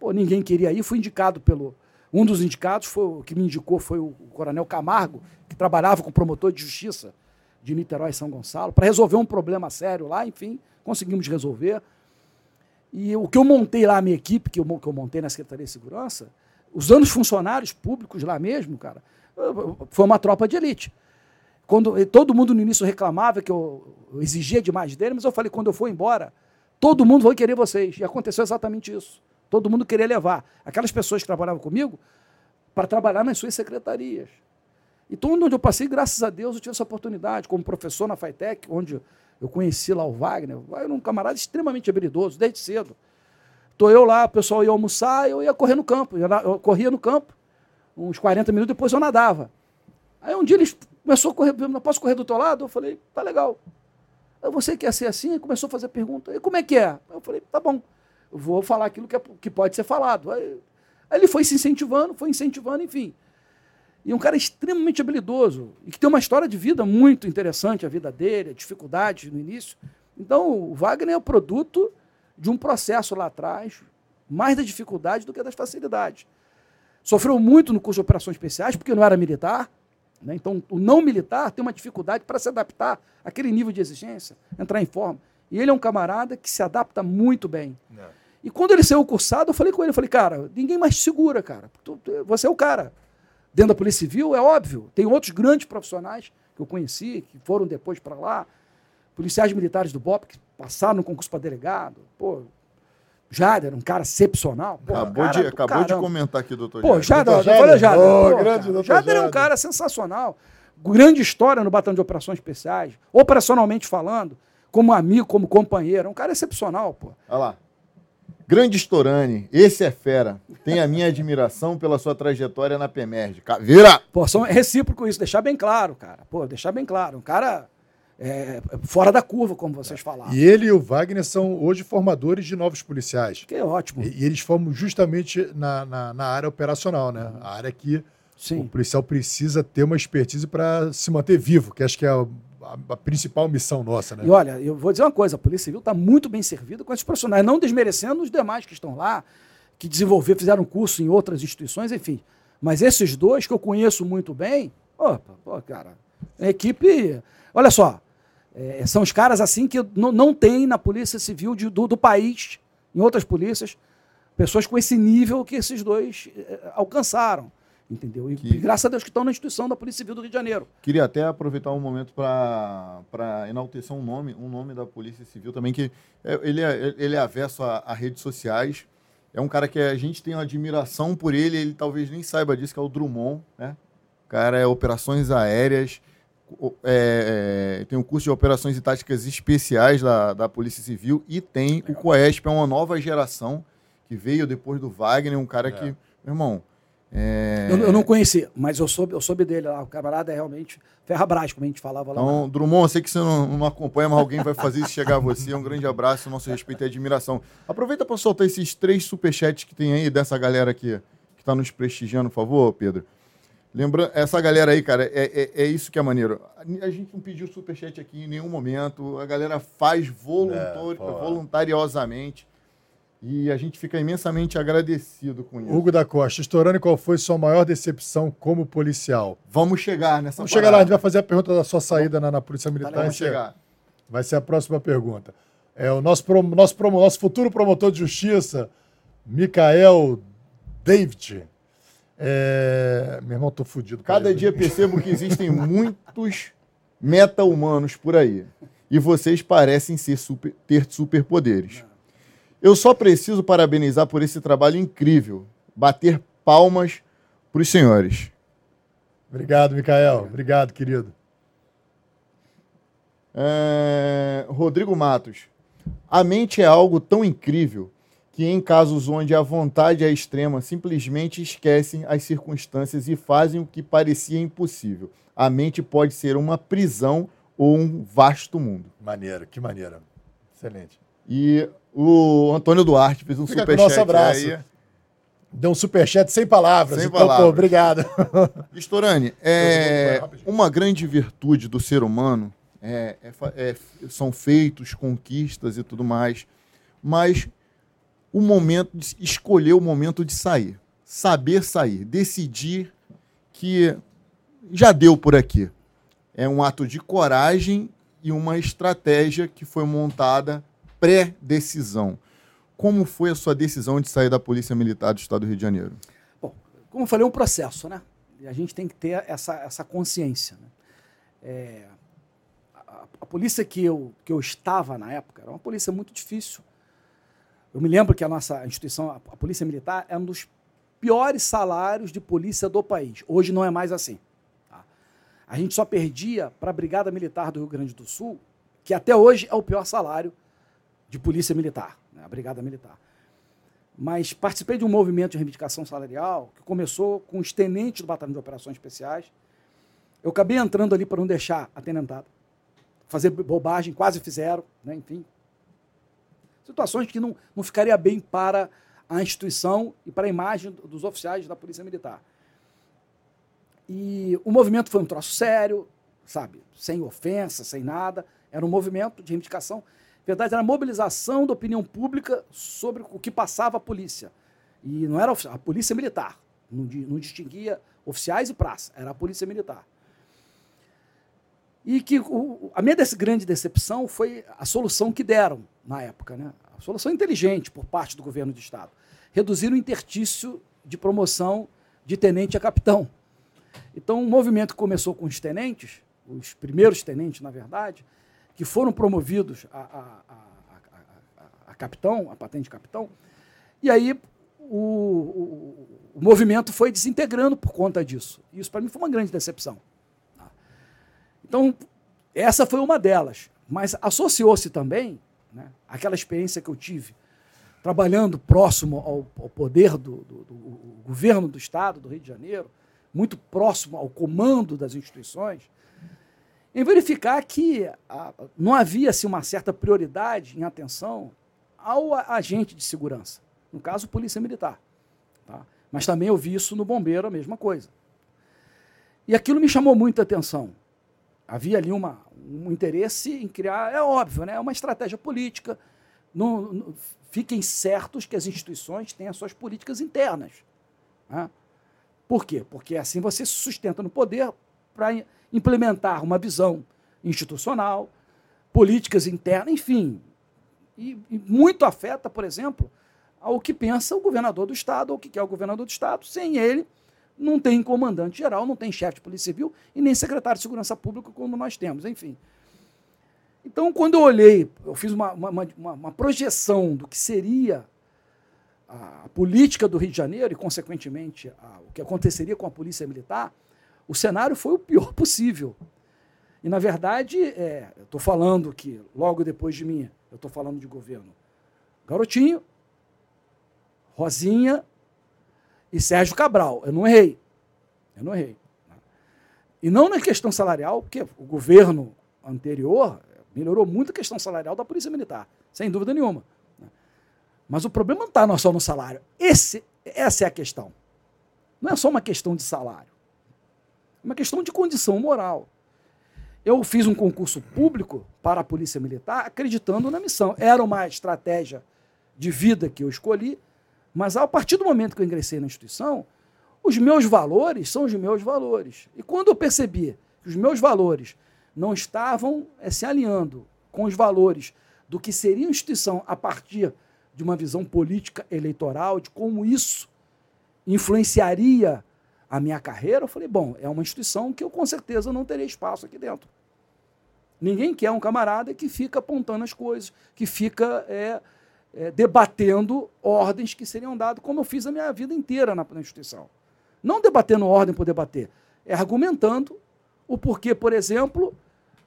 S3: pô, ninguém queria ir, fui indicado pelo. Um dos indicados foi o que me indicou foi o Coronel Camargo, que trabalhava com promotor de justiça de Niterói e São Gonçalo, para resolver um problema sério lá, enfim, conseguimos resolver. E o que eu montei lá, a minha equipe, que eu, que eu montei na Secretaria de Segurança, usando os funcionários públicos lá mesmo, cara, foi uma tropa de elite. Quando todo mundo no início reclamava que eu, exigia demais dele, mas eu falei, quando eu for embora, todo mundo vai querer vocês. E aconteceu exatamente isso. Todo mundo queria levar aquelas pessoas que trabalhavam comigo para trabalhar nas suas secretarias. Então, onde eu passei, graças a Deus, eu tive essa oportunidade, como professor na FITEC, onde eu conheci lá. O Wagner era um camarada extremamente habilidoso, desde cedo. Estou eu lá, o pessoal ia almoçar, eu ia correr no campo. Eu corria no campo, uns 40 minutos depois eu nadava. Aí um dia eles começou a correr, não posso correr do teu lado? Eu falei, tá legal. Aí você quer ser assim? Começou a fazer pergunta. E como é que é? Eu falei, tá bom, eu vou falar aquilo que, é, que pode ser falado. Aí, aí ele foi se incentivando, foi incentivando, enfim. E um cara extremamente habilidoso e que tem uma história de vida muito interessante, a vida dele, a dificuldade no início. Então, o Wagner é o produto de um processo lá atrás, mais da dificuldade do que das facilidades. Sofreu muito no curso de operações especiais, porque não era militar, né? Então, o não militar tem uma dificuldade para se adaptar àquele nível de exigência, entrar em forma. E ele é um camarada que se adapta muito bem. É. E quando ele saiu cursado, eu falei com ele, eu falei, cara, ninguém mais te segura, cara. Você é o cara. Dentro da Polícia Civil, é óbvio. Tem outros grandes profissionais que eu conheci, que foram depois para lá. Policiais militares do BOP, que passaram no concurso para delegado. Pô, Jader, um cara excepcional.
S1: Pô, acabou cara de, acabou de comentar aqui, doutor
S3: Pô, Jader, Jader, Jader, Jader, oh, pô, grande Jader, Jader é um cara sensacional. Grande história no Batalhão de Operações Especiais, operacionalmente falando, como amigo, como companheiro. É um cara excepcional, pô.
S1: Olha lá. Grande Storani, esse é fera. Tem a minha admiração pela sua trajetória na PEMERG. Vira!
S3: Pô, são recíproco isso, deixar bem claro, cara. Pô, deixar bem claro. Um cara é, fora da curva, como vocês falaram.
S2: E ele e o Wagner são hoje formadores de novos policiais.
S3: Que é ótimo.
S2: E, e eles formam justamente na, na, na, área operacional, né? A área que Sim. o policial precisa ter uma expertise para se manter vivo, que acho que é a, a, a, principal missão nossa, né?
S3: E olha, eu vou dizer uma coisa: a Polícia Civil está muito bem servida com esses profissionais, não desmerecendo os demais que estão lá, que desenvolveram, fizeram curso em outras instituições, enfim. Mas esses dois que eu conheço muito bem, opa, pô, cara, a equipe. Olha só, é, são os caras assim que não, não tem na Polícia Civil de, do, do, país, em outras polícias, pessoas com esse nível que esses dois é, alcançaram. Entendeu? E, que... graças a Deus que estão na instituição da Polícia Civil do Rio de Janeiro.
S1: Queria até aproveitar um momento para enaltecer um nome, um nome da Polícia Civil também, que é, ele, é, ele é avesso a, a redes sociais. É um cara que a gente tem uma admiração por ele, ele talvez nem saiba disso, que é o Drummond, né? O cara é operações aéreas, é, é, tem o curso de operações e táticas especiais da, da Polícia Civil e tem o COESP, é uma nova geração que veio depois do Wagner, um cara é. que, meu irmão.
S3: É... Eu, eu, não conheci, mas eu soube, eu soube dele lá. O camarada é realmente ferrabras, como a gente falava lá.
S1: Então, Drummond, eu sei que você não, não acompanha, mas alguém vai fazer isso chegar a você. Um grande abraço, nosso respeito e admiração. Aproveita para soltar esses três superchats que tem aí dessa galera aqui que está nos prestigiando, por favor, Pedro. Lembrando, essa galera aí, cara, é, é, é, isso que é maneiro. A gente não pediu superchat aqui em nenhum momento. A galera faz voluntori, é, voluntariosamente. E a gente fica imensamente agradecido com isso.
S2: Hugo da Costa, estourando qual foi sua maior decepção como policial?
S1: Vamos chegar nessa
S2: Vamos parada. chegar lá, a gente vai fazer a pergunta da sua saída na, na Polícia Militar.
S1: Vamos chegar.
S2: Vai ser a próxima pergunta. É o nosso, nosso, nosso futuro promotor de justiça, Micael David é... Meu irmão, tô fudido.
S1: Cada dia percebo que existem muitos meta-humanos por aí. E vocês parecem ser super, ter superpoderes. Eu só preciso parabenizar por esse trabalho incrível. Bater palmas para os senhores.
S2: Obrigado, Micael. Obrigado, querido.
S1: É... Rodrigo Matos. A mente é algo tão incrível que, em casos onde a vontade é extrema, simplesmente esquecem as circunstâncias e fazem o que parecia impossível. A mente pode ser uma prisão ou um vasto mundo.
S2: Maneiro, que maneira. Excelente.
S1: E o Antônio Duarte fez um superchat.
S2: Nosso abraço. Aí. Deu um superchat sem palavras.
S1: Sem
S2: então,
S1: palavras.
S2: Pô, obrigado.
S1: Storani, é, uma grande virtude do ser humano é, é, é, são feitos, conquistas e tudo mais, mas o momento de escolher o momento de sair, saber sair, decidir que já deu por aqui. É um ato de coragem e uma estratégia que foi montada pré-decisão. Como foi a sua decisão de sair da Polícia Militar do Estado do Rio de Janeiro?
S3: Bom, como eu falei, é um processo, né? E a gente tem que ter essa, essa consciência. Né? É, a, a, polícia que eu, que eu estava na época era uma polícia muito difícil. Eu me lembro que a nossa instituição, a, Polícia Militar, é um dos piores salários de polícia do país. Hoje não é mais assim. Tá? A gente só perdia para a Brigada Militar do Rio Grande do Sul, que até hoje é o pior salário de polícia militar, né, a Brigada Militar. Mas participei de um movimento de reivindicação salarial que começou com os tenentes do Batalhão de Operações Especiais. Eu acabei entrando ali para não deixar a tenentada. Fazer bobagem, quase fizeram, né, enfim. Situações que não, não ficaria bem para a instituição e para a imagem dos oficiais da Polícia Militar. E o movimento foi um troço sério, sabe? Sem ofensa, sem nada. Era um movimento de reivindicação verdade, era a mobilização da opinião pública sobre o que passava a polícia. E não era a polícia militar, não, não distinguia oficiais e praça, era a polícia militar. E que o, a minha grande decepção foi a solução que deram na época, né? a solução inteligente por parte do governo do Estado. Reduzir o interstício de promoção de tenente a capitão. Então, um movimento que começou com os tenentes, os primeiros tenentes, na verdade, que foram promovidos a, a, a, a capitão, a patente de capitão, e aí o, o, o, movimento foi desintegrando por conta disso. Isso para mim foi uma grande decepção. Então, essa foi uma delas. Mas associou-se também né, aquela experiência que eu tive trabalhando próximo ao, ao poder do, do, do, governo do Estado do Rio de Janeiro, muito próximo ao comando das instituições, em verificar que ah, não havia assim, uma certa prioridade em atenção ao agente de segurança, no caso, Polícia Militar. Tá? Mas também eu vi isso no bombeiro, a mesma coisa. E aquilo me chamou muita atenção. Havia ali uma, um interesse em criar, é óbvio, né? uma estratégia política. Não, fiquem certos que as instituições têm as suas políticas internas. Né? Por quê? Porque assim você se sustenta no poder para implementar uma visão institucional, políticas internas, enfim. E, e, muito afeta, por exemplo, ao que pensa o governador do Estado, ou o que quer o governador do Estado. Sem ele, não tem comandante geral, não tem chefe de polícia civil e nem secretário de segurança pública, como nós temos, enfim. Então, quando eu olhei, eu fiz uma, uma, uma, uma projeção do que seria a política do Rio de Janeiro e, consequentemente, a, o que aconteceria com a polícia militar, o cenário foi o pior possível. E, na verdade, é, eu estou falando que, logo depois de mim, eu estou falando de governo Garotinho, Rosinha e Sérgio Cabral. Eu não errei. Eu não errei. E não na questão salarial, porque o governo anterior melhorou muito a questão salarial da Polícia Militar, sem dúvida nenhuma. Mas o problema não está só no salário. Esse, essa é a questão. Não é só uma questão de salário. É uma questão de condição moral. Eu fiz um concurso público para a Polícia Militar acreditando na missão. Era uma estratégia de vida que eu escolhi, mas a partir do momento que eu ingressei na instituição, os meus valores são os meus valores. E quando eu percebi que os meus valores não estavam é, se alinhando com os valores do que seria a instituição a partir de uma visão política eleitoral, de como isso influenciaria a minha carreira, eu falei, bom, é uma instituição que eu com certeza não terei espaço aqui dentro. Ninguém quer um camarada que fica apontando as coisas, que fica é, é, debatendo ordens que seriam dadas, como eu fiz a minha vida inteira na, na instituição. Não debatendo ordem por debater, é argumentando o porquê, por exemplo,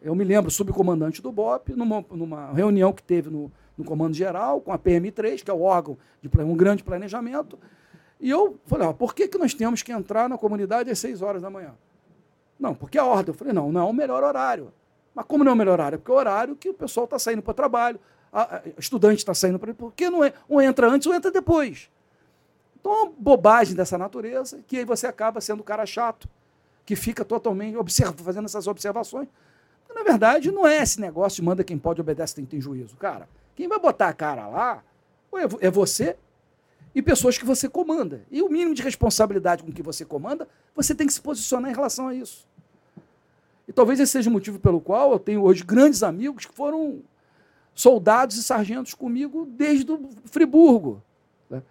S3: eu me lembro, subcomandante do BOP, numa, numa reunião que teve no, no Comando Geral, com a PM3, que é o órgão de um grande planejamento, e eu falei, ó, por que, que nós temos que entrar na comunidade às 6 horas da manhã? Não, porque a ordem. Eu falei, não, não é o melhor horário. Mas como não é o melhor horário? Porque é o horário que o pessoal está saindo para o trabalho, a, a estudante está saindo para. Por que não é? Um entra antes ou entra depois. Então, é uma bobagem dessa natureza, que aí você acaba sendo o cara chato, que fica totalmente observa, fazendo essas observações. na verdade, não é esse negócio de manda quem pode, obedece quem tem juízo. Cara, quem vai botar a cara lá é, é você e pessoas que você comanda. E o mínimo de responsabilidade com que você comanda, você tem que se posicionar em relação a isso. E talvez esse seja o motivo pelo qual eu tenho hoje grandes amigos que foram soldados e sargentos comigo desde o Friburgo. Né?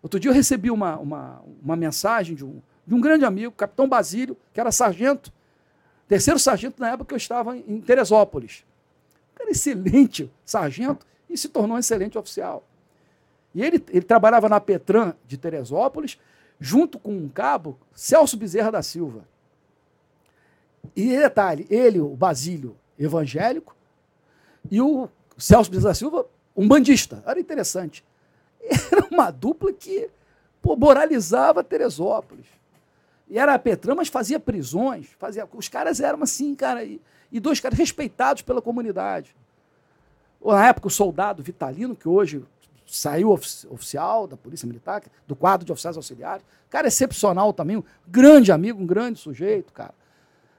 S3: Outro dia eu recebi uma, uma, uma mensagem de um, de um grande amigo, capitão Basílio, que era sargento, terceiro sargento na época que eu estava em Teresópolis. Era excelente sargento e se tornou um excelente oficial. E ele, ele trabalhava na Petran de Teresópolis, junto com um cabo, Celso Bezerra da Silva. E detalhe, ele, o Basílio, evangélico, e o Celso Bezerra Silva, um bandista. Era interessante. Era uma dupla que pô, moralizava Teresópolis. E era a Petran, mas fazia prisões. Fazia... Os caras eram assim, cara. E, e dois caras respeitados pela comunidade. Na época, o soldado Vitalino, que hoje saiu oficial da Polícia Militar, do quadro de oficiais auxiliares. Cara excepcional também, um grande amigo, um grande sujeito, cara.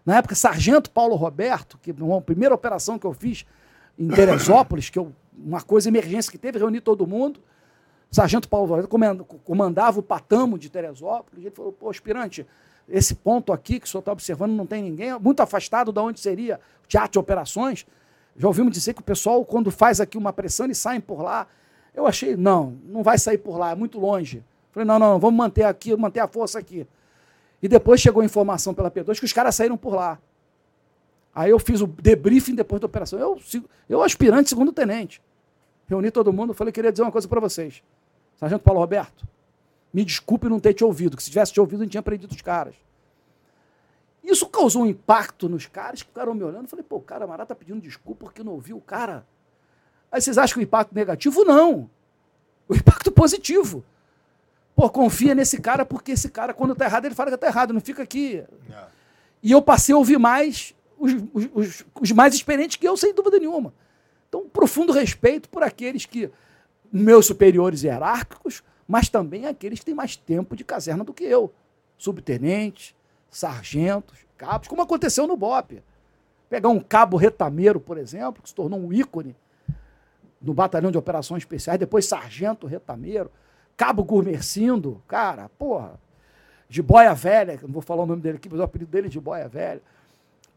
S3: Na época, Sargento Paulo Roberto, que uma primeira operação que eu fiz em Teresópolis, que eu, uma coisa emergência que teve, reuni todo mundo. Sargento Paulo Roberto comandava o Patamo de Teresópolis. Ele falou: pô, aspirante, esse ponto aqui que o senhor está observando não tem ninguém, muito afastado de onde seria o teatro de operações. Já ouvimos dizer que o pessoal, quando faz aqui uma pressão, eles saem por lá. Eu achei, não, não vai sair por lá, é muito longe. Falei, não, não, vamos manter aqui, manter a força aqui. E depois chegou a informação pela P2 que os caras saíram por lá. Aí eu fiz o debriefing depois da operação. Eu, eu aspirante segundo tenente. Reuni todo mundo, falei, queria dizer uma coisa para vocês. Sargento Paulo Roberto, me desculpe não ter te ouvido, que se tivesse te ouvido, não tinha prendido os caras. Isso causou um impacto nos caras que ficaram me olhando. Falei, pô, o cara Mará tá pedindo desculpa porque não ouviu o cara. Aí vocês acham que o impacto negativo? Não. O impacto positivo. Pô, confia nesse cara porque esse cara, quando tá errado, ele fala que tá errado, não fica aqui. É. E eu passei a ouvir mais os, os, os, mais experientes que eu, sem dúvida nenhuma. Então, um profundo respeito por aqueles que, meus superiores hierárquicos, mas também aqueles que têm mais tempo de caserna do que eu. Subtenentes, sargentos, cabos, como aconteceu no BOP. Pegar um cabo retameiro, por exemplo, que se tornou um ícone no Batalhão de Operações Especiais, depois Sargento Retameiro, Cabo Gourmercindo, cara, porra, de Boia Velha, não vou falar o nome dele aqui, mas o apelido dele é de Boia Velha.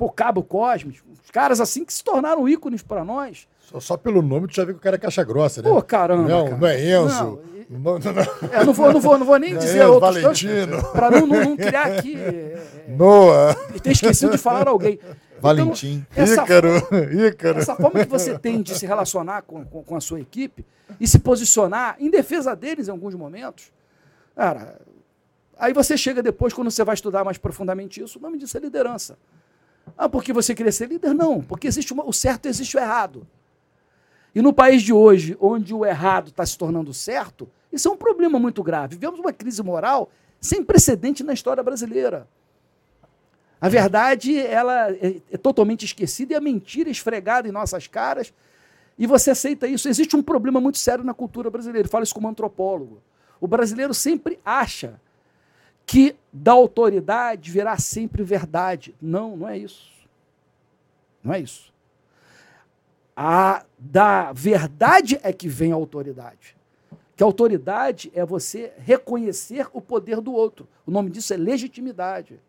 S3: Pô, Cabo Cosmes, os caras assim que se tornaram ícones para nós.
S2: Só, só, pelo nome tu já viu que o cara é caixa grossa, né?
S3: Pô, caramba.
S2: Não,
S3: cara.
S2: não é Enzo. Não, não,
S3: não, é, não, vou, não, vou, não vou nem dizer é outros
S2: Valentino.
S3: Para não, não, não, criar aqui.
S2: É, Noah.
S3: Ter esquecido de falar alguém.
S1: Valentim.
S3: Então, essa,
S2: Ícaro, Ícaro.
S3: Essa forma que você tem de se relacionar com, com, com, a sua equipe e se posicionar em defesa deles em alguns momentos, cara, aí você chega depois, quando você vai estudar mais profundamente isso, o nome disso é liderança. Ah, porque você queria ser líder? Não, porque existe uma, o certo existe o errado. E no país de hoje, onde o errado está se tornando certo, isso é um problema muito grave. Vivemos uma crise moral sem precedente na história brasileira. A verdade ela é, é totalmente esquecida e a mentira esfregada em nossas caras. E você aceita isso. Existe um problema muito sério na cultura brasileira. Eu falo isso como antropólogo. O brasileiro sempre acha que da autoridade virá sempre verdade. Não, não é isso. Não é isso. A, da verdade é que vem a autoridade. Que a autoridade é você reconhecer o poder do outro. O nome disso é legitimidade.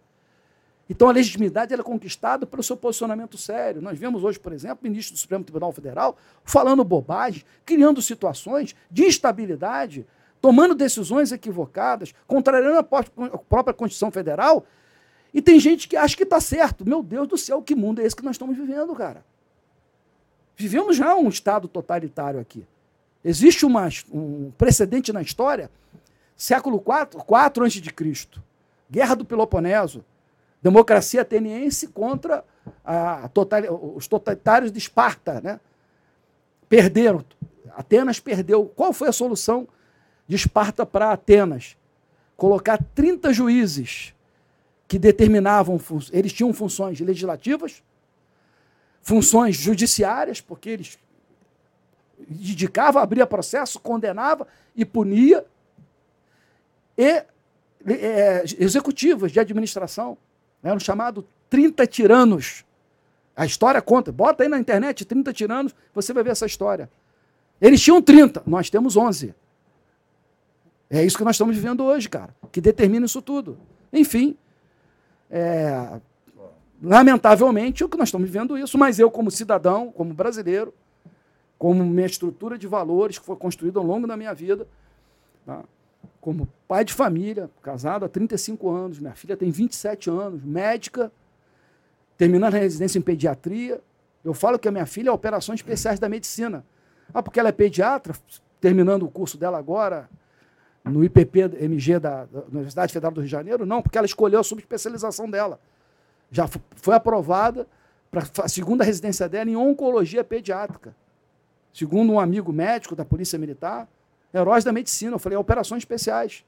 S3: Então a legitimidade é conquistada pelo seu posicionamento sério. Nós vemos hoje, por exemplo, o ministro do Supremo Tribunal Federal falando bobagem, criando situações de instabilidade, tomando decisões equivocadas, contrariando a própria Constituição Federal. E tem gente que acha que está certo. Meu Deus do céu, que mundo é esse que nós estamos vivendo, cara? Vivemos já um Estado totalitário aqui. Existe uma, um precedente na história, século IV, 4 a.C., Guerra do Peloponeso, democracia ateniense contra a, total, os totalitários de Esparta. Né? Perderam. Atenas perdeu. Qual foi a solução de Esparta para Atenas? Colocar 30 juízes que determinavam, eles tinham funções legislativas, funções judiciárias, porque eles dedicava, abria processo, condenava e punia, e é, executivas de administração, eram chamados 30 tiranos. A história conta, bota aí na internet 30 tiranos, você vai ver essa história. Eles tinham 30, nós temos 11. É isso que nós estamos vivendo hoje, cara, que determina isso tudo. Enfim, é, lamentavelmente, o que nós estamos vivendo isso, mas eu, como cidadão, como brasileiro, como minha estrutura de valores que foi construída ao longo da minha vida, tá? como pai de família, casado há 35 anos, minha filha tem 27 anos, médica, terminando a residência em pediatria. Eu falo que a minha filha é operações especiais da medicina. Ah, porque ela é pediatra, terminando o curso dela agora, no IPP MG da, da Universidade Federal do Rio de Janeiro? Não, porque ela escolheu a subespecialização dela. Já foi aprovada para a segunda residência dela em oncologia pediátrica. Segundo um amigo médico da Polícia Militar, heróis da medicina. Eu falei, operações especiais.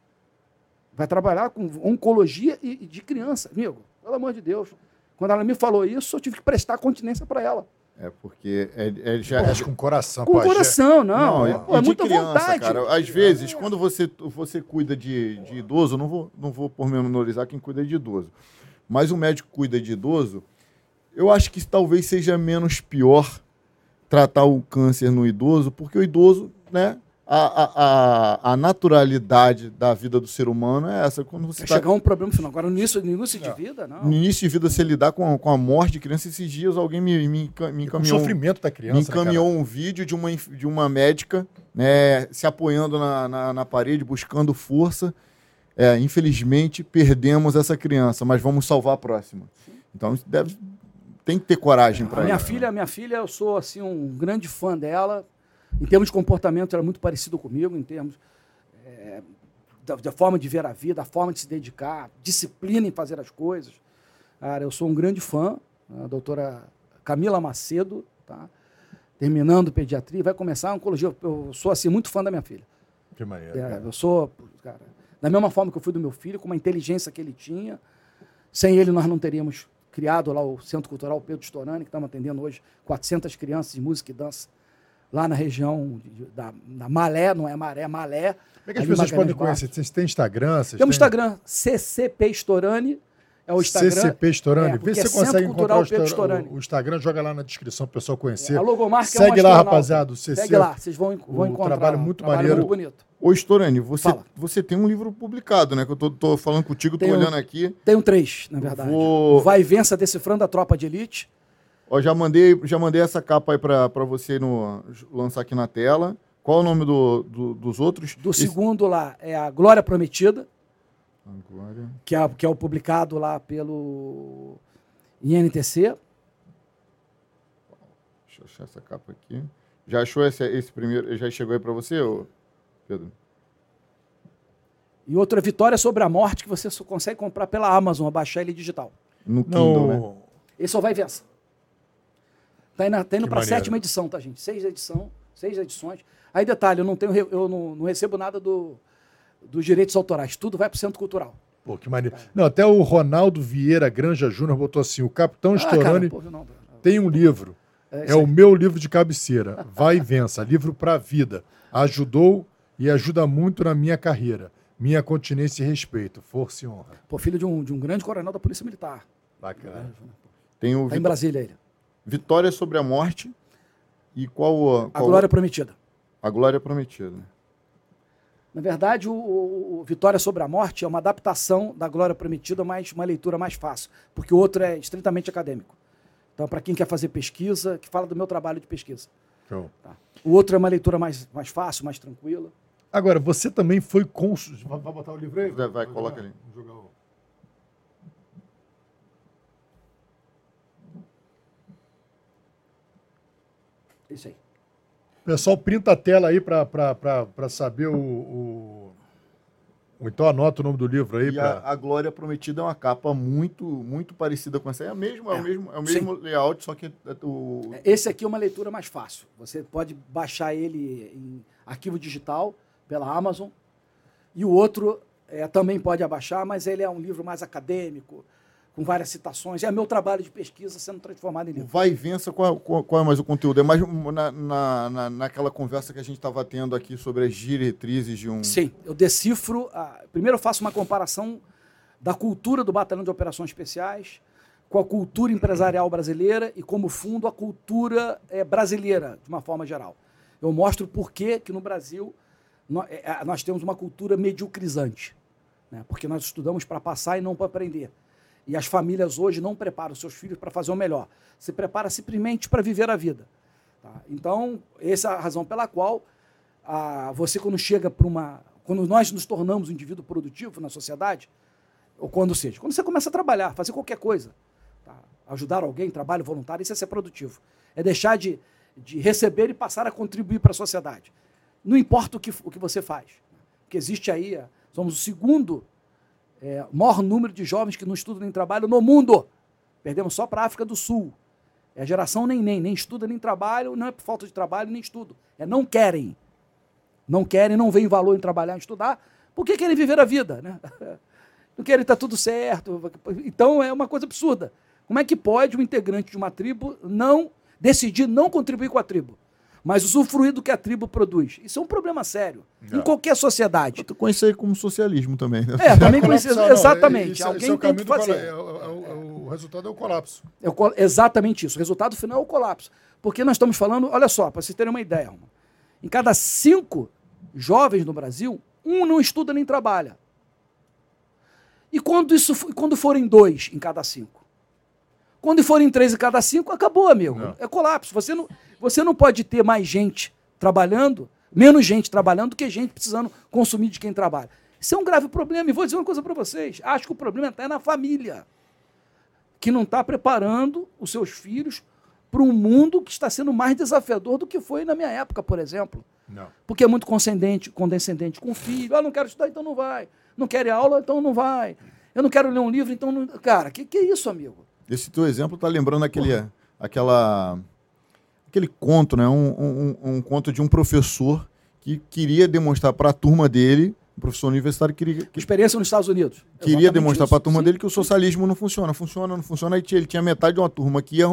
S3: Vai trabalhar com oncologia e, e de criança. Amigo, pelo amor de Deus. Quando ela me falou isso, eu tive que prestar continência para ela.
S1: É porque ele é, é já. Pô,
S2: acho com coração,
S3: Com
S2: pô,
S3: coração, não. não pô, é muita criança, vontade.
S1: Cara, às vezes, é. quando você, você cuida de, de idoso, não vou, não vou pormenorizar quem cuida de idoso, mas o médico cuida de idoso, eu acho que talvez seja menos pior tratar o câncer no idoso, porque o idoso, né, a, a, a, naturalidade da vida do ser humano é essa. Quando você
S3: tá... chegar um problema final. Agora, no início, no início de vida, não.
S1: No início de vida, você lidar com, com a morte de criança, esses dias alguém me, me, me encaminhou.
S2: O sofrimento da criança.
S1: Me né, encaminhou né, um vídeo de uma, de uma médica né, se apoiando na, na, na parede, buscando força. É, infelizmente, perdemos essa criança, mas vamos salvar a próxima. Então, deve, tem que ter coragem para isso.
S3: Minha filha, minha filha, eu sou assim um grande fã dela em termos de comportamento, era muito parecido comigo, em termos é, da, da, forma de ver a vida, a forma de se dedicar, disciplina em fazer as coisas. Cara, eu sou um grande fã, a doutora Camila Macedo, tá? terminando pediatria, vai começar a oncologia. Eu sou assim muito fã da minha filha.
S2: Que maneiro.
S3: É, eu sou, cara, da mesma forma que eu fui do meu filho, com uma inteligência que ele tinha. Sem ele, nós não teríamos criado lá o Centro Cultural Pedro Storani, que estamos atendendo hoje 400 crianças de música e dança lá na região da, da Malé, não é Maré, é Malé. Como
S2: é que as pessoas podem conhecer? Vocês têm Instagram? Vocês
S3: Temos têm... Instagram, CCP Storani. É o Instagram.
S2: CCP Storani. É, Vê se você é consegue encontrar o, o, o, Instagram, joga lá na descrição para o pessoal conhecer. É,
S3: a logomarca
S2: Segue
S3: é
S2: lá, rapaziada. O CC,
S3: Segue lá, vocês vão, vão encontrar.
S2: trabalho muito um trabalho maneiro.
S3: Muito bonito.
S1: Ô, Storani, você, você tem um livro publicado, né? Que eu tô, tô falando contigo, tô olhando aqui.
S3: Tenho três, na verdade. Vou... Vai e vença decifrando a tropa de elite.
S1: Ó, já mandei, já mandei essa capa aí para você no, lançar aqui na tela. Qual o nome do, do dos outros?
S3: Do Esse... segundo lá é a Glória Prometida.
S1: A Glória.
S3: Que é, que é o publicado lá pelo INTC.
S1: Deixa eu achar essa capa aqui. Já achou esse, esse primeiro? Já chegou aí para você, Pedro?
S3: E outra Vitória sobre a Morte que você só consegue comprar pela Amazon, baixar ele digital.
S1: No Kindle, Não. né?
S3: Esse só vai vencer. Tá indo, tá indo para a sétima edição, tá, gente? Seis edição, seis edições. Aí, detalhe, eu não tenho, eu não, não recebo nada do, dos direitos autorais. Tudo vai para o Centro Cultural.
S2: Pô, que maneiro. Não, até o Ronaldo Vieira Granja Júnior botou assim: o Capitão ah, Storani tem um livro. É, é o meu livro de cabeceira. Vai e vença. Livro para a vida. Ajudou e ajuda muito na minha carreira. Minha continência e respeito. Força e honra.
S3: Pô, filho de um, de um grande coronel da Polícia Militar.
S2: Bacana.
S1: Tem o
S3: tá em Brasília ele.
S1: Vitória sobre a morte e qual, qual...
S3: A Glória Prometida.
S1: A Glória Prometida.
S3: Na verdade, o, o, o, Vitória sobre a Morte é uma adaptação da Glória Prometida, mas uma leitura mais fácil, porque o outro é estritamente acadêmico. Então, para quem quer fazer pesquisa, que fala do meu trabalho de pesquisa.
S2: Show.
S3: Tá. O outro é uma leitura mais, mais fácil, mais tranquila.
S2: Agora, você também foi cônsul. Vai botar o livro aí?
S1: Vai, vai coloca ali. Jogar o...
S3: Isso aí.
S2: Pessoal, printa a tela aí para saber o, o, Então anota o nome do livro aí.
S1: E
S2: pra...
S1: a, a, Glória Prometida é uma capa muito muito parecida com essa. É, mesmo, é, é o mesmo, é o mesmo layout, só que é o...
S3: Esse aqui é uma leitura mais fácil. Você pode baixar ele em arquivo digital pela Amazon. E o outro é, também pode abaixar, mas ele é um livro mais acadêmico, com várias citações. É meu trabalho de pesquisa sendo transformado em livro.
S1: Vai e vença, qual, qual, qual, é mais o conteúdo? É mais na, na, na naquela conversa que a gente estava tendo aqui sobre as diretrizes de um.
S3: Sim, eu decifro. A... Primeiro eu faço uma comparação da cultura do Batalhão de Operações Especiais com a cultura empresarial brasileira e, como fundo, a cultura é, brasileira, de uma forma geral. Eu mostro por que no Brasil nós, é, é, nós temos uma cultura mediocrizante. Né? Porque nós estudamos para passar e não para aprender. E as famílias hoje não preparam seus filhos para fazer o melhor. Se prepara simplesmente para viver a vida. Tá? Então, essa é a razão pela qual a, você, quando chega para uma. Quando nós nos tornamos um indivíduo produtivo na sociedade, ou quando seja, quando você começa a trabalhar, fazer qualquer coisa, tá? ajudar alguém, trabalho voluntário, isso é ser produtivo. É deixar de, de receber e passar a contribuir para a sociedade. Não importa o que, o que você faz. Porque existe aí, somos o segundo é, maior número de jovens que não estudam nem trabalham no mundo. Perdemos só para a África do Sul. É a geração nem nem, nem estuda nem trabalho, não é por falta de trabalho nem estudo. É não querem. Não querem, não veem valor em trabalhar, em estudar, porque querem viver a vida, né? Não querem estar tudo certo. Então é uma coisa absurda. Como é que pode um integrante de uma tribo não decidir não contribuir com a tribo? Mas usufruir do que a tribo produz. Isso é um problema sério. Não. Em qualquer sociedade.
S1: Eu conheci como socialismo também. Né?
S3: É, também conheci. exatamente. Isso, Alguém é tem que fazer.
S2: É, é, o resultado é o colapso.
S3: É o, exatamente isso. O resultado final é o colapso. Porque nós estamos falando, olha só, para vocês terem uma ideia, em cada cinco jovens no Brasil, um não estuda nem trabalha. E quando, isso, quando forem dois em cada cinco? Quando forem três em cada cinco, acabou, amigo. Não. É colapso. Você não, você não pode ter mais gente trabalhando, menos gente trabalhando do que gente precisando consumir de quem trabalha. Isso é um grave problema. E vou dizer uma coisa para vocês: acho que o problema está na família, que não está preparando os seus filhos para um mundo que está sendo mais desafiador do que foi na minha época, por exemplo. Não. Porque é muito condescendente, condescendente com o filho. Ah, não quero estudar, então não vai. Não quer aula, então não vai. Eu não quero ler um livro, então não. Cara, que, que é isso, amigo?
S1: Esse teu exemplo tá lembrando aquele, aquela, aquele conto, né? Um, um, um, conto de um professor que queria demonstrar para a turma dele, um professor universitário queria... Que,
S3: Experiência nos Estados Unidos.
S1: Queria demonstrar para a turma sim. dele que o socialismo não funciona. Funciona, não funciona. Aí ele tinha metade de uma turma que ia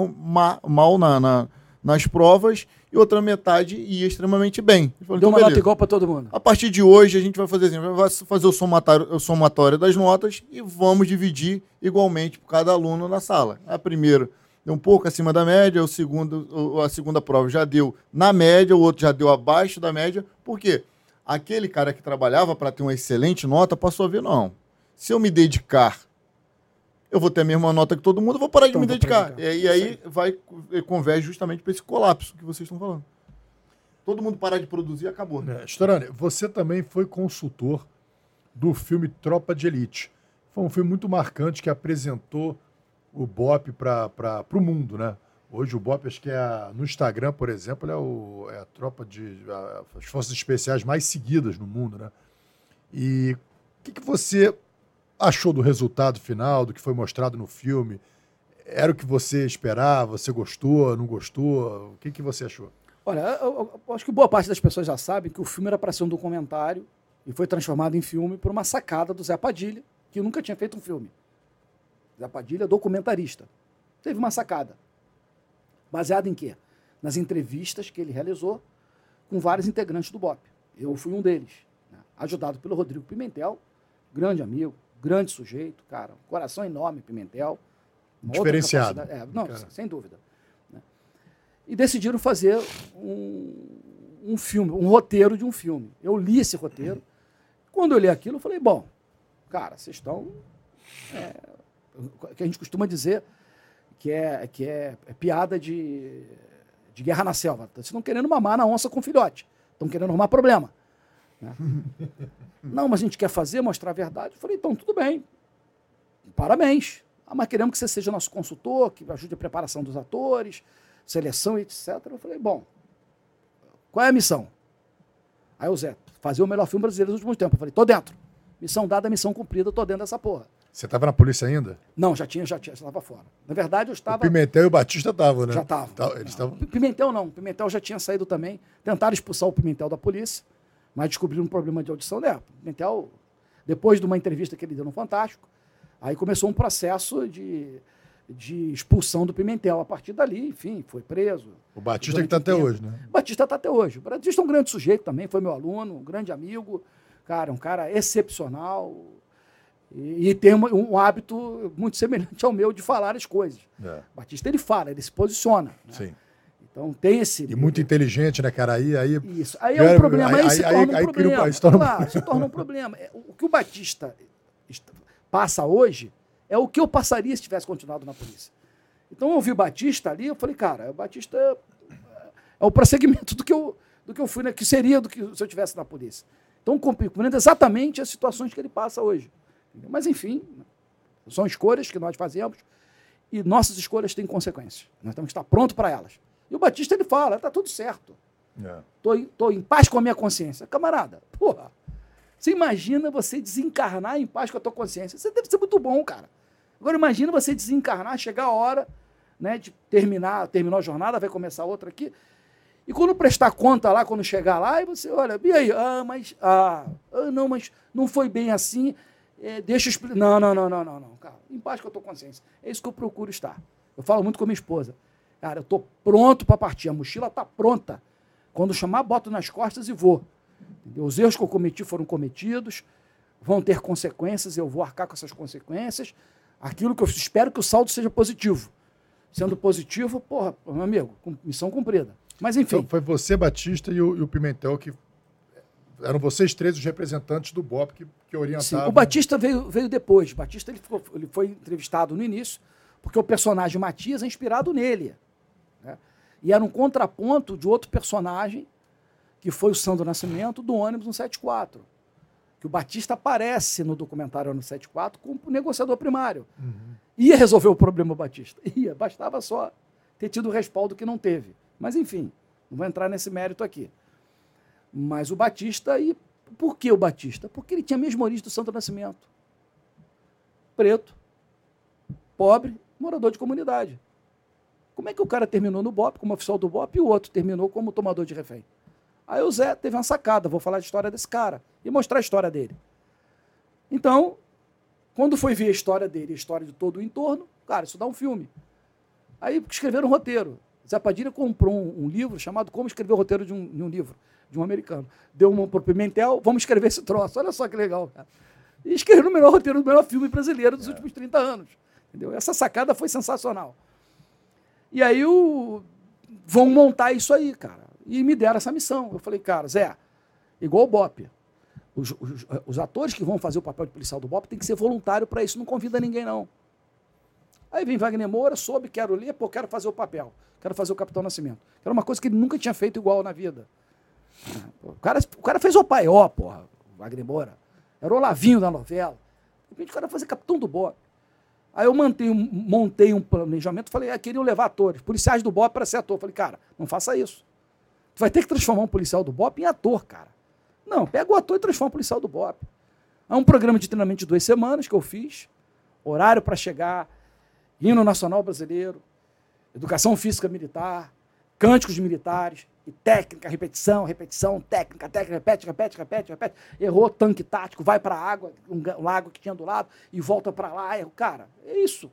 S1: mal na, na nas provas e outra metade ia extremamente bem.
S3: Falou, Deu então, uma beleza. nota igual para todo mundo.
S1: A partir de hoje a gente vai fazer assim, vai fazer o somatório, o somatório das notas e vamos dividir igualmente por cada aluno na sala. A primeira deu um pouco acima da média, o segundo, a segunda prova já deu na média, o outro já deu abaixo da média. Por quê? Aquele cara que trabalhava para ter uma excelente nota passou a ver, não. Se eu me dedicar eu vou ter a mesma nota que todo mundo, eu vou parar então, de me dedicar. E, e aí vai converge justamente para esse colapso que vocês estão falando. Todo mundo parar de produzir acabou.
S2: É, Storani, você também foi consultor do filme Tropa de Elite. Foi um filme muito marcante que apresentou o BOP para o mundo, né? Hoje o BOP, acho que é a, no Instagram, por exemplo, é, o, é a tropa de. A, as forças especiais mais seguidas no mundo, né? E o que, que você achou do resultado final, do que foi mostrado no filme? Era o que você esperava? Você gostou, não gostou? O que, que você achou?
S3: Olha, eu, eu acho que boa parte das pessoas já sabe que o filme era para ser um documentário e foi transformado em filme por uma sacada do Zé Padilha, que nunca tinha feito um filme. Zé Padilha, documentarista. Teve uma sacada. Baseada em quê? Nas entrevistas que ele realizou com vários integrantes do BOP. Eu fui um deles, né? ajudado pelo Rodrigo Pimentel, grande amigo, grande sujeito, cara, coração enorme, Pimentel.
S2: Diferenciado.
S3: É, não, cara. sem dúvida. Né? E decidiram fazer um, um filme, um roteiro de um filme. Eu li esse roteiro. Quando eu li aquilo, eu falei, bom, cara, vocês estão. É, que a gente costuma dizer que é, que é, é piada de, de guerra na selva. Vocês estão querendo mamar na onça com filhote. Estão querendo arrumar problema. Né? Não, mas a gente quer fazer, mostrar a verdade. Eu falei, então, tudo bem. Parabéns. Ah, mas queremos que você seja nosso consultor, que ajude a preparação dos atores, seleção, etc. Eu falei, bom, Qual é a missão? Aí o Zé, fazer o melhor filme brasileiro dos últimos tempos. Eu falei, tô dentro. Missão dada, missão cumprida, tô dentro dessa porra.
S2: Você estava na polícia ainda?
S3: Não, já tinha, já tinha, já estava fora. Na verdade, eu estava.
S2: O Pimentel e o Batista estavam, né?
S3: Já estavam.
S2: Eles estavam.
S3: Pimentel não. Pimentel já tinha saído também. Tentaram expulsar o Pimentel da polícia, mas descobriram um problema de audição dela. Pimentel, depois de uma entrevista que ele deu no Fantástico, aí começou um processo de, de expulsão do Pimentel. A partir dali, enfim, foi preso.
S2: O Batista que está até hoje, né?
S3: O Batista está até hoje. O Batista é um grande sujeito também, foi meu aluno, um grande amigo. Cara, um cara excepcional. E, e tem uma, um hábito muito semelhante ao meu de falar as coisas. É. Batista ele fala, ele se posiciona. Né?
S2: Sim.
S3: Então tem esse.
S2: E muito inteligente, né, cara? Aí, aí,
S3: Isso. Aí é um problema, aí, aí, se torna um problema. Aí, torna... Claro, se torna um problema. É, o que o Batista passa hoje é o que eu passaria se tivesse continuado na polícia. Então eu ouvi o Batista ali, eu falei, cara, o Batista é, é o prosseguimento do que eu, do que eu fui, né, que seria do que se eu tivesse na polícia. Então, cumprindo exatamente as situações que ele passa hoje. Mas, enfim, são escolhas que nós fazemos e nossas escolhas têm consequências. Nós temos que estar pronto para elas. E o Batista ele fala, está tudo certo. Estou é. tô, em paz com a minha consciência. Camarada, porra, você imagina você desencarnar em paz com a tua consciência. Você deve ser muito bom, cara. Agora imagina você desencarnar, chegar a hora né, de terminar, terminou a jornada, vai começar outra aqui. E quando prestar conta lá, quando chegar lá, e você olha, e aí? Ah, mas, ah, ah não, mas não foi bem assim. É, deixa eu explicar. Não, não, não, não, não, não, cara. Em paz com a tua consciência. É isso que eu procuro estar. Eu falo muito com a minha esposa. Cara, eu estou pronto para partir. A mochila está pronta. Quando chamar, boto nas costas e vou. Os erros que eu cometi foram cometidos, vão ter consequências, eu vou arcar com essas consequências. Aquilo que eu espero que o saldo seja positivo. Sendo positivo, porra, meu amigo, missão cumprida. Mas enfim. Então,
S2: foi você, Batista, e o, e o Pimentel que eram vocês três os representantes do BOP que, que orientavam.
S3: Sim, o Batista veio, veio depois. O Batista ele, ficou, ele foi entrevistado no início, porque o personagem Matias é inspirado nele. E era um contraponto de outro personagem, que foi o Sandro Nascimento, do ônibus 174. Que o Batista aparece no documentário ônibus 174 como negociador primário. Uhum. Ia resolver o problema o Batista. Ia, bastava só ter tido o respaldo que não teve. Mas, enfim, não vou entrar nesse mérito aqui. Mas o Batista, e por que o Batista? Porque ele tinha a mesma origem do Santo Nascimento. Preto, pobre, morador de comunidade. Como é que o cara terminou no BOP como oficial do BOP e o outro terminou como tomador de refém? Aí o Zé teve uma sacada, vou falar a história desse cara e mostrar a história dele. Então, quando foi ver a história dele, a história de todo o entorno, cara, isso dá um filme. Aí escreveram um roteiro. Zé Padilha comprou um, um livro chamado Como Escrever o Roteiro de um, de um Livro de um americano. Deu uma para o Pimentel, vamos escrever esse troço. Olha só que legal, cara. E escreveu o melhor roteiro do melhor filme brasileiro dos é. últimos 30 anos. Entendeu? Essa sacada foi sensacional. E aí o... vão montar isso aí, cara. E me deram essa missão. Eu falei, cara, Zé, igual o Bop. Os, os, os, atores que vão fazer o papel de policial do Bop tem que ser voluntário para isso, não convida ninguém, não. Aí vem Wagner Moura, soube, quero ler, pô, quero fazer o papel. Quero fazer o Capitão Nascimento. Era uma coisa que ele nunca tinha feito igual na vida. O cara, o cara fez o paió, porra, Wagner Moura. Era o Lavinho da novela. De repente o cara fazer capitão do BOP. Aí eu montei um, planejamento, falei, ah, queriam levar atores, policiais do BOP para ser ator. Falei, cara, não faça isso. Tu vai ter que transformar um policial do BOP em ator, cara. Não, pega o ator e transforma o policial do BOP. É um programa de treinamento de duas semanas que eu fiz, horário para chegar, hino nacional brasileiro, educação física militar, cânticos militares, e técnica, repetição, repetição, técnica, técnica, repete, repete, repete, repete. Errou tanque tático, vai para a água, um lago que tinha do lado, e volta para lá. Erro. Cara, é isso.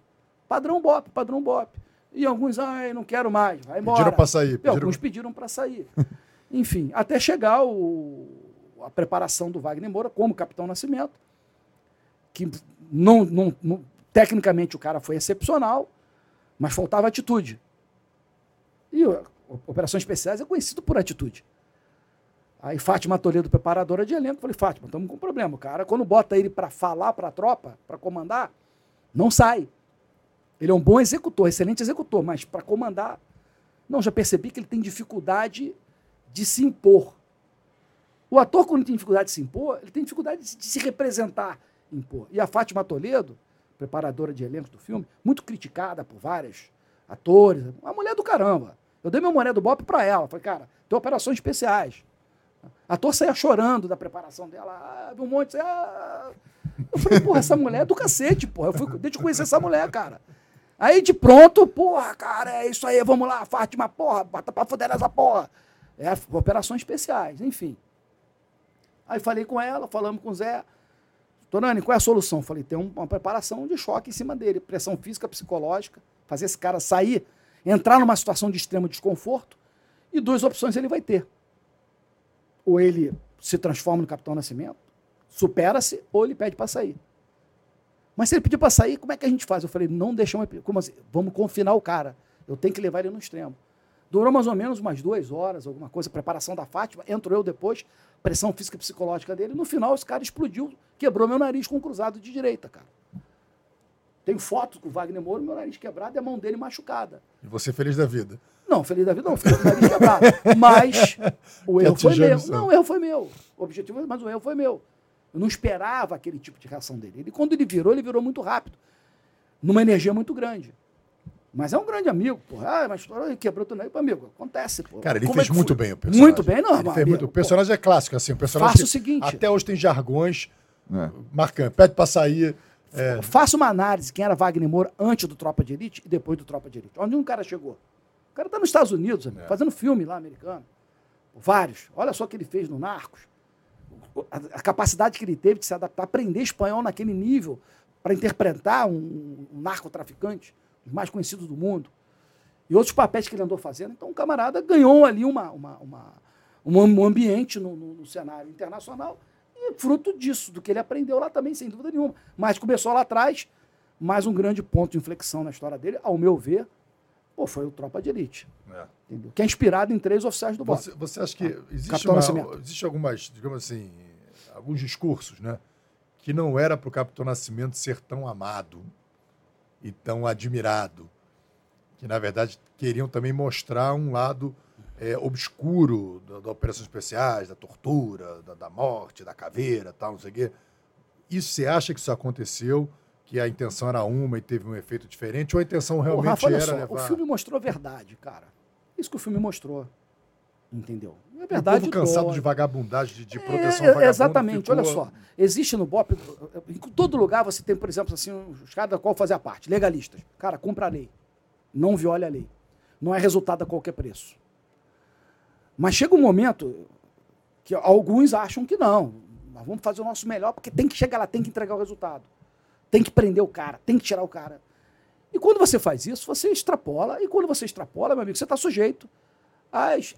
S3: Padrão BOP, padrão BOP. E alguns, ai, não quero mais, vai embora.
S2: Pediram para sair.
S3: Pediram... Alguns pediram para sair. Enfim, até chegar o, a preparação do Wagner Moura como Capitão Nascimento, que não, não, não, tecnicamente o cara foi excepcional, mas faltava atitude. E Operações Especiais é conhecido por atitude. Aí Fátima Toledo, preparadora de elenco, falei, Fátima, estamos com um problema. O cara, quando bota ele para falar para a tropa, para comandar, não sai. Ele é um bom executor, excelente executor, mas para comandar, não, já percebi que ele tem dificuldade de se impor. O ator, quando tem dificuldade de se impor, ele tem dificuldade de se representar, impor. E a Fátima Toledo, preparadora de elenco do filme, muito criticada por vários atores, uma mulher do caramba. Eu dei meu moné do Bop para ela. Falei, cara, Tem operações especiais. A ator saía chorando da preparação dela. Ah, um monte. Ah. Eu falei, porra, essa mulher é do cacete, porra. Eu fui, desde conhecer essa mulher, cara. Aí de pronto, porra, cara, é isso aí, vamos lá, Fátima, porra, bota pra fuder essa porra. É, operações especiais, enfim. Aí falei com ela, falamos com o Zé. Torani, qual é a solução? Falei, tem uma preparação de choque em cima dele, pressão física, psicológica, fazer esse cara sair, entrar numa situação de extremo desconforto, e duas opções ele vai ter. Ou ele se transforma no Capitão Nascimento, supera-se, ou ele pede para sair. Mas se ele pedir para sair, como é que a gente faz? Eu falei, não deixamos. Como assim? Vamos confinar o cara. Eu tenho que levar ele no extremo. Durou mais ou menos umas duas horas, alguma coisa, preparação da Fátima. Entro eu depois, pressão física e psicológica dele. No final, esse cara explodiu, quebrou meu nariz com um cruzado de direita, cara. Tenho foto com o Wagner Moura, meu nariz quebrado e a mão dele machucada.
S2: E você feliz da vida?
S3: Não, feliz da vida não, feliz da nariz quebrado. Mas o erro foi meu. Não, o erro foi meu. O objetivo, mas o erro foi meu. Eu não esperava aquele tipo de reação dele. Ele, quando ele virou, ele virou muito rápido. Numa energia muito grande. Mas é um grande amigo, porra. Ah, mas quebrou tudo aí, amigo. Acontece, pô.
S2: Cara, ele Como fez é muito bem o
S3: personagem. Muito bem, não, ele
S2: fez muito... O personagem é clássico, assim. O personagem
S3: Faça o seguinte.
S2: Até hoje tem jargões é. marcantes. Pede pra sair.
S3: É... Faça uma análise quem era Wagner Moura antes do Tropa de Elite e depois do Tropa de Elite. Onde um cara chegou? O cara tá nos Estados Unidos, amigo, é. fazendo filme lá americano. Vários. Olha só o que ele fez no Narcos. A, a capacidade que ele teve de se adaptar, aprender espanhol naquele nível para interpretar um, um narcotraficante mais conhecidos do mundo, e outros papéis que ele andou fazendo. Então, o camarada ganhou ali uma, uma, uma um ambiente no, no, no, cenário internacional, fruto disso, do que ele aprendeu lá também, sem dúvida nenhuma. Mas começou lá atrás, mais um grande ponto de inflexão na história dele, ao meu ver, pô, foi o Tropa de Elite. É. Que é inspirado em três oficiais do.
S2: Você, você acha que ah, existe, uma, existe algumas, digamos assim, alguns discursos, né? Que não era para o Capitão Nascimento ser tão amado e tão admirado, que na verdade queriam também mostrar um lado é, obscuro das da operações especiais, da tortura, da, da, morte, da caveira, tal, não sei o quê. Isso você acha que isso aconteceu? Que a intenção era uma e teve um efeito diferente? Ou a intenção realmente Rafa, era só, levar...
S3: O filme mostrou a verdade, cara. Isso que o filme mostrou. Entendeu? É verdade.
S2: O povo cansado dói. de vagabundagem, de, de proteção é, é,
S3: Exatamente. Ficou... Olha só. Existe no BOP, em todo lugar você tem, por exemplo, assim, os caras da qual fazer a parte, legalistas. Cara, cumpra a lei. Não viole a lei. Não é resultado a qualquer preço. Mas chega um momento que alguns acham que não. Nós vamos fazer o nosso melhor, porque tem que chegar lá, tem que entregar o resultado. Tem que prender o cara, tem que tirar o cara. E quando você faz isso, você extrapola. E quando você extrapola, meu amigo, você está sujeito as,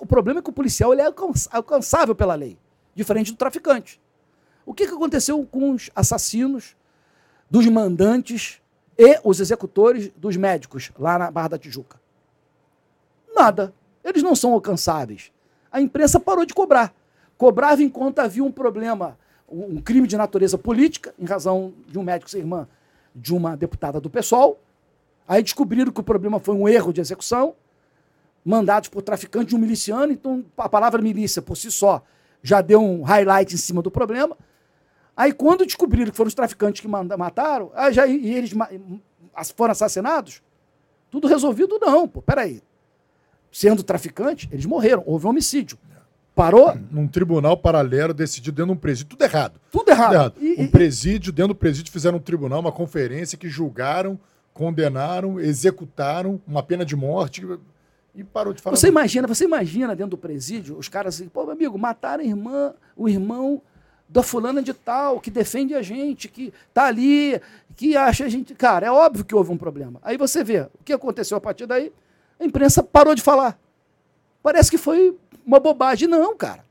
S3: o problema é que o policial ele é alcançável pela lei, diferente do traficante. O que, que aconteceu com os assassinos dos mandantes e os executores dos médicos lá na Barra da Tijuca? Nada. Eles não são alcançáveis. A imprensa parou de cobrar. Cobrava enquanto havia um problema, um crime de natureza política, em razão de um médico ser irmã de uma deputada do PSOL. Aí descobriram que o problema foi um erro de execução mandados por traficante de um miliciano, então a palavra milícia por si só já deu um highlight em cima do problema. Aí quando descobriram que foram os traficantes que mataram, já, e eles foram assassinados, tudo resolvido não, pô, peraí. Sendo traficante, eles morreram, houve um homicídio. Parou?
S2: Num tribunal paralelo decidido dentro de um presídio. Tudo errado.
S3: Tudo errado. Tudo errado.
S2: E, um presídio, dentro do presídio, fizeram um tribunal, uma conferência que julgaram, condenaram, executaram uma pena de morte e parou de falar.
S3: Você imagina, você imagina dentro do presídio, os caras assim, pô, meu amigo, mataram a irmã, o irmão da fulana de tal, que defende a gente, que tá ali, que acha a gente. Cara, é óbvio que houve um problema. Aí você vê o que aconteceu a partir daí, a imprensa parou de falar. Parece que foi uma bobagem. Não, cara.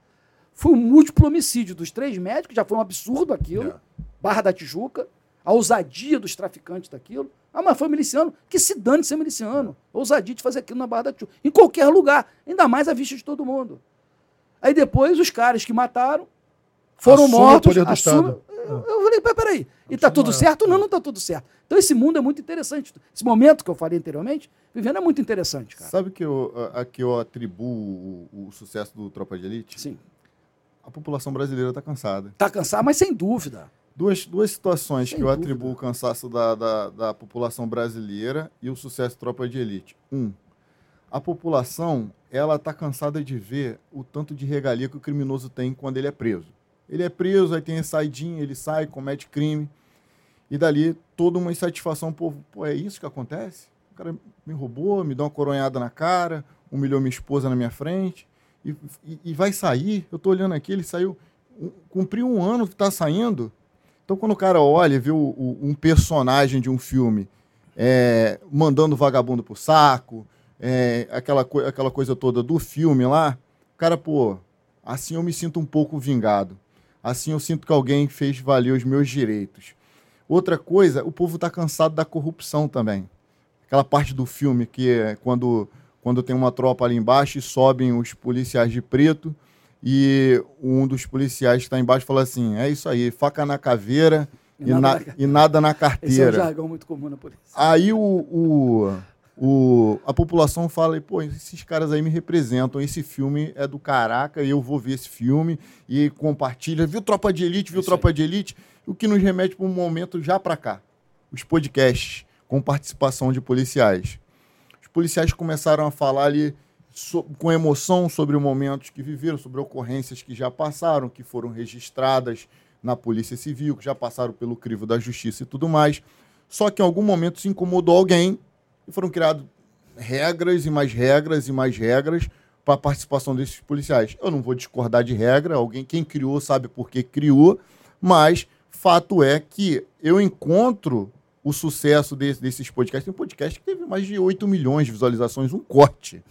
S3: Foi um múltiplo homicídio dos três médicos, já foi um absurdo aquilo. É. Barra da Tijuca, a ousadia dos traficantes daquilo. Ah, mas foi miliciano. Que se dane ser miliciano. Ousadia de fazer aquilo na Barra da Tijuca. Em qualquer lugar. Ainda mais à vista de todo mundo. Aí depois os caras que mataram foram Assume mortos. O assume... Eu, eu falei, peraí. E tá tudo certo? Não, não tá tudo certo. Então esse mundo é muito interessante. Esse momento que eu falei anteriormente, vivendo é muito interessante, cara.
S1: Sabe que eu, a, a que eu atribuo o, o, sucesso do Tropa de Elite?
S3: Sim.
S1: A população brasileira está cansada.
S3: Está cansada, mas sem dúvida.
S1: Duas, duas situações Sem que eu dúvida. atribuo o cansaço da, da, da, população brasileira e o sucesso Tropa de Elite. Um, a população ela está cansada de ver o tanto de regalia que o criminoso tem quando ele é preso. Ele é preso, aí tem a saidinha, ele sai, comete crime, e dali toda uma insatisfação, o povo, pô, é isso que acontece? O cara me roubou, me deu uma coronhada na cara, humilhou minha esposa na minha frente, e, e, e vai sair, eu estou olhando aqui, ele saiu, um, cumpriu um ano que está saindo, então quando o cara olha e vê o, o, um personagem de um filme é, mandando vagabundo pro saco, é, aquela, aquela coisa toda do filme lá, cara, pô, assim eu me sinto um pouco vingado. Assim eu sinto que alguém fez valer os meus direitos. Outra coisa, o povo está cansado da corrupção também. Aquela parte do filme que é quando, quando tem uma tropa ali embaixo e sobem os policiais de preto e um dos policiais que está embaixo fala assim: é isso aí, faca na caveira e, e, nada, na, na... e nada na carteira. Esse é um
S3: jargão muito comum na polícia.
S1: Aí o, o o, a população fala, pô, esses caras aí me representam, esse filme é do caraca, e eu vou ver esse filme, e compartilha, viu Tropa de Elite, viu Isso Tropa aí. de Elite, o que nos remete para um momento já para cá, os podcasts com participação de policiais. Os policiais começaram a falar ali so, com emoção sobre momentos que viveram, sobre ocorrências que já passaram, que foram registradas na Polícia Civil, que já passaram pelo crivo da Justiça e tudo mais. Só que em algum momento se incomodou alguém e foram criadas regras e mais regras e mais regras para a participação desses policiais. Eu não vou discordar de regra, alguém quem criou sabe por que criou, mas fato é que eu encontro o sucesso desse, desses podcasts. Tem um podcast que teve mais de 8 milhões de visualizações, um corte.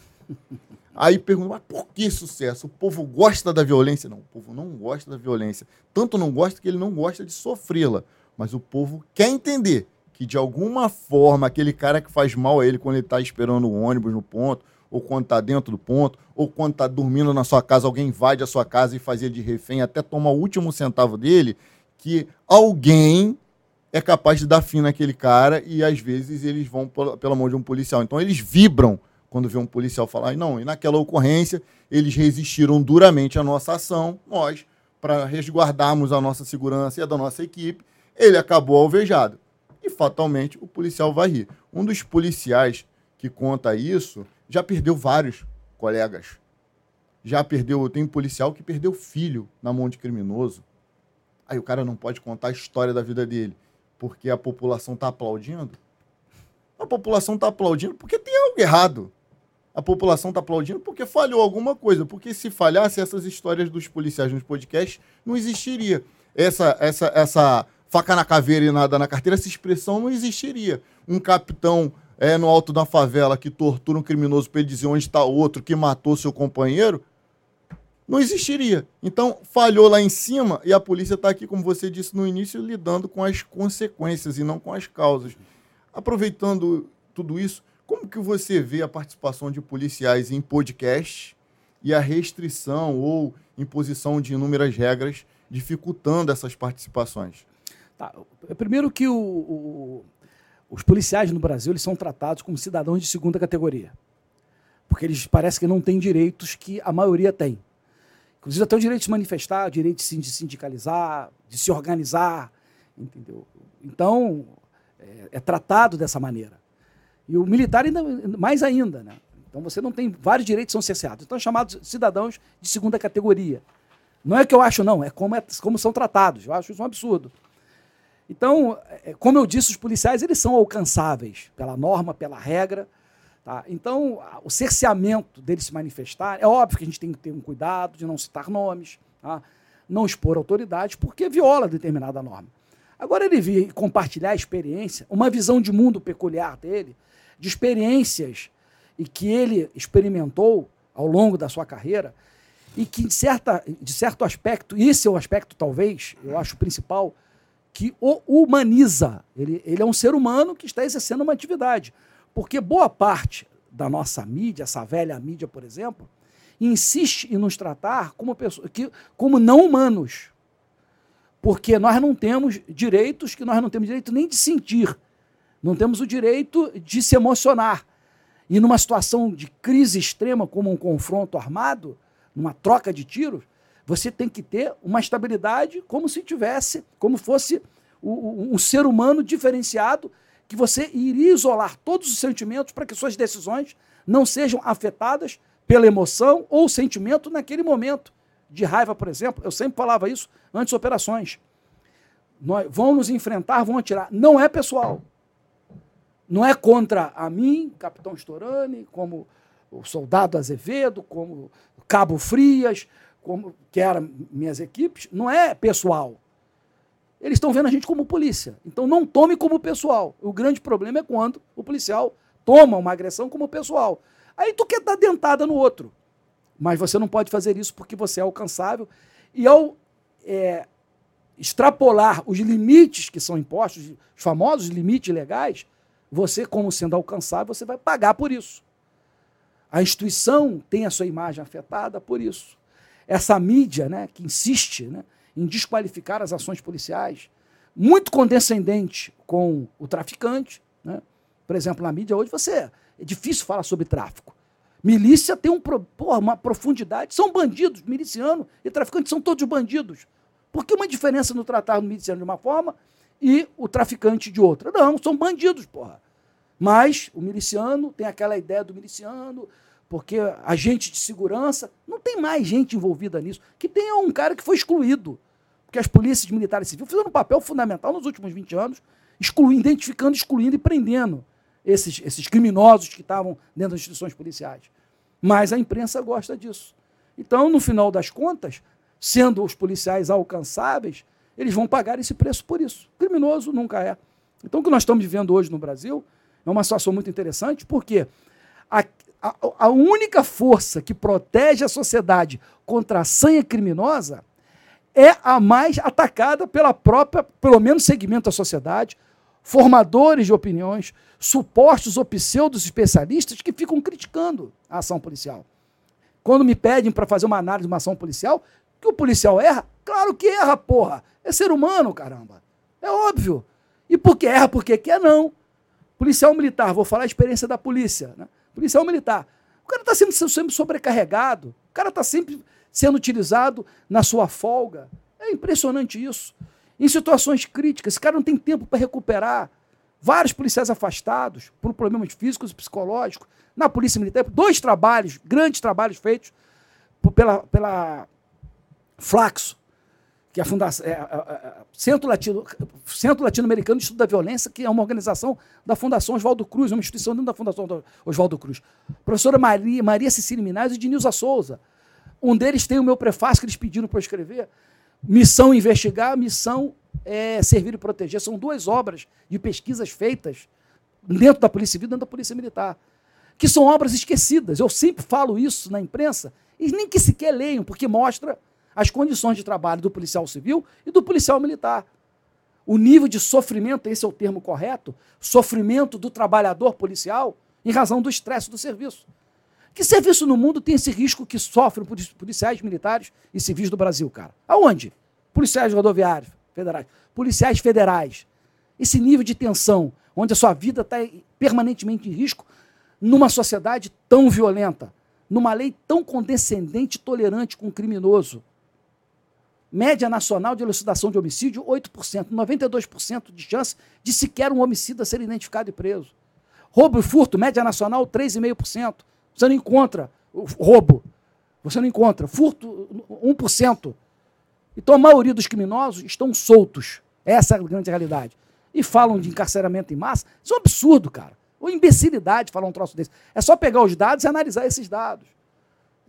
S1: Aí pergunto, mas por que sucesso? O povo gosta da violência? Não, o povo não gosta da violência. Tanto não gosta que ele não gosta de sofrê-la. Mas o povo quer entender que de alguma forma aquele cara que faz mal a ele quando ele está esperando o ônibus no ponto, ou quando está dentro do ponto, ou quando está dormindo na sua casa, alguém invade a sua casa e fazia de refém até tomar o último centavo dele, que alguém é capaz de dar fim naquele cara e às vezes eles vão pela mão de um policial. Então eles vibram quando vê um policial falar, não, e naquela ocorrência eles resistiram duramente à nossa ação, nós, para resguardarmos a nossa segurança e a da nossa equipe, ele acabou alvejado fatalmente o policial vai rir. Um dos policiais que conta isso já perdeu vários colegas. Já perdeu, tem um policial que perdeu filho na mão de criminoso. Aí o cara não pode contar a história da vida dele, porque a população está aplaudindo. A população está aplaudindo porque tem algo errado. A população está aplaudindo porque falhou alguma coisa. Porque se falhasse essas histórias dos policiais nos podcasts, não existiria essa, essa, essa faca na caveira e nada na carteira, essa expressão não existiria. Um capitão é, no alto da favela que tortura um criminoso para ele dizer onde está outro que matou seu companheiro, não existiria. Então, falhou lá em cima e a polícia está aqui, como você disse no início, lidando com as consequências e não com as causas. Aproveitando tudo isso, como que você vê a participação de policiais em podcast e a restrição ou imposição de inúmeras regras dificultando essas participações?
S3: Tá. Primeiro que o, o, os policiais no Brasil eles são tratados como cidadãos de segunda categoria. Porque eles parecem que não têm direitos que a maioria tem. Inclusive até o direito de se manifestar, o direito de sindicalizar, de se organizar, entendeu? Então, é, é tratado dessa maneira. E o militar ainda mais ainda, né? Então você não tem vários direitos são cerceados. Então, chamados cidadãos de segunda categoria. Não é que eu acho, não, é como, é como são tratados. Eu acho isso um absurdo. Então, é, como eu disse, os policiais eles são alcançáveis pela norma, pela regra. Tá? Então, o cerceamento deles se manifestar, é óbvio que a gente tem que ter um cuidado de não citar nomes, tá? não expor autoridades, porque viola determinada norma. Agora, ele vir compartilhar a experiência, uma visão de mundo peculiar dele, de experiências e que ele experimentou ao longo da sua carreira, e que, de, certa, de certo aspecto, esse é o aspecto, talvez, eu acho principal, que o humaniza. Ele, ele é um ser humano que está exercendo uma atividade. Porque boa parte da nossa mídia, essa velha mídia, por exemplo, insiste em nos tratar como, pessoa, que, como não humanos. Porque nós não temos direitos que nós não temos direito nem de sentir. Não temos o direito de se emocionar. E numa situação de crise extrema, como um confronto armado, numa troca de tiros, você tem que ter uma estabilidade como se tivesse, como fosse um, ser humano diferenciado, que você iria isolar todos os sentimentos para que suas decisões não sejam afetadas pela emoção ou sentimento naquele momento de raiva, por exemplo. Eu sempre falava isso antes operações. Nós, vão nos enfrentar, vão atirar. Não é pessoal. Não é contra a mim, capitão Storani, como o soldado Azevedo, como Cabo Frias, como que eram minhas equipes. Não é pessoal. Eles estão vendo a gente como polícia. Então não tome como pessoal. O grande problema é quando o policial toma uma agressão como pessoal. Aí tu quer dar dentada no outro. Mas você não pode fazer isso porque você é alcançável. E ao é, extrapolar os limites que são impostos, os famosos limites legais, você, como sendo alcançável, você vai pagar por isso. A instituição tem a sua imagem afetada por isso. Essa mídia né, que insiste né, em desqualificar as ações policiais, muito condescendente com o traficante. Né? Por exemplo, na mídia hoje você é difícil falar sobre tráfico. Milícia tem um, porra, uma profundidade. São bandidos, miliciano e traficante são todos bandidos. Por que uma diferença no tratar do miliciano de uma forma e o traficante de outra? Não, são bandidos, porra. Mas o miliciano tem aquela ideia do miliciano, porque agente de segurança, não tem mais gente envolvida nisso. Que tenha um cara que foi excluído. Porque as polícias militares civis fizeram um papel fundamental nos últimos 20 anos, excluindo, identificando, excluindo e prendendo esses, esses criminosos que estavam dentro das instituições policiais. Mas a imprensa gosta disso. Então, no final das contas, sendo os policiais alcançáveis, eles vão pagar esse preço por isso. Criminoso nunca é. Então, o que nós estamos vivendo hoje no Brasil é uma situação muito interessante, porque a, a, única força que protege a sociedade contra a sanha criminosa é a mais atacada pela própria, pelo menos segmento da sociedade, formadores de opiniões, supostos ou pseudos especialistas que ficam criticando a ação policial. Quando me pedem para fazer uma análise de uma ação policial, que o policial erra? Claro que erra, porra. É ser humano, caramba. É óbvio. E por que erra? Porque quer não. Policial militar, vou falar a experiência da polícia. Né? Policial militar. O cara está sendo sempre sobrecarregado. O cara está sempre sendo utilizado na sua folga. É impressionante isso. Em situações críticas, esse cara não tem tempo para recuperar. Vários policiais afastados por problemas físicos e psicológicos. Na Polícia Militar, dois trabalhos, grandes trabalhos feitos pela, pela Flaxo, que é a Fundação é, Centro, Latino, Centro Latino-Americano de Estudo da Violência, que é uma organização da Fundação Oswaldo Cruz, uma instituição dentro da Fundação Oswaldo Cruz. Professora Maria, Maria Cecília Minaz e de Nilza Souza. Um deles tem o meu prefácio que eles pediram para eu escrever. Missão investigar, missão é, servir e proteger. São duas obras de pesquisas feitas dentro da Polícia Civil dentro da Polícia Militar, que são obras esquecidas. Eu sempre falo isso na imprensa, e nem que sequer leiam, porque mostra as condições de trabalho do policial civil e do policial militar. O nível de sofrimento, esse é o termo correto, sofrimento do trabalhador policial em razão do estresse do serviço. Que serviço no mundo tem esse risco que sofrem policiais militares e civis do Brasil, cara? Aonde? Policiais rodoviários federais, policiais federais. Esse nível de tensão, onde a sua vida está permanentemente em risco, numa sociedade tão violenta, numa lei tão condescendente e tolerante com o criminoso. Média nacional de elucidação de homicídio, 8%, 92% de chance de sequer um homicida ser identificado e preso. Roubo e furto, média nacional, 3,5%. Você não encontra roubo. Você não encontra. Furto, 1%. Então a maioria dos criminosos estão soltos. Essa é a grande realidade. E falam de encarceramento em massa. Isso é um absurdo, cara. Ou imbecilidade falar um troço desse. É só pegar os dados e analisar esses dados.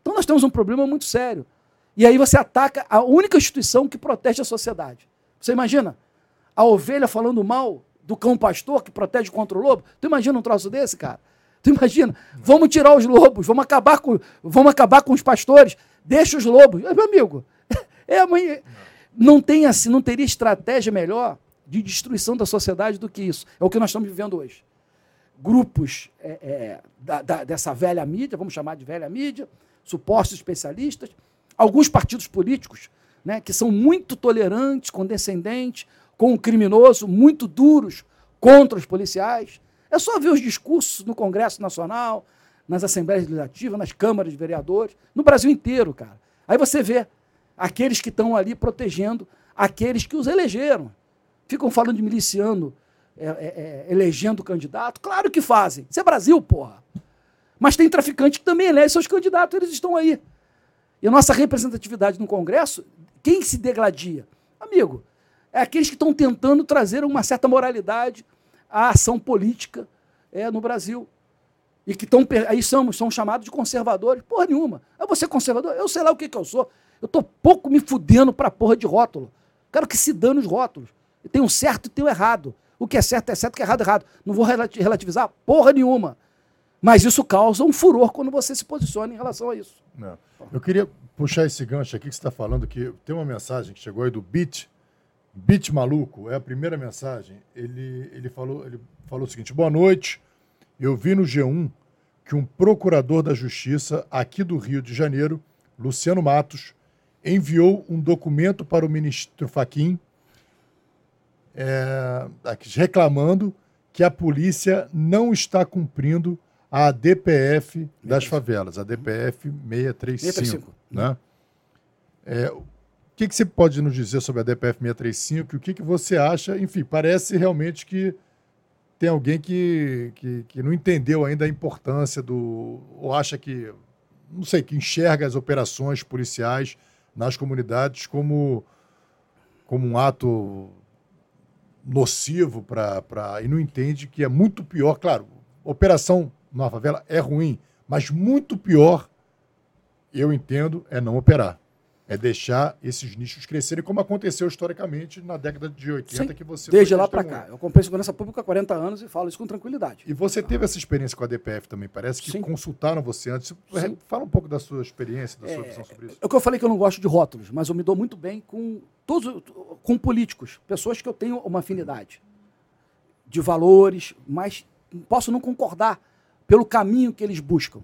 S3: Então nós temos um problema muito sério. E aí você ataca a única instituição que protege a sociedade. Você imagina a ovelha falando mal do cão pastor que protege contra o lobo? Tu imagina um troço desse, cara? Tu imagina? Vamos tirar os lobos, vamos acabar com, vamos acabar com os pastores, deixa os lobos. Meu amigo, é, mãe, não tem assim, não teria estratégia melhor de destruição da sociedade do que isso. É o que nós estamos vivendo hoje. Grupos é, é, da, da, dessa velha mídia, vamos chamar de velha mídia, supostos especialistas, alguns partidos políticos né, que são muito tolerantes, condescendentes com o criminoso, muito duros contra os policiais. É só ver os discursos no Congresso Nacional, nas Assembleias Legislativas, nas câmaras de vereadores, no Brasil inteiro, cara. Aí você vê aqueles que estão ali protegendo aqueles que os elegeram. Ficam falando de miliciano, é, é, é, elegendo candidato. Claro que fazem. Isso é Brasil, porra. Mas tem traficante que também elege seus candidatos, eles estão aí. E a nossa representatividade no Congresso, quem se degladia? Amigo, é aqueles que estão tentando trazer uma certa moralidade à ação política é, no Brasil. E que estão aí são, são chamados de conservadores. Porra nenhuma. É você conservador? Eu sei lá o que, que eu sou. Eu tô pouco me fudendo pra porra de rótulo. Quero que se dane os rótulos. Tem um certo e tem um errado. O que é certo é certo, o que é errado é errado. Não vou relativizar porra nenhuma. Mas isso causa um furor quando você se posiciona em relação a isso.
S2: Não. Eu queria puxar esse gancho aqui que você está falando, que tem uma mensagem que chegou aí do Bit, Bit Maluco, é a primeira mensagem. Ele, ele, falou, ele falou o seguinte: boa noite. Eu vi no G1 que um procurador da Justiça aqui do Rio de Janeiro, Luciano Matos, enviou um documento para o ministro Faquim é, reclamando que a polícia não está cumprindo a DPF das favelas, a DPF 635. 635. Né? É, o que, que você pode nos dizer sobre a DPF 635? O que, que você acha? Enfim, parece realmente que tem alguém que, que, que não entendeu ainda a importância do. ou acha que. não sei, que enxerga as operações policiais nas comunidades como, como um ato nocivo para. e não entende que é muito pior. Claro, operação numa favela é ruim, mas muito pior, eu entendo, é não operar. É deixar esses nichos crescerem, como aconteceu historicamente na década de 80, Sim, que você.
S3: Desde lá para cá. Eu comprei segurança pública há 40 anos e falo isso com tranquilidade.
S2: E você teve essa experiência com a DPF também, parece que Sim. consultaram você antes. Sim. Fala um pouco da sua experiência, da sua é, visão sobre isso.
S3: É o que eu falei que eu não gosto de rótulos, mas eu me dou muito bem com todos, com políticos, pessoas que eu tenho uma afinidade de valores, mas posso não concordar pelo caminho que eles buscam.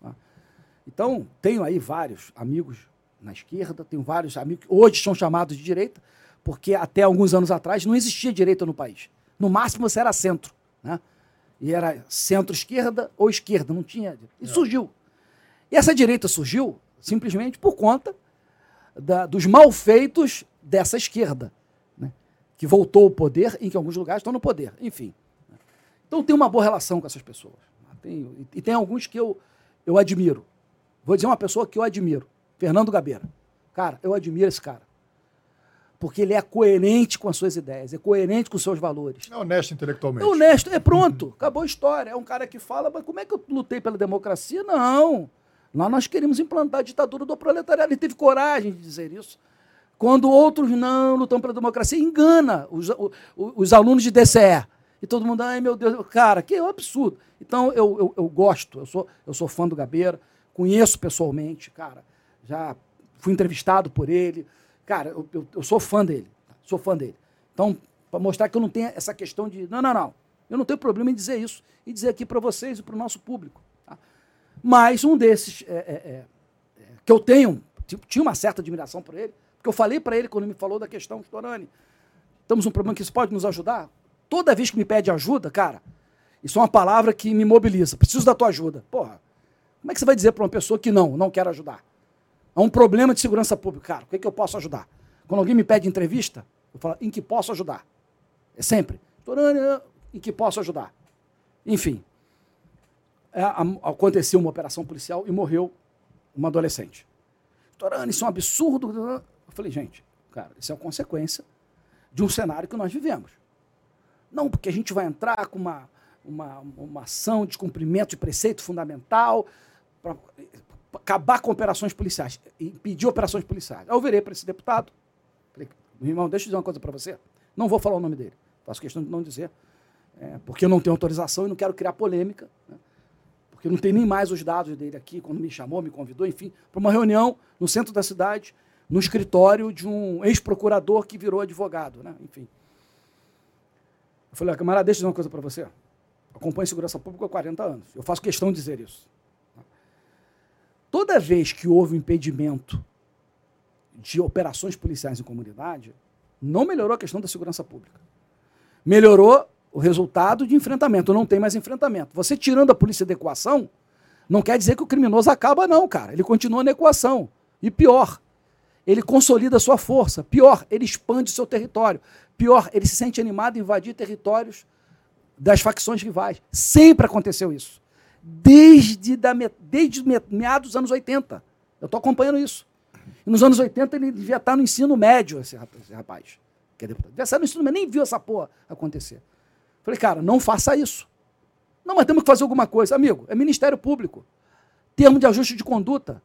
S3: Tá? Então, tenho aí vários amigos na esquerda, tenho vários amigos que hoje são chamados de direita, porque até alguns anos atrás não existia direita no país. No máximo você era centro. Né? E era centro-esquerda ou esquerda, não tinha. E é. surgiu. E essa direita surgiu simplesmente por conta da, dos malfeitos dessa esquerda, né? que voltou ao poder e que em alguns lugares estão no poder. Enfim. Então tem uma boa relação com essas pessoas. Tenho, e tem alguns que eu, eu admiro. Vou dizer uma pessoa que eu admiro. Fernando Gabeira. Cara, eu admiro esse cara. Porque ele é coerente com as suas ideias, é coerente com os seus valores.
S2: É honesto intelectualmente.
S3: É honesto, é pronto, acabou a história. É um cara que fala, mas como é que eu lutei pela democracia? Não. Lá nós queríamos implantar a ditadura do proletariado. Ele teve coragem de dizer isso. Quando outros não lutam pela democracia, engana os, os, os alunos de DCE. E todo mundo, ai meu Deus, cara, que absurdo. Então eu, eu, eu, gosto, eu sou, eu sou fã do Gabeira, conheço pessoalmente, cara, já fui entrevistado por ele. Cara, eu, eu, eu sou fã dele, sou fã dele. Então, para mostrar que eu não tenho essa questão de, não, não, não, eu não tenho problema em dizer isso e dizer aqui para vocês e para o nosso público. Tá? Mas um desses é, é, é, que eu tenho, tinha uma certa admiração por ele, porque eu falei para ele quando me falou da questão Storani, estamos um problema que isso pode nos ajudar? Toda vez que me pede ajuda, cara, isso é uma palavra que me mobiliza. Preciso da tua ajuda. Porra, como é que você vai dizer para uma pessoa que não, não quer ajudar? É um problema de segurança pública. Cara, o que, é que eu posso ajudar? Quando alguém me pede entrevista, eu falo, em que posso ajudar? É sempre. Em que posso ajudar? Enfim. É, a, aconteceu uma operação policial e morreu uma adolescente. Torânia, isso é um absurdo. Eu falei, gente, cara, isso é uma consequência de um cenário que nós vivemos. Não, porque a gente vai entrar com uma, uma, uma ação de cumprimento de preceito fundamental para acabar com operações policiais, impedir operações policiais. Aí eu virei para esse deputado, falei, meu irmão, deixa eu dizer uma coisa para você. Não vou falar o nome dele, faço questão de não dizer, é, porque eu não tenho autorização e não quero criar polêmica, né? porque não tem nem mais os dados dele aqui, quando me chamou, me convidou, enfim, para uma reunião no centro da cidade, no escritório de um ex-procurador que virou advogado, né? enfim. Eu falei, camarada, deixa eu dizer uma coisa para você. Acompanho segurança pública há 40 anos. Eu faço questão de dizer isso. Toda vez que houve um impedimento de operações policiais em comunidade, não melhorou a questão da segurança pública. Melhorou o resultado de enfrentamento. Não tem mais enfrentamento. Você tirando a polícia da equação, não quer dizer que o criminoso acaba, não, cara. Ele continua na equação. E pior, ele consolida a sua força. Pior, ele expande seu território. Pior, ele se sente animado em invadir territórios das facções rivais. Sempre aconteceu isso. desde, da, desde meados dos anos 80. Eu estou acompanhando isso. E nos anos 80 ele devia estar no ensino médio, esse rapaz. Que é deputado. Devia estar no ensino médio, nem viu essa porra acontecer. Falei, cara, não faça isso. Não, mas temos que fazer alguma coisa. Amigo, é Ministério Público. Termo de ajuste de conduta.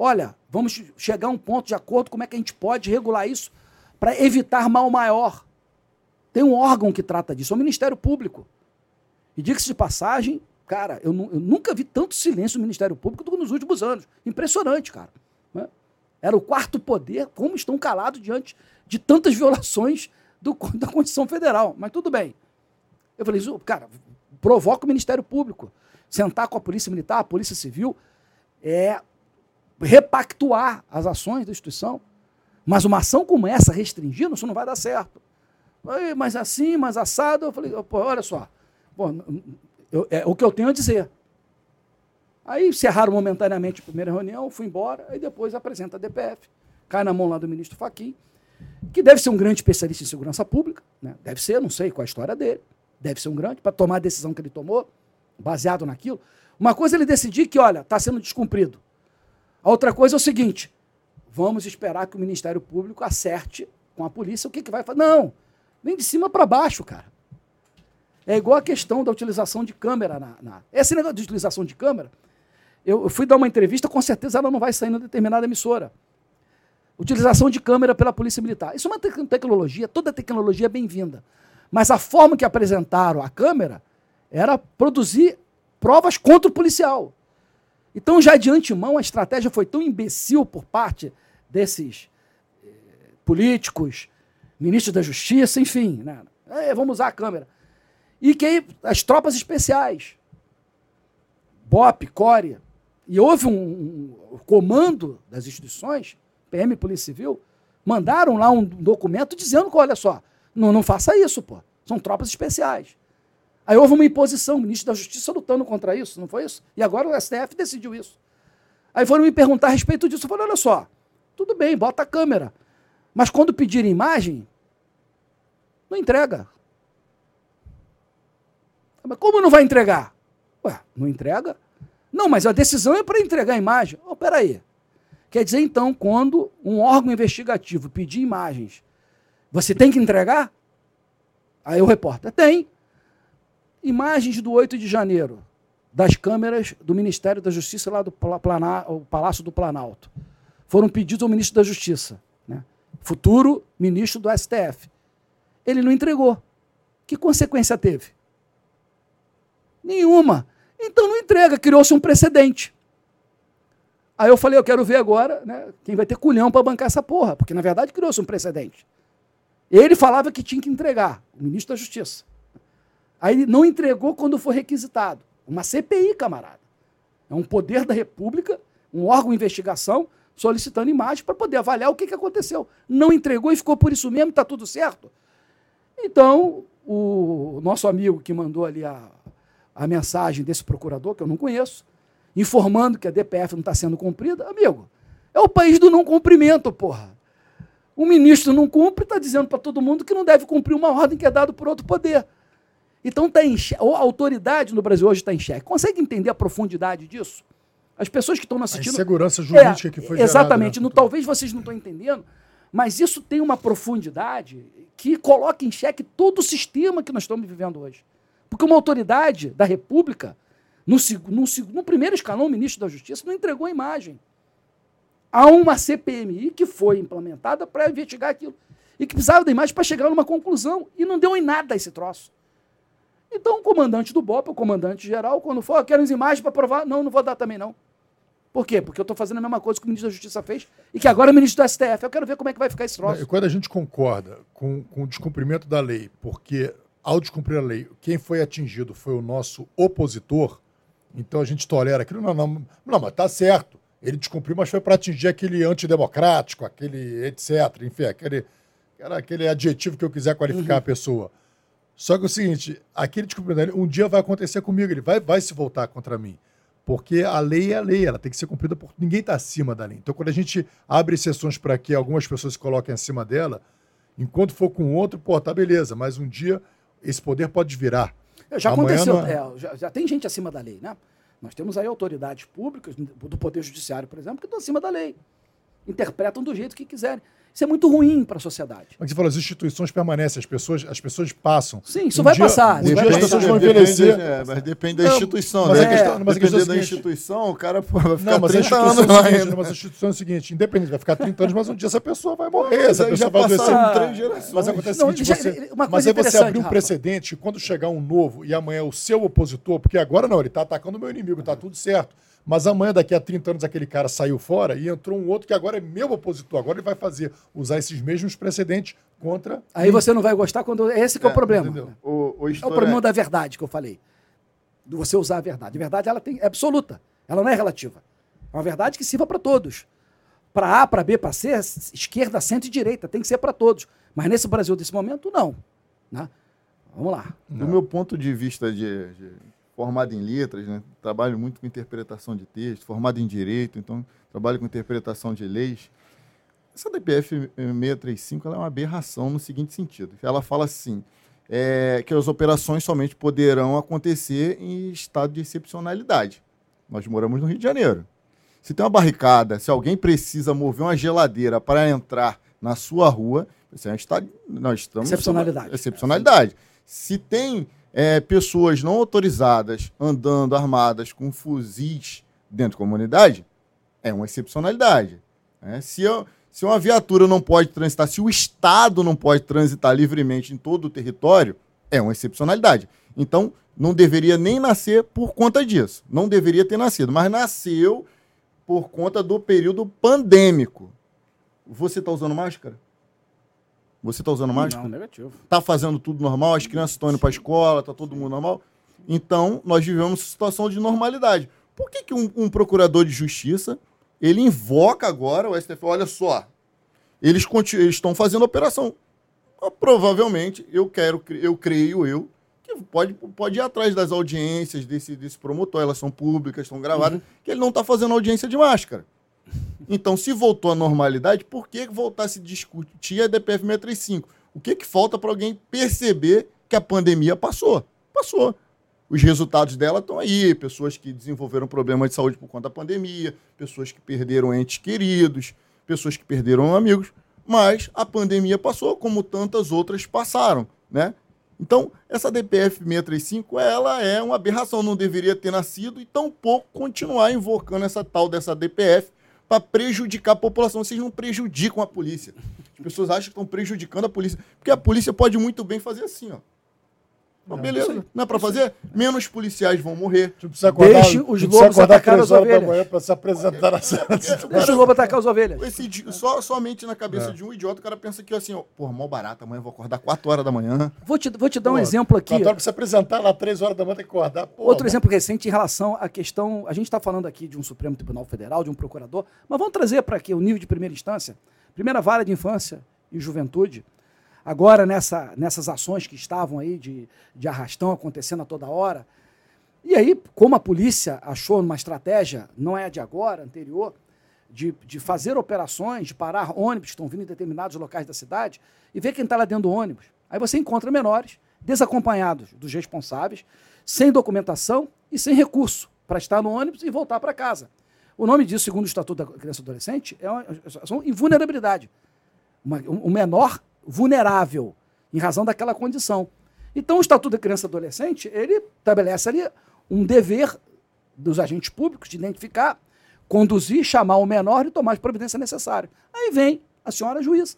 S3: Olha, vamos chegar a um ponto de acordo como é que a gente pode regular isso para evitar mal maior. Tem um órgão que trata disso, é o Ministério Público. E diga-se de passagem, cara, eu, eu, nunca vi tanto silêncio no Ministério Público do que nos últimos anos. Impressionante, cara. Né? Era o quarto poder, como estão calados diante de tantas violações do, da Constituição Federal. Mas tudo bem. Eu falei, cara, provoca o Ministério Público. Sentar com a Polícia Militar, a Polícia Civil, é repactuar as ações da instituição. Mas uma ação como essa, restringindo, isso não vai dar certo. Mas assim, mas assado, eu falei, pô, olha só, pô, eu, é o que eu tenho a dizer. Aí encerraram momentaneamente a primeira reunião, fui embora, aí depois apresenta a DPF, cai na mão lá do ministro Fachin, que deve ser um grande especialista em segurança pública, né? deve ser, não sei qual a história dele, deve ser um grande, para tomar a decisão que ele tomou, baseado naquilo. Uma coisa é ele decidir que, olha, está sendo descumprido. Outra coisa é o seguinte: vamos esperar que o Ministério Público acerte com a polícia o que, que vai fazer. Não, vem de cima para baixo, cara. É igual a questão da utilização de câmera. Na, na... Esse negócio de utilização de câmera, eu, eu fui dar uma entrevista, com certeza ela não vai sair em determinada emissora. Utilização de câmera pela Polícia Militar. Isso é uma te tecnologia, toda tecnologia é bem-vinda. Mas a forma que apresentaram a câmera era produzir provas contra o policial. Então, já de antemão, a estratégia foi tão imbecil por parte desses eh, políticos, ministros da Justiça, enfim, né? É, vamos usar a câmera. E que as tropas especiais, BOP, CORE, e houve um, um, comando das instituições, PM Polícia Civil, mandaram lá um documento dizendo que, olha só, não, não faça isso, pô. São tropas especiais. Aí houve uma imposição, o ministro da Justiça lutando contra isso, não foi isso? E agora o STF decidiu isso. Aí foram me perguntar a respeito disso. Eu falei, olha só, tudo bem, bota a câmera. Mas quando pedirem imagem, não entrega. Mas como não vai entregar? Ué, não entrega? Não, mas a decisão é para entregar a imagem. Oh, peraí. Quer dizer, então, quando um órgão investigativo pedir imagens, você tem que entregar? Aí o repórter, tem imagens do 8 de janeiro, das câmeras do Ministério da Justiça lá do Plana, Palácio do Planalto. Foram pedidos ao ministro da Justiça, né? futuro ministro do STF. Ele não entregou. Que consequência teve? Nenhuma. Então não entrega, criou-se um precedente. Aí eu falei, eu quero ver agora né, quem vai ter culhão para bancar essa porra, porque na verdade criou-se um precedente. Ele falava que tinha que entregar, o ministro da Justiça. Aí não entregou quando foi requisitado. Uma CPI, camarada. É um poder da República, um órgão de investigação, solicitando imagem para poder avaliar o que, que aconteceu. Não entregou e ficou por isso mesmo, está tudo certo? Então, o nosso amigo que mandou ali a, a mensagem desse procurador, que eu não conheço, informando que a DPF não está sendo cumprida, amigo, é o país do não cumprimento, porra. O ministro não cumpre, está dizendo para todo mundo que não deve cumprir uma ordem que é dada por outro poder. Então está em a autoridade no Brasil hoje está em xeque. Consegue entender a profundidade disso? As pessoas que estão assistindo. A
S2: segurança jurídica é, que foi
S3: Exatamente.
S2: Gerada,
S3: né? talvez vocês não estão entendendo, mas isso tem uma profundidade que coloca em xeque todo o sistema que nós estamos vivendo hoje. Porque uma autoridade da República, no, no, no primeiro escalão, o ministro da Justiça, não entregou a imagem. Há uma CPMI que foi implementada para investigar aquilo. E que precisava da imagem para chegar numa conclusão. E não deu em nada esse troço. Então, o comandante do BOP, o comandante geral, quando for, quero as imagens para provar, não, não vou dar também não. Por quê? Porque eu estou fazendo a mesma coisa que o ministro da Justiça fez e que agora é o ministro do STF. Eu quero ver como é que vai ficar esse troço.
S2: E quando a gente concorda com, com o descumprimento da lei, porque ao descumprir a lei, quem foi atingido foi o nosso opositor, então a gente tolera aquilo. Não, não, não mas tá certo. Ele descumpriu, mas foi para atingir aquele antidemocrático, aquele etc. Enfim, aquele, aquele adjetivo que eu quiser qualificar uhum. a pessoa. Só que é o seguinte, aquele descumprimento um dia vai acontecer comigo, ele vai, vai se voltar contra mim. Porque a lei é a lei, ela tem que ser cumprida por ninguém está acima da lei. Então, quando a gente abre exceções para que algumas pessoas se coloquem acima dela, enquanto for com outro, pô, tá beleza, mas um dia esse poder pode virar.
S3: Já Amanhã aconteceu, não... é, já, já, tem gente acima da lei, né? Nós temos aí autoridades públicas, do Poder Judiciário, por exemplo, que estão acima da lei. Interpretam do jeito que quiserem. Isso é muito ruim para a sociedade.
S2: Mas você falou, as instituições permanecem, as pessoas, as pessoas passam.
S3: Sim, isso um vai dia, passar. Um
S1: dia as pessoas vão envelhecer. É, mas depende da instituição. Mas, né? a questão, mas a questão é da instituição, o cara pô, vai ficar não, mas 30 anos
S2: é seguinte, Mas a instituição é o seguinte, independente, vai ficar 30 anos, mas um dia essa pessoa vai morrer. Essa pessoa vai adoecer três gerações. Mas acontece o seguinte, você, mas aí você abrir um precedente, quando chegar um novo e amanhã o seu opositor, porque agora não, ele está atacando o meu inimigo, está tudo certo. Mas amanhã, daqui a 30 anos, aquele cara saiu fora e entrou um outro que agora é meu opositor. Agora ele vai fazer, usar esses mesmos precedentes contra.
S3: Aí você não vai gostar quando. Esse é, é o problema. O, o é o problema é... da verdade que eu falei. De você usar a verdade. A verdade ela tem, é absoluta. Ela não é relativa. É uma verdade que sirva para todos. Para A, para B, para C, esquerda, centro e direita. Tem que ser para todos. Mas nesse Brasil desse momento, não. Né? Vamos lá.
S1: Do meu ponto de vista de, de formado em letras, né? trabalho muito com interpretação de texto, formado em direito, então trabalho com interpretação de leis. Essa DPF 635 é uma aberração no seguinte sentido: ela fala assim, é, que as operações somente poderão acontecer em estado de excepcionalidade. Nós moramos no Rio de Janeiro. Se tem uma barricada, se alguém precisa mover uma geladeira para entrar na sua rua, isso é um estado, nós estamos
S3: excepcionalidade.
S1: Excepcionalidade. Se tem é, pessoas não autorizadas andando armadas com fuzis dentro da comunidade, é uma excepcionalidade. Né? Se, eu, se uma viatura não pode transitar, se o Estado não pode transitar livremente em todo o território, é uma excepcionalidade. Então, não deveria nem nascer por conta disso. Não deveria ter nascido, mas nasceu por conta do período pandêmico. Você está usando máscara? Você está usando máscara?
S3: Não, negativo.
S1: Está fazendo tudo normal? As crianças estão indo para a escola? Está todo mundo normal? Então, nós vivemos uma situação de normalidade. Por que, que um, um, procurador de justiça ele invoca agora o STF? Olha só, eles, eles estão fazendo operação. Provavelmente, eu quero, eu creio eu, que pode, pode ir atrás das audiências desse, desse promotor, elas são públicas, estão gravadas, uhum. que ele não está fazendo audiência de máscara. Então, se voltou à normalidade, por que voltar a se discutir a DPF 635? O que, que falta para alguém perceber que a pandemia passou? Passou. Os resultados dela estão aí. Pessoas que desenvolveram problemas de saúde por conta da pandemia, pessoas que perderam entes queridos, pessoas que perderam amigos. Mas a pandemia passou, como tantas outras passaram, né? Então, essa DPF 635, ela é uma aberração, não deveria ter nascido e tampouco continuar invocando essa tal dessa DPF para prejudicar a população. Vocês não prejudicam a polícia. As pessoas acham que estão prejudicando a polícia. Porque a polícia pode muito bem fazer assim, ó. Não, beleza, não é para fazer? Menos policiais vão morrer.
S3: Acordar, Deixe os lobos atacar as ovelhas.
S2: Para se apresentar na
S3: sala. Deixa os lobos atacar as ovelhas.
S1: Esse, só, somente na cabeça é. de um idiota, o cara pensa que assim, ó, porra, mal barato, amanhã eu vou acordar 4 horas da manhã.
S3: Vou te, vou te dar um exemplo aqui. 4
S2: horas para se apresentar lá 3 horas da manhã tem que acordar.
S3: Porra, Outro mano. exemplo recente em relação à questão. A gente está falando aqui de um Supremo Tribunal Federal, de um procurador, mas vamos trazer para aqui o nível de primeira instância. Primeira vara de infância e juventude agora nessa, nessas ações que estavam aí de, de arrastão acontecendo a toda hora. E aí, como a polícia achou uma estratégia, não é de agora, anterior, de, de fazer operações, de parar ônibus que estão vindo em determinados locais da cidade e ver quem está lá dentro do ônibus. Aí você encontra menores desacompanhados dos responsáveis, sem documentação e sem recurso para estar no ônibus e voltar para casa. O nome disso, segundo o Estatuto da Criança e Adolescente, é uma, uma invulnerabilidade. Uma, um menor vulnerável em razão daquela condição. Então, o Estatuto da Criança e Adolescente, ele estabelece ali um dever dos agentes públicos de identificar, conduzir, chamar o menor e tomar as providências necessárias. Aí vem a senhora juíza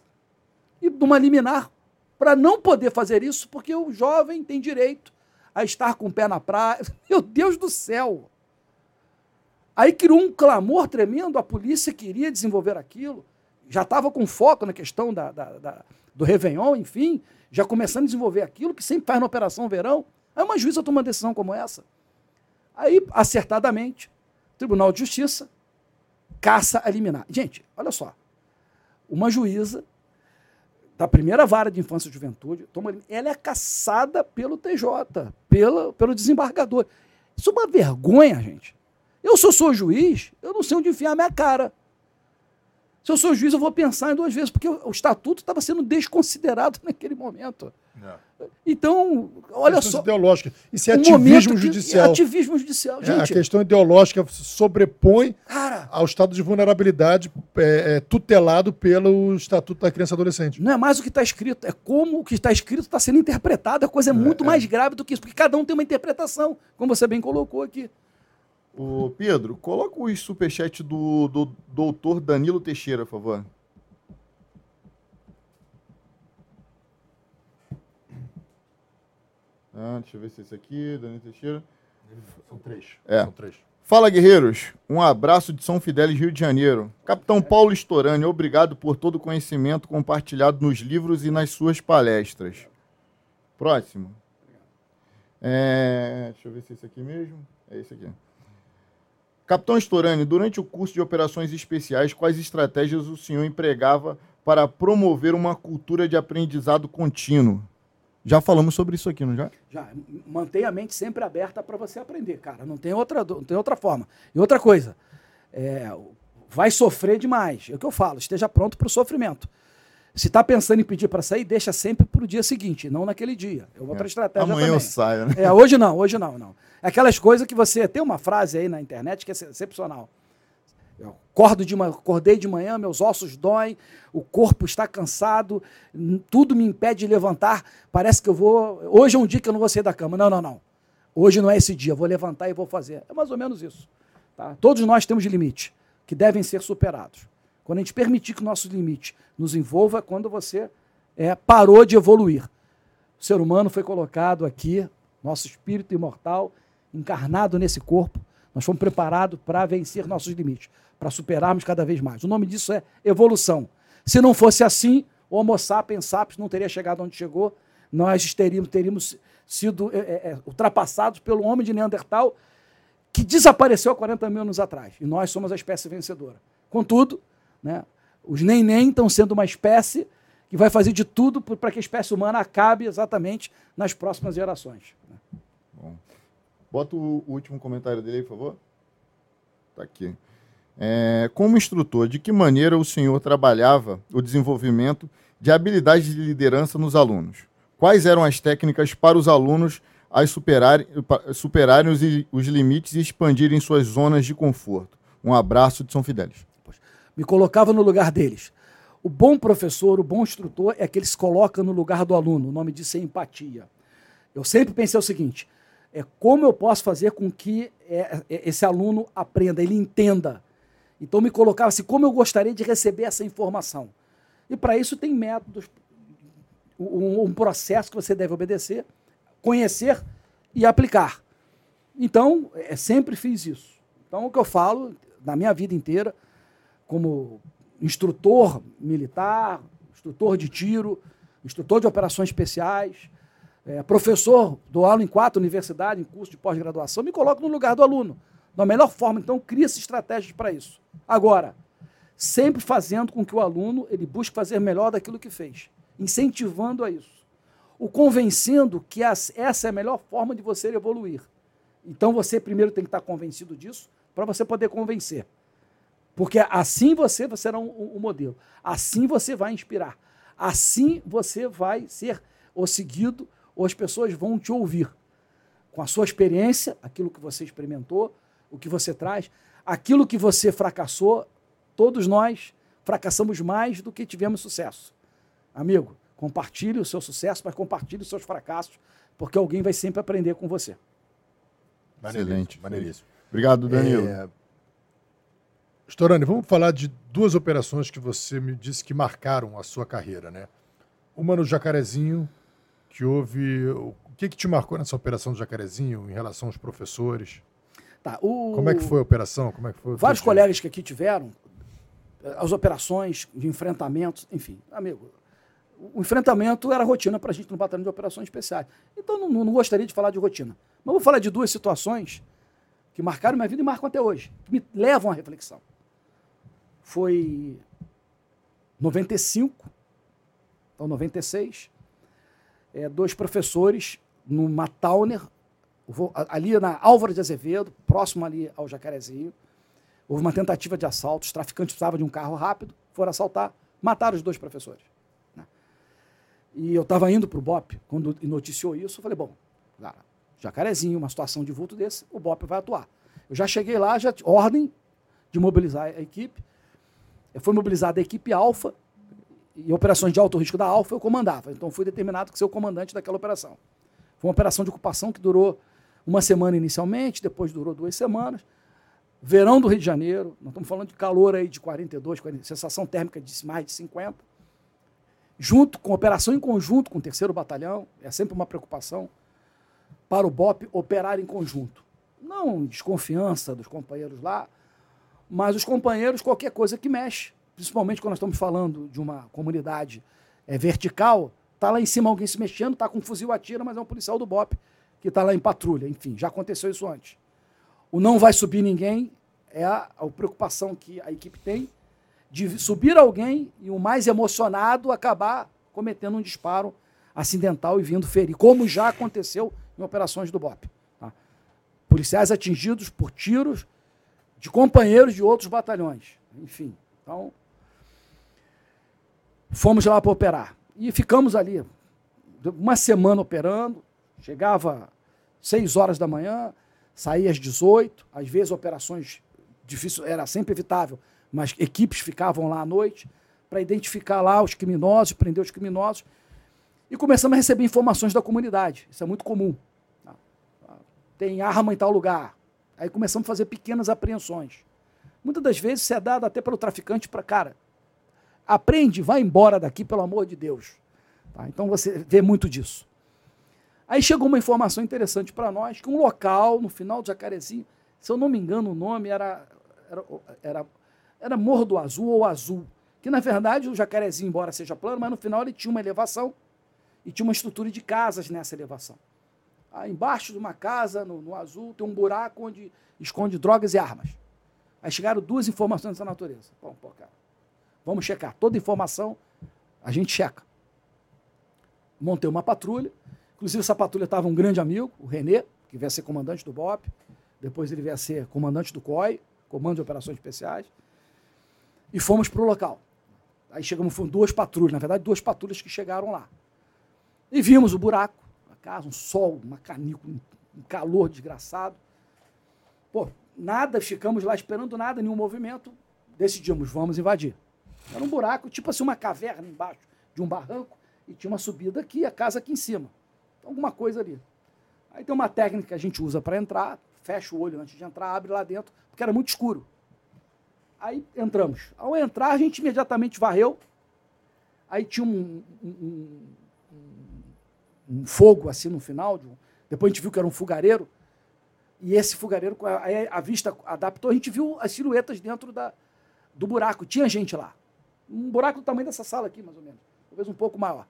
S3: e uma liminar para não poder fazer isso, porque o jovem tem direito a estar com o pé na praia. Meu Deus do céu! Aí criou um clamor tremendo, a polícia queria desenvolver aquilo, já estava com foco na questão da, da, da do Réveillon, enfim, já começando a desenvolver aquilo que sempre faz na Operação Verão. Aí uma juíza toma uma decisão como essa. Aí, acertadamente, Tribunal de Justiça caça a liminar. Gente, olha só. Uma juíza da primeira vara de infância e juventude, toma, ela é caçada pelo TJ, pela, pelo desembargador. Isso é uma vergonha, gente. Eu, se eu sou juiz, eu não sei onde enfiar a minha cara. Se eu sou juiz, eu vou pensar em duas vezes, porque o, o estatuto estava sendo desconsiderado naquele momento. É. Então, olha
S2: Questões
S3: só.
S2: ideológica. Isso é um ativismo judicial.
S3: É ativismo judicial.
S2: É, a questão ideológica sobrepõe
S3: Cara,
S2: ao estado de vulnerabilidade é, é, tutelado pelo Estatuto da Criança e Adolescente.
S3: Não é mais o que está escrito, é como o que está escrito está sendo interpretado. A coisa é, é muito mais grave do que isso, porque cada um tem uma interpretação, como você bem colocou aqui.
S1: Ô, Pedro, coloca o superchat do, do doutor Danilo Teixeira, por favor. Ah, deixa eu ver se é esse aqui, Danilo Teixeira.
S2: São três.
S1: É.
S2: São três.
S1: Fala, guerreiros. Um abraço de São Fidélis, Rio de Janeiro. Capitão Paulo Storani, obrigado por todo o conhecimento compartilhado nos livros e nas suas palestras. Próximo. É... Deixa eu ver se é esse aqui mesmo. É esse aqui. Capitão Storani, durante o curso de operações especiais, quais estratégias o senhor empregava para promover uma cultura de aprendizado contínuo? Já falamos sobre isso aqui, não já?
S3: Já. Mantenha a mente sempre aberta para você aprender, cara. Não tem outra, não tem outra forma. E outra coisa, é, vai sofrer demais. É o que eu falo, esteja pronto para o sofrimento. Se está pensando em pedir para sair, deixa sempre para o dia seguinte, não naquele dia. É outra estratégia
S1: Amanhã
S3: também.
S1: eu saio, né?
S3: É, hoje não, hoje não, não. Aquelas coisas que você... Tem uma frase aí na internet que é excepcional. Eu acordo de acordei de manhã, meus ossos doem, o corpo está cansado, tudo me impede de levantar. Parece que eu vou. Hoje é um dia que eu não vou sair da cama. Não, não, não. Hoje não é esse dia, eu vou levantar e vou fazer. É mais ou menos isso. Tá? Todos nós temos limites que devem ser superados. Quando a gente permitir que o nosso limite nos envolva, é quando você é, parou de evoluir. O ser humano foi colocado aqui, nosso espírito imortal, encarnado nesse corpo. Nós fomos preparados para vencer nossos limites para superarmos cada vez mais. O nome disso é evolução. Se não fosse assim, o Homo sapiens sapiens não teria chegado onde chegou, nós teríamos, teríamos sido é, é, ultrapassados pelo homem de Neandertal, que desapareceu há 40 mil anos atrás. E nós somos a espécie vencedora. Contudo, né, os neném estão sendo uma espécie que vai fazer de tudo para que a espécie humana acabe exatamente nas próximas gerações.
S1: Bom. Bota o último comentário dele aí, por favor. Está aqui. É, como instrutor, de que maneira o senhor trabalhava o desenvolvimento de habilidades de liderança nos alunos? Quais eram as técnicas para os alunos superarem, superarem os, os limites e expandirem suas zonas de conforto? Um abraço de São Fidélis.
S3: Me colocava no lugar deles. O bom professor, o bom instrutor é aquele que se coloca no lugar do aluno. O nome disso é empatia. Eu sempre pensei o seguinte: é como eu posso fazer com que é, é, esse aluno aprenda, ele entenda então me colocava assim, como eu gostaria de receber essa informação. E para isso tem métodos, um, um, processo que você deve obedecer, conhecer e aplicar. Então, é, sempre fiz isso. Então, o que eu falo na minha vida inteira, como instrutor militar, instrutor de tiro, instrutor de operações especiais, é, professor, dou aula em quatro universidades, em curso de pós-graduação, me coloco no lugar do aluno da melhor forma. Então, cria-se estratégias para isso. Agora, sempre fazendo com que o aluno ele busque fazer melhor daquilo que fez, incentivando a isso. O convencendo que essa é a melhor forma de você evoluir. Então, você primeiro tem que estar convencido disso para você poder convencer. Porque assim você, você será um, um modelo. Assim você vai inspirar. Assim você vai ser o seguido, ou as pessoas vão te ouvir. Com a sua experiência, aquilo que você experimentou, o que você traz. Aquilo que você fracassou, todos nós fracassamos mais do que tivemos sucesso. Amigo, compartilhe o seu sucesso, mas compartilhe os seus fracassos, porque alguém vai sempre aprender com você.
S1: Excelente. Maneiríssimo. Obrigado, Danilo. É...
S2: Storani, vamos falar de duas operações que você me disse que marcaram a sua carreira, né? Uma no Jacarezinho, que houve. O que, que te marcou nessa operação do Jacarezinho em relação aos professores?
S3: Tá, o...
S2: Como é que foi a operação? Como é que foi
S3: Vários colegas que aqui tiveram, eh, as operações de enfrentamentos, enfim, amigo, o enfrentamento era rotina para a gente no batalhão de operações especiais. Então não, não, gostaria de falar de rotina. Mas vou falar de duas situações que marcaram minha vida e marcam até hoje, que me levam à reflexão. Foi 95, então 96, é, dois professores numa Towner, ali na Álvaro de Azevedo, próximo ali ao Jacarezinho, houve uma tentativa de assalto, os traficantes precisavam de um carro rápido, foram assaltar, mataram os dois professores. Né? E eu estava indo para o BOP, quando noticiou isso, eu falei, bom, cara, Jacarezinho, uma situação de vulto desse, o BOP vai atuar. Eu já cheguei lá, já ordem de mobilizar a equipe. Foi mobilizada a equipe Alfa, e operações de alto risco da Alfa eu comandava. Então fui determinado que ser o comandante daquela operação. Foi uma operação de ocupação que durou uma semana inicialmente, depois durou duas semanas. Verão do Rio de Janeiro, nós estamos falando de calor aí de 42, 40, sensação térmica de mais de 50. Junto com operação em conjunto com o terceiro batalhão, é sempre uma preocupação para o BOP operar em conjunto. Não desconfiança dos companheiros lá, mas os companheiros, qualquer coisa que mexe, principalmente quando nós estamos falando de uma comunidade é, vertical, está lá em cima alguém se mexendo, está com um fuzil atira, mas é um policial do BOP que está lá em patrulha. Enfim, já aconteceu isso antes. O não vai subir ninguém é a, a preocupação que a equipe tem de subir alguém e o mais emocionado acabar cometendo um disparo acidental e vindo ferir, como já aconteceu em operações do BOP. Tá? Policiais atingidos por tiros de companheiros de outros batalhões. Enfim, então Fomos lá para operar. E ficamos ali uma semana operando. Chegava 6 horas da manhã, saía às 18, às vezes operações difíceis, era sempre evitável, mas equipes ficavam lá à noite para identificar lá os criminosos, prender os criminosos. E começamos a receber informações da comunidade. Isso é muito comum. Tá? Tem arma em tal lugar. Aí começamos a fazer pequenas apreensões. Muitas das vezes isso é dado até pelo traficante para, cara, Aprende, vai embora daqui, pelo amor de Deus. Tá? Então você vê muito disso. Aí chegou uma informação interessante para nós, que um local no final do Jacarezinho, se eu não me engano o nome era, era, era, era Morro do Azul ou Azul, que na verdade o Jacarezinho, embora seja plano, mas no final ele tinha uma elevação e tinha uma estrutura de casas nessa elevação. Aí embaixo de uma casa, no, no azul, tem um buraco onde esconde drogas e armas. Aí chegaram duas informações dessa natureza. Bom, pô, cara, Vamos checar. Toda informação a gente checa. Montei uma patrulha. Inclusive, essa patrulha estava um grande amigo, o Renê, que a ser comandante do BOP. Depois ele a ser comandante do COI, Comando de Operações Especiais. E fomos para o local. Aí chegamos, foram duas patrulhas, na verdade, duas patrulhas que chegaram lá. E vimos o buraco, casa, um sol, uma canícula, um calor desgraçado. Pô, nada, ficamos lá esperando nada, nenhum movimento. Decidimos, vamos invadir. Era um buraco, tipo assim, uma caverna embaixo de um barranco, e tinha uma subida aqui a casa aqui em cima. Então, alguma coisa ali. Aí tem uma técnica que a gente usa para entrar, fecha o olho antes de entrar, abre lá dentro, porque era muito escuro. Aí entramos. Ao entrar, a gente imediatamente varreu. Aí tinha um, um, um fogo assim no final. Um, depois a gente viu que era um fogareiro. E esse fogareiro, aí a vista adaptou, a gente viu as silhuetas dentro da, do buraco. Tinha gente lá. Um buraco do tamanho dessa sala aqui, mais ou menos. Talvez um pouco maior.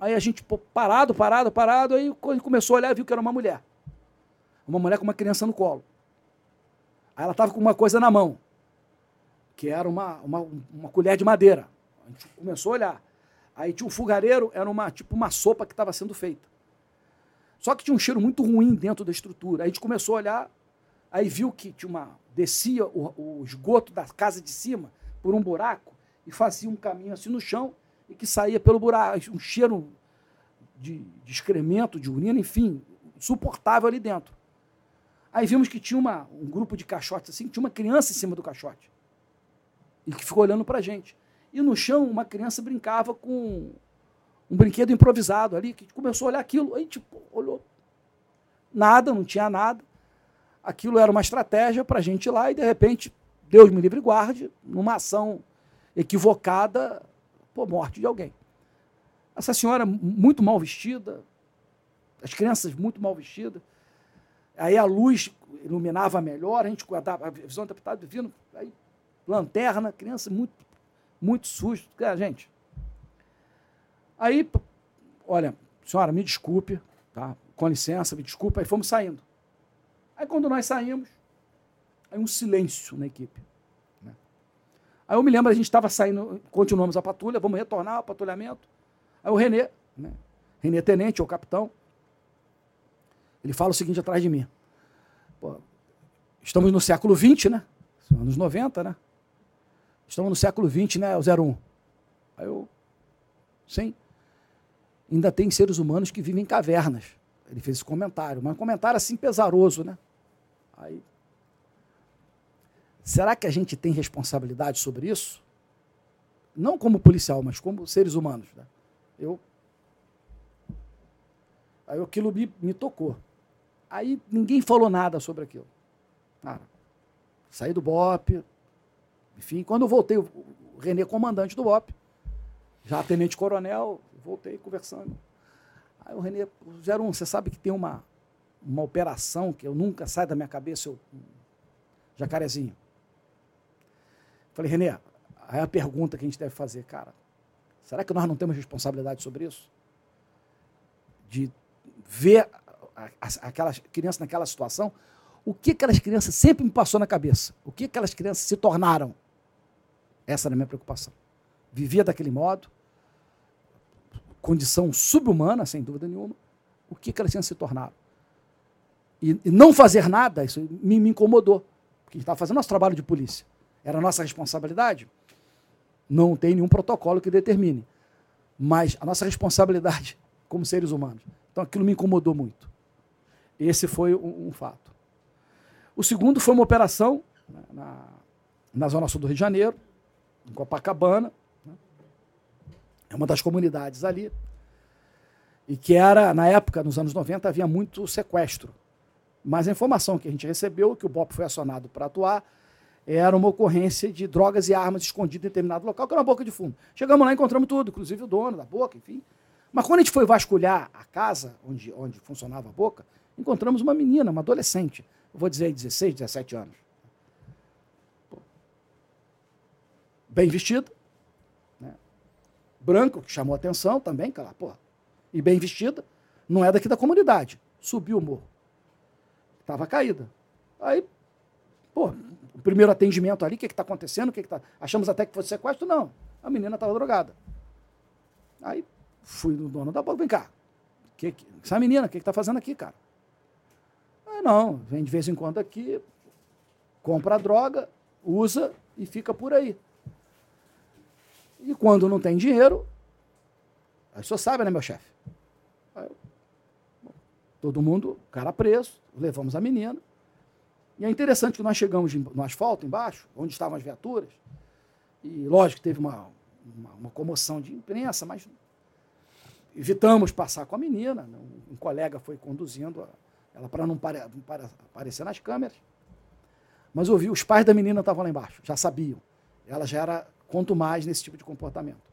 S3: Aí a gente, parado, parado, parado, aí começou a olhar, viu que era uma mulher. Uma mulher com uma criança no colo. Aí ela estava com uma coisa na mão, que era uma, uma, uma colher de madeira. A gente começou a olhar. Aí tinha um fogareiro, era uma tipo uma sopa que estava sendo feita. Só que tinha um cheiro muito ruim dentro da estrutura. Aí a gente começou a olhar, aí viu que tinha uma descia o, o esgoto da casa de cima por um buraco e fazia um caminho assim no chão e que saía pelo buraco, um cheiro de, de excremento, de urina, enfim, suportável ali dentro. Aí vimos que tinha uma, um grupo de caixotes assim, tinha uma criança em cima do caixote. E que ficou olhando para a gente. E no chão, uma criança brincava com um brinquedo improvisado ali, que começou a olhar aquilo. Aí, tipo, olhou. Nada, não tinha nada. Aquilo era uma estratégia para a gente ir lá e, de repente, Deus me livre e guarde, numa ação equivocada, por morte de alguém. Essa senhora muito mal vestida, as crianças muito mal vestidas, aí a luz iluminava melhor, a gente guardava a visão adaptada, vindo, aí lanterna, criança muito, muito suja, é, gente. Aí, olha, senhora, me desculpe, tá? Com licença, me desculpe, aí fomos saindo. Aí quando nós saímos, Aí um silêncio na equipe. Né? Aí eu me lembro, a gente estava saindo, continuamos a patrulha, vamos retornar ao patrulhamento. Aí o Renê, né? Renê Tenente, ou capitão, ele fala o seguinte atrás de mim. Pô, estamos no século XX, né? Anos 90, né? Estamos no século XX, né, o 01. Aí eu, sim. Ainda tem seres humanos que vivem em cavernas. Ele fez esse comentário, mas um comentário assim pesaroso, né? Aí, será que a gente tem responsabilidade sobre isso? Não como policial, mas como seres humanos. Né? Eu, aí aquilo me, me tocou. Aí ninguém falou nada sobre aquilo. Cara, saí do BOP. Enfim, quando eu voltei, o Renê, comandante do BOP, já tenente-coronel, voltei conversando. Aí o Renê, 01, você sabe que tem uma, uma operação que eu nunca sai da minha cabeça, eu, jacarezinho. Falei, Renê, aí a pergunta que a gente deve fazer, cara, será que nós não temos responsabilidade sobre isso? De ver aquelas crianças naquela situação, o que aquelas crianças sempre me passou na cabeça? O que aquelas crianças se tornaram? Essa era a minha preocupação. Vivia daquele modo, condição subhumana, sem dúvida nenhuma, o que aquelas crianças se tornaram? E, e não fazer nada, isso me, me incomodou. Porque estava fazendo nosso trabalho de polícia. Era nossa responsabilidade? Não tem nenhum protocolo que determine. Mas a nossa responsabilidade como seres humanos. Então aquilo me incomodou muito. Esse foi um, um fato. O segundo foi uma operação né, na, na Zona Sul do Rio de Janeiro, em Copacabana. Né? É uma das comunidades ali. E que era, na época, nos anos 90, havia muito sequestro. Mas a informação que a gente recebeu, que o BOP foi acionado para atuar, era uma ocorrência de drogas e armas escondidas em determinado local, que era uma boca de fundo. Chegamos lá, encontramos tudo, inclusive o dono da boca, enfim. Mas quando a gente foi vasculhar a casa onde, onde funcionava a boca, encontramos uma menina, uma adolescente. Vou dizer 16, 17 anos. Bem vestida, né? branco, que chamou atenção também, cara, porra. E bem vestida, não é daqui da comunidade. Subiu o morro. Estava caída. Aí, pô, o primeiro atendimento ali, o que está acontecendo? Que, que tá... Achamos até que fosse sequestro, não. A menina estava drogada. Aí fui no dono da boca, vem cá. Que, que, essa menina, o que está fazendo aqui, cara? Não, vem de vez em quando aqui, compra a droga, usa e fica por aí. E quando não tem dinheiro, aí senhor sabe, né, meu chefe? Todo mundo, cara preso, levamos a menina. E é interessante que nós chegamos no asfalto embaixo, onde estavam as viaturas, e lógico teve uma, uma, uma comoção de imprensa, mas evitamos passar com a menina. Né? Um, colega foi conduzindo ela para não pare, para, aparecer nas câmeras. Mas eu vi, os pais da menina estavam lá embaixo, já sabiam. Ela já era quanto mais nesse tipo de comportamento.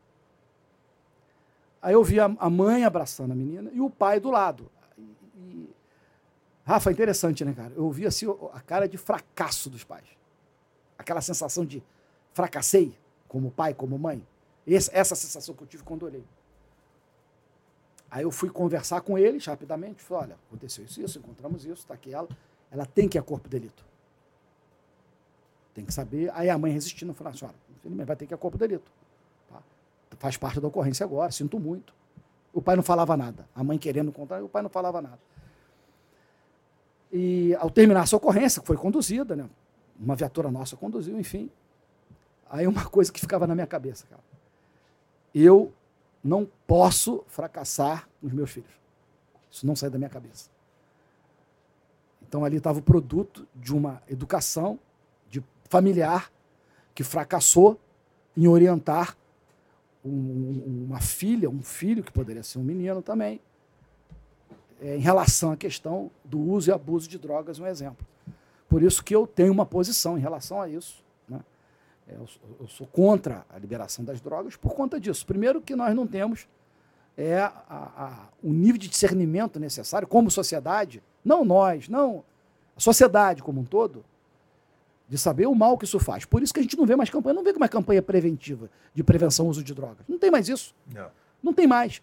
S3: Aí eu vi a, mãe abraçando a menina e o pai do lado. E, Rafa, interessante, né, cara? Eu vi assim a cara de fracasso dos pais. Aquela sensação de fracassei como pai, como mãe. Essa, essa sensação que eu tive quando olhei. Aí eu fui conversar com eles rapidamente. Falei, olha, aconteceu isso, isso, encontramos isso, está aqui ela. Ela tem que ir a corpo de delito. Tem que saber. Aí a mãe resistindo, falou, ah, senhora, infelizmente vai ter que ir a corpo de delito. Tá? Faz parte da ocorrência agora, sinto muito. O pai não falava nada. A mãe querendo contar, o pai não falava nada. E ao terminar essa ocorrência, que foi conduzida, né? uma viatura nossa conduziu, enfim. Aí uma coisa que ficava na minha cabeça, cara. Eu não posso fracassar com os meus filhos. Isso não sai da minha cabeça. Então ali estava o produto de uma educação de familiar que fracassou em orientar um, uma filha, um filho, que poderia ser um menino também, é, em relação à questão do uso e abuso de drogas, um exemplo. Por isso que eu tenho uma posição em relação a isso. Né? É, eu, eu, sou contra a liberação das drogas por conta disso. Primeiro, que nós não temos é, a, a, o nível de discernimento necessário como sociedade, não nós, não a sociedade como um todo, de saber o mal que isso faz. Por isso que a gente não vê mais campanha, não vê mais campanha preventiva de prevenção ao uso de drogas. Não tem mais isso. Não, não tem mais.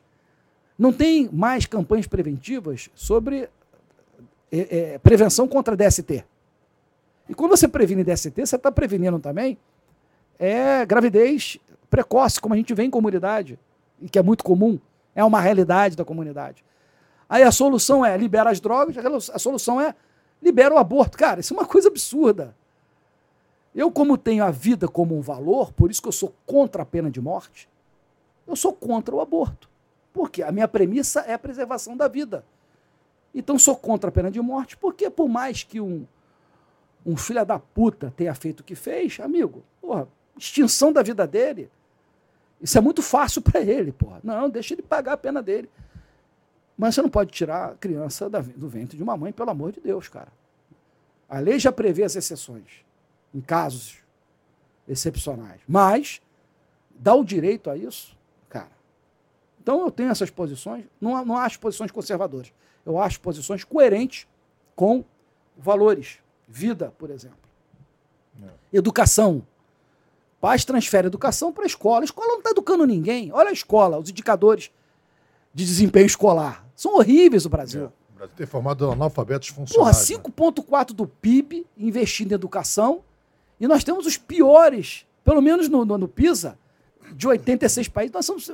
S3: Não tem mais campanhas preventivas sobre é, é, prevenção contra DST. E quando você previne DST, você está prevenindo também é, gravidez precoce, como a gente vê em comunidade, e que é muito comum, é uma realidade da comunidade. Aí a solução é libera as drogas, a solução é libera o aborto. Cara, isso é uma coisa absurda. Eu, como tenho a vida como um valor, por isso que eu sou contra a pena de morte, eu sou contra o aborto. Porque a minha premissa é a preservação da vida. Então sou contra a pena de morte, porque por mais que um, um filho da puta tenha feito o que fez, amigo, porra, extinção da vida dele, isso é muito fácil para ele, porra. Não, deixa ele pagar a pena dele. Mas você não pode tirar a criança do ventre de uma mãe, pelo amor de Deus, cara. A lei já prevê as exceções em casos excepcionais. Mas dá o direito a isso, cara. Então eu tenho essas posições, não, não acho posições conservadoras. Eu acho posições coerentes com valores. Vida, por exemplo. É. Educação. Pais transferem educação para a escola. A escola não está educando ninguém. Olha a escola, os indicadores de desempenho escolar. São horríveis no Brasil. É.
S2: O Brasil tem formado analfabetos funcionais.
S3: Porra, 5,4% né? do PIB investindo em educação e nós temos os piores, pelo menos no, no, no PISA, de 86 países, nós somos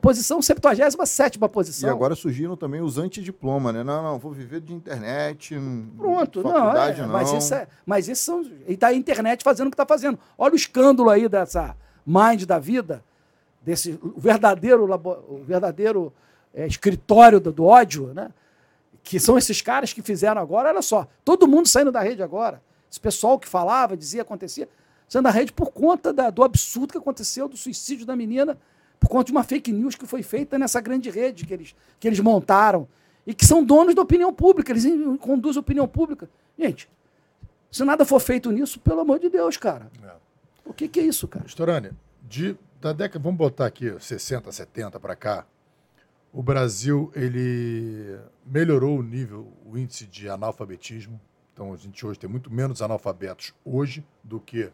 S3: posição 77 posição.
S1: E agora surgiram também os antidiploma, né? Não, não, vou viver de internet.
S3: Pronto, não, é, não. Mas isso é. Mas isso são. E tá a internet fazendo o que está fazendo. Olha o escândalo aí dessa mind da vida, desse verdadeiro, o verdadeiro é, escritório do, do ódio, né? Que são esses caras que fizeram agora, olha só, todo mundo saindo da rede agora. Esse pessoal que falava, dizia, acontecia, saindo da rede por conta da, do absurdo que aconteceu, do suicídio da menina, por conta de uma fake news que foi feita nessa grande rede que eles, que eles montaram. E que são donos da opinião pública, eles conduzem a opinião pública. Gente, se nada for feito nisso, pelo amor de Deus, cara. É. O que, que é isso, cara?
S2: Storani, de, da década, vamos botar aqui 60, 70 para cá, o Brasil ele melhorou o nível, o índice de analfabetismo, então a gente hoje tem muito menos analfabetos hoje do que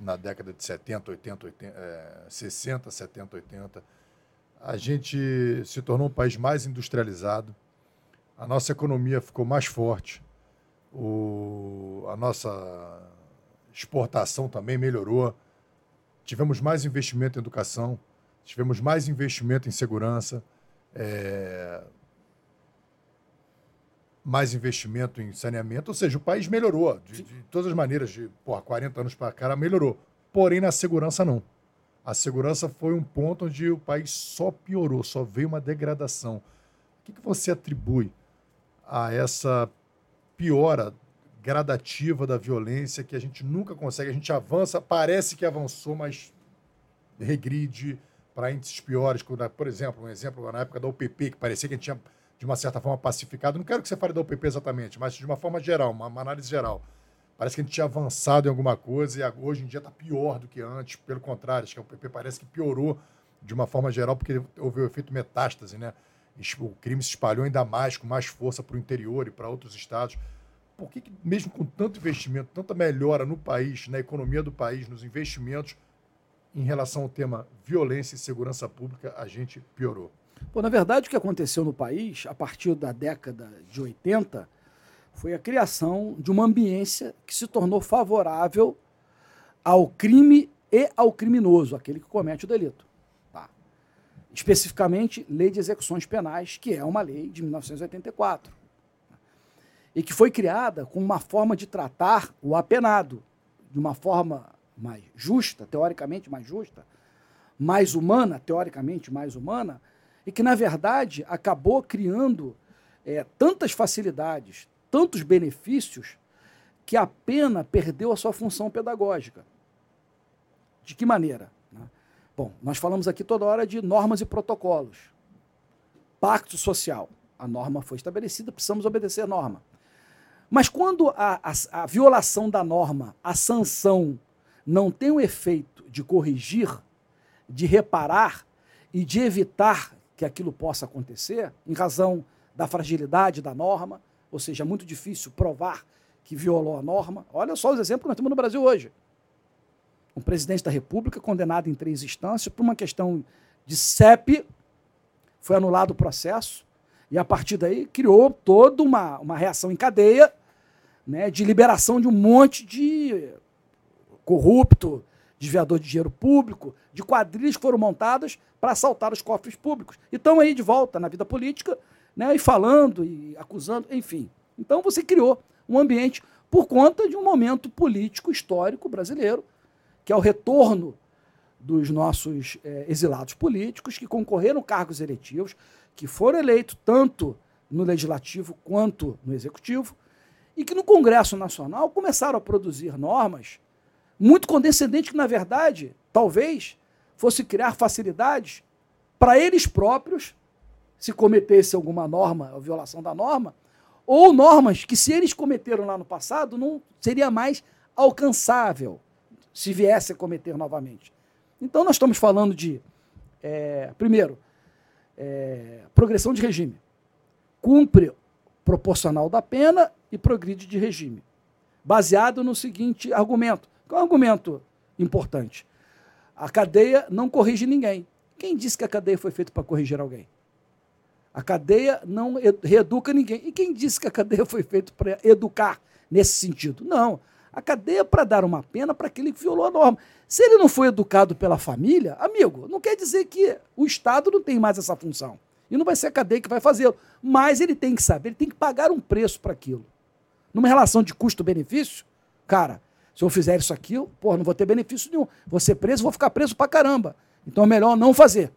S2: na década de 70, 80, 80 é, 60, 70, 80. A gente se tornou um país mais industrializado, a nossa economia ficou mais forte, o, a nossa exportação também melhorou, tivemos mais investimento em educação, tivemos mais investimento em segurança, é, mais investimento em saneamento, ou seja, o país melhorou de, de todas as maneiras, de porra, 40 anos para cá, melhorou. Porém, na segurança, não. A segurança foi um ponto onde o país só piorou, só veio uma degradação. O que, que você atribui a essa piora gradativa da violência que a gente nunca consegue? A gente avança, parece que avançou, mas regride para índices piores. Por exemplo, um exemplo na época da UPP, que parecia que a gente tinha de uma certa forma, pacificado. Não quero que você fale da UPP exatamente, mas de uma forma geral, uma, uma análise geral. Parece que a gente tinha avançado em alguma coisa e hoje em dia está pior do que antes. Pelo contrário, acho que a UPP parece que piorou de uma forma geral, porque houve o efeito metástase, né? O crime se espalhou ainda mais, com mais força para o interior e para outros estados. Por que, que, mesmo com tanto investimento, tanta melhora no país, na economia do país, nos investimentos, em relação ao tema violência e segurança pública, a gente piorou?
S3: Pô, na verdade, o que aconteceu no país, a partir da década de 80, foi a criação de uma ambiência que se tornou favorável ao crime e ao criminoso, aquele que comete o delito. Tá? Especificamente, Lei de Execuções Penais, que é uma lei de 1984. E que foi criada com uma forma de tratar o apenado, de uma forma mais justa, teoricamente mais justa, mais humana, teoricamente mais humana, e que, na verdade, acabou criando é, tantas facilidades, tantos benefícios, que a pena perdeu a sua função pedagógica. De que maneira? Né? Bom, nós falamos aqui toda hora de normas e protocolos. Pacto social. A norma foi estabelecida, precisamos obedecer a norma. Mas quando a, a, a violação da norma, a sanção, não tem o efeito de corrigir, de reparar e de evitar que aquilo possa acontecer, em razão da fragilidade da norma, ou seja, é muito difícil provar que violou a norma. Olha só os exemplos que nós temos no Brasil hoje. Um presidente da República condenado em três instâncias por uma questão de CEP, foi anulado o processo, e a partir daí criou toda uma, uma reação em cadeia né, de liberação de um monte de corrupto, desviador de dinheiro público, de quadrilhas que foram montadas para assaltar os cofres públicos. E estão aí de volta na vida política, né, e falando, e acusando, enfim. Então você criou um ambiente por conta de um momento político histórico brasileiro, que é o retorno dos nossos é, exilados políticos que concorreram cargos eletivos, que foram eleitos tanto no legislativo quanto no executivo, e que no Congresso Nacional começaram a produzir normas muito condescendentes que, na verdade, talvez fosse criar facilidades para eles próprios, se cometesse alguma norma, a violação da norma, ou normas que, se eles cometeram lá no passado, não seria mais alcançável se viesse a cometer novamente. Então, nós estamos falando de, é, primeiro, é, progressão de regime. Cumpre proporcional da pena e progride de regime. Baseado no seguinte argumento. Qual é um argumento importante? A cadeia não corrige ninguém. Quem disse que a cadeia foi feita para corrigir alguém? A cadeia não reeduca ninguém. E quem disse que a cadeia foi feita para educar nesse sentido? Não. A cadeia é para dar uma pena para aquele que violou a norma. Se ele não foi educado pela família, amigo, não quer dizer que o Estado não tem mais essa função. E não vai ser a cadeia que vai fazê-lo. Mas ele tem que saber, ele tem que pagar um preço para aquilo. Numa relação de custo-benefício, cara, se eu fizer isso aqui, pô, não vou ter benefício nenhum. Vou ser preso, vou ficar preso para caramba. Então é melhor não fazer.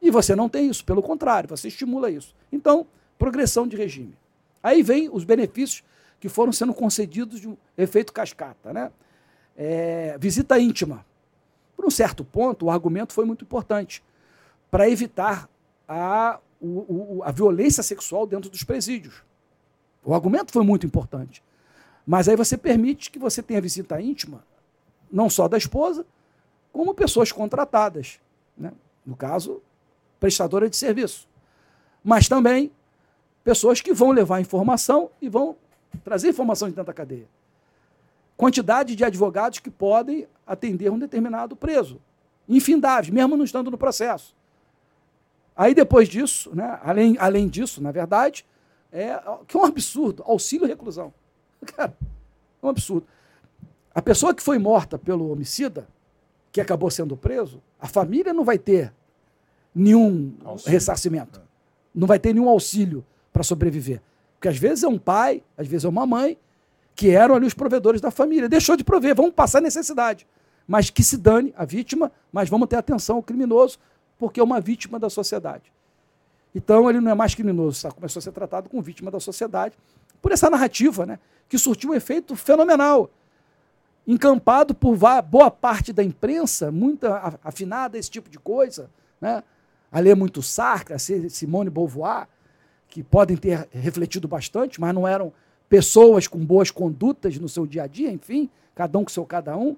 S3: E você não tem isso, pelo contrário, você estimula isso. Então, progressão de regime. Aí vem os benefícios que foram sendo concedidos de um efeito cascata. Né? É, visita íntima. Por um certo ponto, o argumento foi muito importante para evitar a, o, o, a violência sexual dentro dos presídios. O argumento foi muito importante. Mas aí você permite que você tenha visita íntima, não só da esposa, como pessoas contratadas. Né? No caso, prestadora de serviço. Mas também pessoas que vão levar informação e vão trazer informação de dentro da cadeia. Quantidade de advogados que podem atender um determinado preso. Infindáveis, mesmo não estando no processo. Aí depois disso, né, além, além disso, na verdade, é que é um absurdo, auxílio reclusão. Cara, é um absurdo. A pessoa que foi morta pelo homicida, que acabou sendo preso, a família não vai ter nenhum auxílio. ressarcimento. É. Não vai ter nenhum auxílio para sobreviver. Porque às vezes é um pai, às vezes é uma mãe, que eram ali os provedores da família. Deixou de prover, vamos passar necessidade. Mas que se dane a vítima, mas vamos ter atenção ao criminoso, porque é uma vítima da sociedade. Então ele não é mais criminoso, tá? começou a ser tratado como vítima da sociedade, por essa narrativa, né, que surtiu um efeito fenomenal, encampado por boa parte da imprensa, muito afinada a esse tipo de coisa, né? a ler muito Sartre, a Simone Beauvoir, que podem ter refletido bastante, mas não eram pessoas com boas condutas no seu dia a dia, enfim, cada um com seu cada um.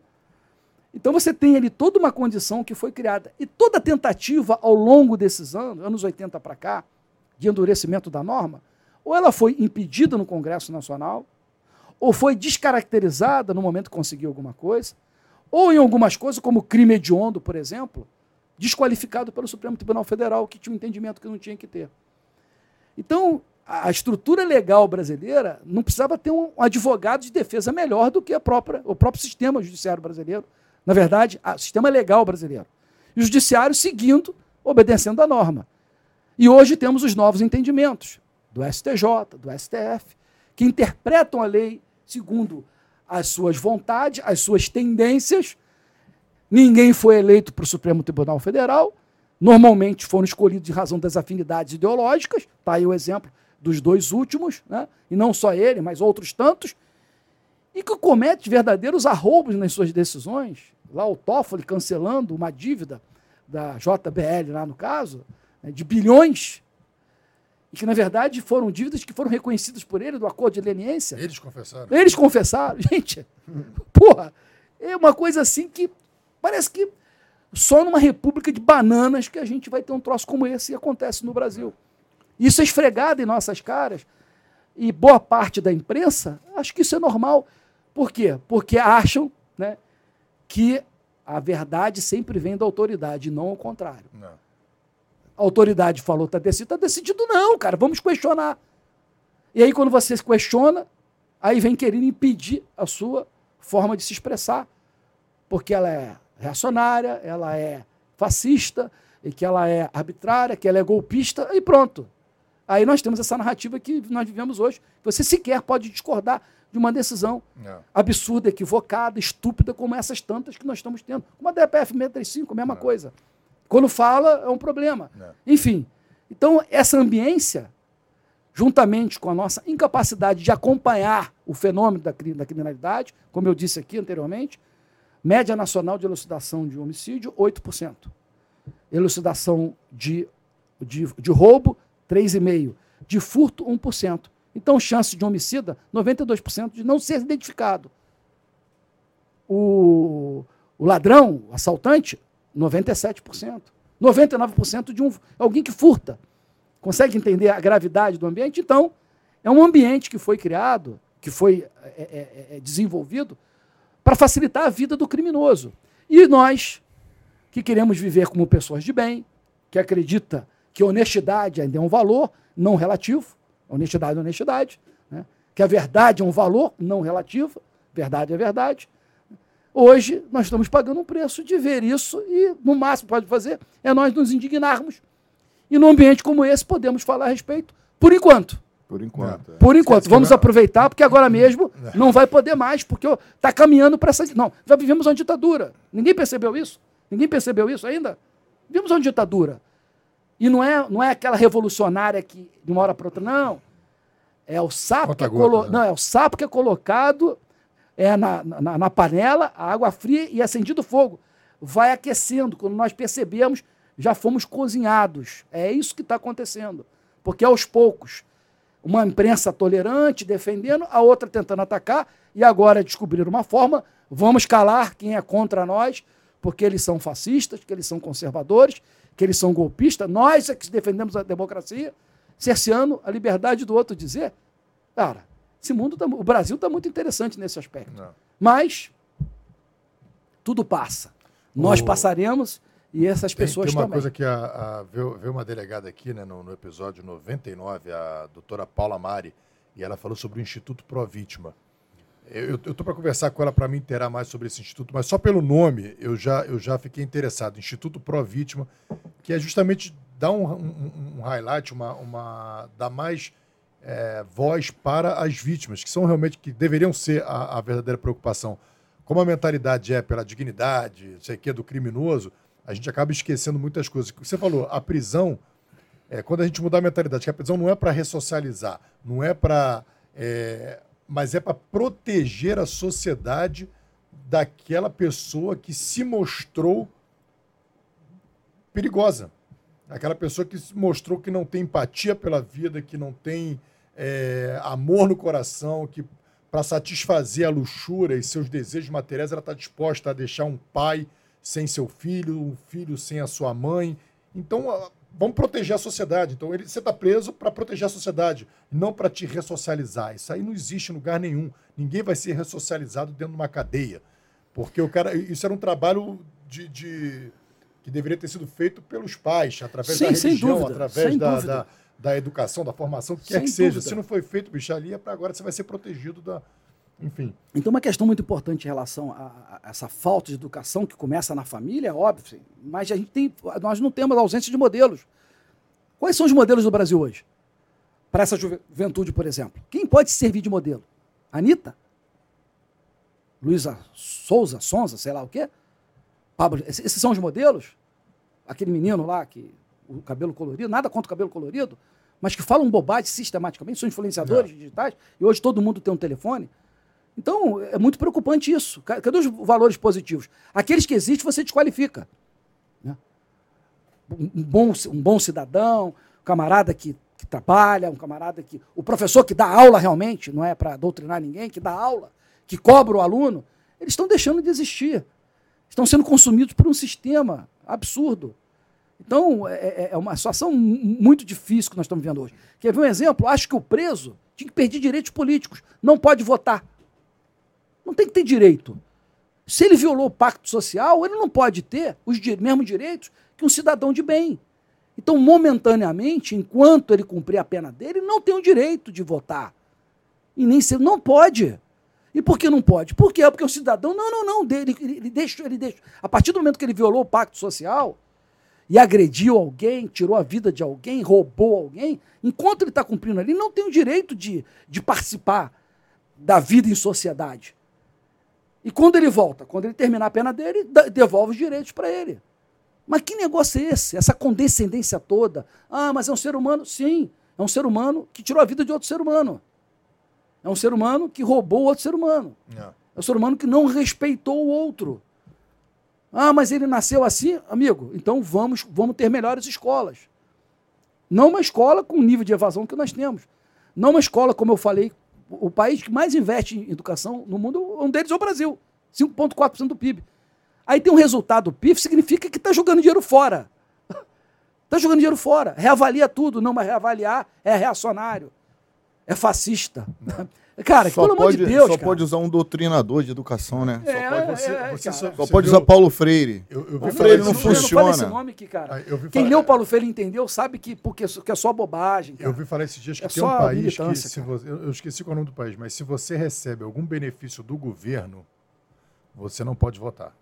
S3: Então você tem ali toda uma condição que foi criada. E toda tentativa ao longo desses anos, anos 80 para cá, de endurecimento da norma, ou ela foi impedida no Congresso Nacional, ou foi descaracterizada no momento que conseguiu alguma coisa, ou em algumas coisas, como crime hediondo, por exemplo, desqualificado pelo Supremo Tribunal Federal, que tinha um entendimento que não tinha que ter. Então, a estrutura legal brasileira não precisava ter um advogado de defesa melhor do que própria, o próprio sistema judiciário brasileiro. Na verdade, o sistema legal brasileiro. E o judiciário seguindo, obedecendo a norma. E hoje temos os novos entendimentos do STJ, do STF, que interpretam a lei segundo as suas vontades, as suas tendências, Ninguém foi eleito para o Supremo Tribunal Federal. Normalmente foram escolhidos em razão das afinidades ideológicas. Está aí o exemplo dos dois últimos, né? e não só ele, mas outros tantos. E que comete verdadeiros arroubos nas suas decisões. Lá o Toffoli cancelando uma dívida da JBL, lá no caso, né, de bilhões e que, na verdade, foram dívidas que foram reconhecidas por ele do acordo de leniência.
S2: Eles confessaram.
S3: Eles confessaram. Gente, porra, é uma coisa assim que Parece que só numa república de bananas que a gente vai ter um troço como esse e acontece no Brasil. Isso é esfregado em nossas caras. E boa parte da imprensa, acho que isso é normal. Por quê? Porque acham né, que a verdade sempre vem da autoridade, não ao contrário. Não. A autoridade falou, está decidido, está decidido não, cara, vamos questionar. E aí, quando você questiona, aí vem querendo impedir a sua forma de se expressar, porque ela é reacionária, ela é fascista, e que ela é arbitrária, que ela é golpista, e pronto. Aí nós temos essa narrativa que nós vivemos hoje. Você sequer pode discordar de uma decisão é. absurda, equivocada, estúpida, como essas tantas que nós estamos tendo. Como a DPF 635, a mesma é. coisa. Quando fala, é um problema. É. Enfim. Então, essa ambiência, juntamente com a nossa incapacidade de acompanhar o fenômeno da, da criminalidade, como eu disse aqui anteriormente, média nacional de elucidação de homicídio, 8%. Elucidação de, de, de roubo, 3,5%. De furto, 1%. Então, chance de homicida, 92% de não ser identificado. O, o ladrão, o assaltante, 97%. 99% de um, alguém que furta. Consegue entender a gravidade do ambiente? Então, é um ambiente que foi criado, que foi é, é, é, é desenvolvido para facilitar a vida do criminoso. E nós, que queremos viver como pessoas de bem, que acredita que honestidade ainda é um valor não relativo, honestidade é honestidade, né? que a verdade é um valor não relativo, verdade é verdade. Hoje nós estamos pagando um preço de ver isso e no máximo pode fazer é nós nos indignarmos. E num ambiente como esse podemos falar a respeito por enquanto.
S1: Por enquanto. É.
S3: Por enquanto. Vamos aproveitar, porque agora mesmo é. não vai poder mais, porque está caminhando para essa. Não, já vivemos uma ditadura. Ninguém percebeu isso? Ninguém percebeu isso ainda? Vivemos uma ditadura. E não é, não é aquela revolucionária que de uma hora para outra, não. É o sapo que é colo... né? não, é o sapo que é colocado é na, na, na panela, a água fria e acendido o fogo. Vai aquecendo. Quando nós percebemos, já fomos cozinhados. É isso que está acontecendo. Porque aos poucos uma imprensa tolerante defendendo, a outra tentando atacar, e agora descobrir uma forma, vamos calar quem é contra nós, porque eles são fascistas, que eles são conservadores, que eles são golpistas, nós é que defendemos a democracia, cerceando a liberdade do outro dizer. Cara, esse mundo, tá, o Brasil está muito interessante nesse aspecto. Não. Mas tudo passa. Nós o... passaremos e essas pessoas
S2: tem, tem
S3: uma também.
S2: coisa que a, a, veio, veio, uma delegada aqui né, no, no, episódio 99, a doutora Paula Mari, e ela falou sobre o Instituto Pro Vítima. Eu estou para conversar com ela para me inteirar mais sobre esse instituto, mas só pelo nome eu já, eu já fiquei interessado. Instituto Pro Vítima, que é justamente dar um, um, um highlight, uma, uma, dar mais é, voz para as vítimas, que são realmente, que deveriam ser a, a verdadeira preocupação. Como a mentalidade é pela dignidade, sei que, do criminoso, a gente acaba esquecendo muitas coisas. Você falou, a prisão, é, quando a gente mudar a mentalidade, que a prisão não é para ressocializar, não é para. É, mas é para proteger a sociedade daquela pessoa que se mostrou perigosa. Aquela pessoa que se mostrou que não tem empatia pela vida, que não tem é, amor no coração, que para satisfazer a luxúria e seus desejos materiais, ela está disposta a deixar um pai sem seu filho, um filho sem a sua mãe. Então, vamos proteger a sociedade. Então, ele, você está preso para proteger a sociedade, não para te ressocializar. Isso aí não existe em lugar nenhum. Ninguém vai ser ressocializado dentro de uma cadeia. Porque o cara. Isso era um trabalho de, de que deveria ter sido feito pelos pais, através Sim, da religião, dúvida, através da, da, da, educação, da formação, o que quer que seja. Se não foi feito, bicho, ali é para agora você vai ser protegido da, enfim.
S3: Então, uma questão muito importante em relação a, a essa falta de educação que começa na família, é óbvio, mas a gente tem, nós não temos ausência de modelos. Quais são os modelos do Brasil hoje? Para essa juventude, por exemplo. Quem pode servir de modelo? Anitta? Luísa Souza, Sonza, sei lá o quê? Pablo, esses são os modelos? Aquele menino lá, que o cabelo colorido, nada contra o cabelo colorido, mas que falam bobagem sistematicamente, são influenciadores não. digitais, e hoje todo mundo tem um telefone. Então, é muito preocupante isso. Cadê os valores positivos? Aqueles que existem, você desqualifica. Né? Um, bom, um bom cidadão, um camarada que, que trabalha, um camarada que. O professor que dá aula realmente, não é para doutrinar ninguém, que dá aula, que cobra o aluno, eles estão deixando de existir. Estão sendo consumidos por um sistema absurdo. Então, é, é, é uma situação muito difícil que nós estamos vendo hoje. Quer ver um exemplo? Acho que o preso tinha que perder direitos políticos. Não pode votar. Não tem que ter direito. Se ele violou o pacto social, ele não pode ter os mesmos direitos que um cidadão de bem. Então, momentaneamente, enquanto ele cumprir a pena dele, não tem o direito de votar. E nem se não pode. E por que não pode? Por quê? Porque o cidadão, não, não, não, ele, ele, deixa, ele deixa. A partir do momento que ele violou o pacto social, e agrediu alguém, tirou a vida de alguém, roubou alguém, enquanto ele está cumprindo ali, não tem o direito de, de participar da vida em sociedade. E quando ele volta, quando ele terminar a pena dele, devolve os direitos para ele. Mas que negócio é esse? Essa condescendência toda. Ah, mas é um ser humano? Sim, é um ser humano que tirou a vida de outro ser humano. É um ser humano que roubou outro ser humano. É, é um ser humano que não respeitou o outro. Ah, mas ele nasceu assim, amigo. Então vamos, vamos ter melhores escolas. Não uma escola com o nível de evasão que nós temos. Não uma escola, como eu falei, o país que mais investe em educação no mundo, um deles é o Brasil. 5,4% do PIB. Aí tem um resultado PIB, significa que está jogando dinheiro fora. Está jogando dinheiro fora. Reavalia tudo. Não, mas reavaliar é reacionário. É fascista. Cara,
S1: só pelo pode, amor de Deus. Só cara. pode usar um doutrinador de educação, né? É, só pode, você, é, você só, só pode usar Paulo Freire. Eu, eu o Freire não, não funciona.
S3: esse nome aqui, cara. Ah, Quem leu Paulo Freire entendeu sabe que, porque, que é só bobagem.
S2: Cara. Eu vi falar esses dias que é tem um país que. Se você, eu esqueci qual é o nome do país, mas se você recebe algum benefício do governo, você não pode votar.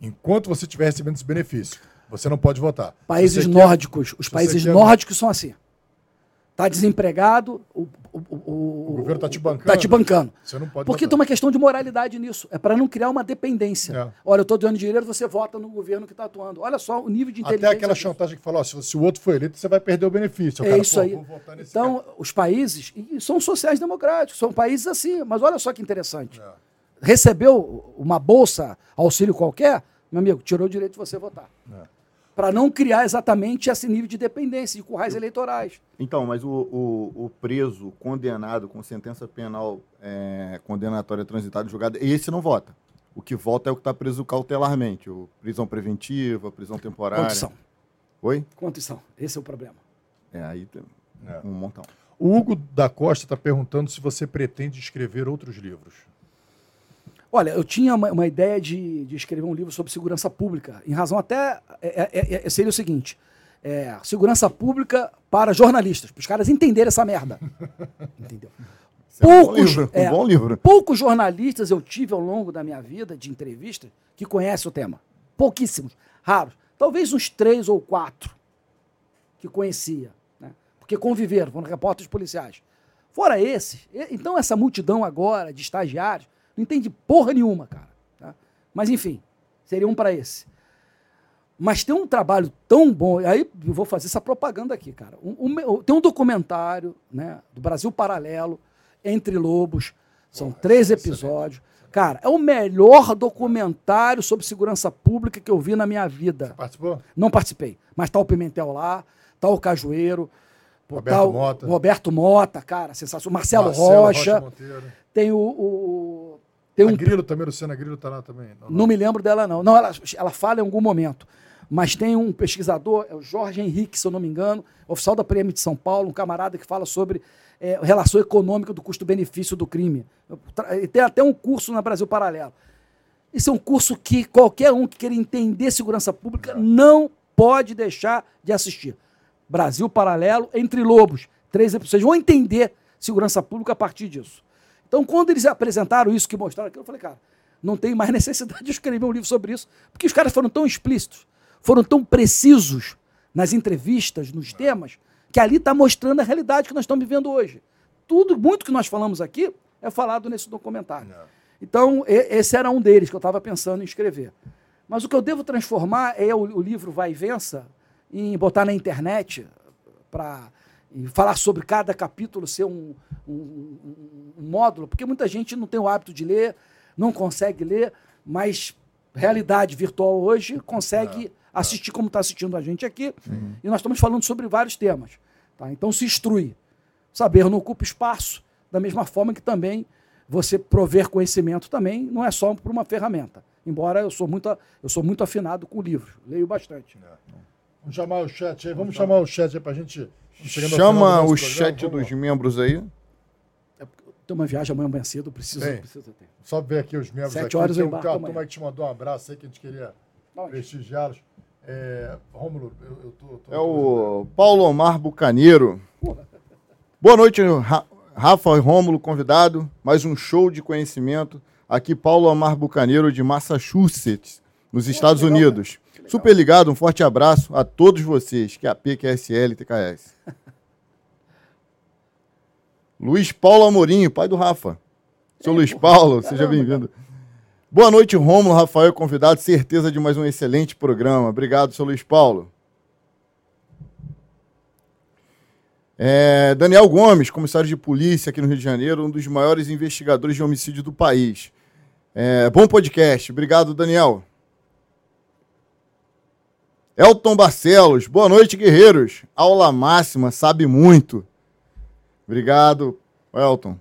S2: Enquanto você estiver recebendo esse benefício, você não pode votar.
S3: Países nórdicos. Os países nórdicos são assim. Está desempregado, o, o, o,
S2: o governo está te bancando.
S3: Tá te bancando. Você não pode Porque tem uma questão de moralidade nisso. É para não criar uma dependência. É. Olha, eu estou dando dinheiro, você vota no governo que está atuando. Olha só o nível de inteligência.
S2: Até aquela chantagem que falou: se, se, o outro for eleito, você vai perder o benefício.
S3: O é cara, isso aí. Então, cara. os países e são sociais democráticos, são países assim. Mas olha só que interessante. É. Recebeu uma bolsa, auxílio qualquer, meu amigo, tirou o direito de você votar. É para não criar exatamente esse nível de dependência de currais eleitorais.
S1: Então, mas o, o, o preso condenado com sentença penal é, condenatória transitada julgada, esse não vota. O que vota é o que está preso cautelarmente, o prisão preventiva, prisão temporária.
S3: Quantos são?
S1: Oi?
S3: Quantos são? Esse é o problema.
S1: É, aí tem é. um montão.
S2: O Hugo da Costa está perguntando se você pretende escrever outros livros.
S3: Olha, eu tinha uma, uma ideia de, de, escrever um livro sobre segurança pública, em razão até. É, é, é, é seria o seguinte: é, segurança pública para jornalistas, para os caras entenderem essa merda. Entendeu?
S1: Poucos, um, um bom livro.
S3: poucos jornalistas eu tive ao longo da minha vida de entrevista que conhecem o tema. Pouquíssimos, raros. Talvez uns três ou quatro que conhecia, né? porque conviveram, foram repórteres policiais. Fora esses, então essa multidão agora de estagiários não entende porra nenhuma, cara. Tá? Mas enfim, seria um para esse. Mas tem um trabalho tão bom, aí eu vou fazer essa propaganda aqui, cara. Um, um, tem um documentário né, do Brasil Paralelo, Entre Lobos, são Porra, três episódios. Cara, é o melhor documentário sobre segurança pública que eu vi na minha vida. Você
S2: participou?
S3: Não participei. Mas tá o Pimentel lá, tá o Cajueiro,
S2: Roberto tá o Mota.
S3: Roberto Mota, cara, sensacional. Marcelo, Marcelo Rocha. Rocha tem o, o tem
S2: um... A Grilo também, Luciana Grilo está lá também.
S3: Não, não. não, me lembro dela, não. Não, ela, ela fala em algum momento. Mas tem um pesquisador, é o Jorge Henrique, se eu não me engano, oficial da PM de São Paulo, um camarada que fala sobre é, relação econômica do custo-benefício do crime. E tem até um curso na Brasil Paralelo. Esse é um curso que qualquer um que queira entender segurança pública não pode deixar de assistir. Brasil Paralelo, Entre Lobos. Três episódios. Vão entender segurança pública a partir disso. Então, quando eles apresentaram isso, que mostraram aquilo, eu falei, cara, não tem mais necessidade de escrever um livro sobre isso, porque os caras foram tão explícitos, foram tão precisos nas entrevistas, nos temas, que ali está mostrando a realidade que nós estamos vivendo hoje. Tudo, muito que nós falamos aqui é falado nesse documentário. Não. Então, esse era um deles que eu estava pensando em escrever. Mas o que eu devo transformar é o, o livro Vai e Vença, em botar na internet para e falar sobre cada capítulo ser um, um, um, um, módulo, porque muita gente não tem o hábito de ler, não consegue ler, mas realidade virtual hoje consegue é, assistir é. como está assistindo a gente aqui. Uhum. E nós estamos falando sobre vários temas. Tá? Então se instrui. Saber não ocupa espaço, da mesma forma que também você prover conhecimento também não é só por uma ferramenta. Embora eu sou muito, eu sou muito afinado com livros, leio bastante. É.
S2: Vamos chamar o chat aí, vamos chamar o chat aí para a gente
S1: Chama o chat dos membros aí.
S3: É tem uma viagem amanhã bem cedo, preciso, preciso
S2: ter. Só ver aqui os membros
S3: Sete aqui. horas
S2: tem
S3: eu embarco
S2: uma turma que te mandou um abraço aí, que a gente queria prestigiá-los. É, Rômulo, eu, eu tô, tô,
S1: É o Paulo Omar Bucaneiro. Boa noite, Rafa e Rômulo, convidado. Mais um show de conhecimento. Aqui, Paulo Omar Bucaneiro, de Massachusetts, nos Estados legal, Unidos. Super ligado, um forte abraço a todos vocês, que é a PQSL TKS. Luiz Paulo Amorim, pai do Rafa. Seu Luiz Paulo, seja bem-vindo. Boa noite, Rômulo, Rafael, convidado. Certeza de mais um excelente programa. Obrigado, seu Luiz Paulo. É, Daniel Gomes, comissário de polícia aqui no Rio de Janeiro, um dos maiores investigadores de homicídio do país. É, bom podcast. Obrigado, Daniel. Elton Barcelos, boa noite, guerreiros. Aula máxima, sabe muito. Obrigado, Elton.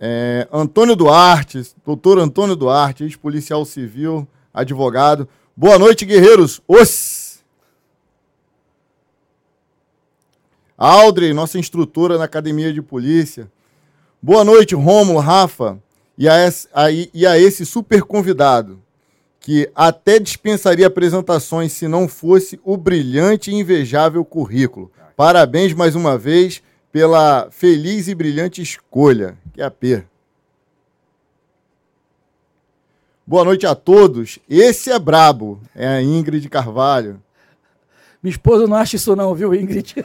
S1: É, Antônio Duarte, doutor Antônio Duarte, ex-policial civil, advogado. Boa noite, guerreiros. Os. Aldrey, nossa instrutora na academia de polícia. Boa noite, Rômulo, Rafa, e a, a, e a esse super convidado, que até dispensaria apresentações se não fosse o brilhante e invejável currículo. Parabéns mais uma vez pela feliz e brilhante escolha, que é a P. Boa noite a todos. Esse é brabo, é a Ingrid Carvalho.
S3: Minha esposa não acha isso não, viu, Ingrid?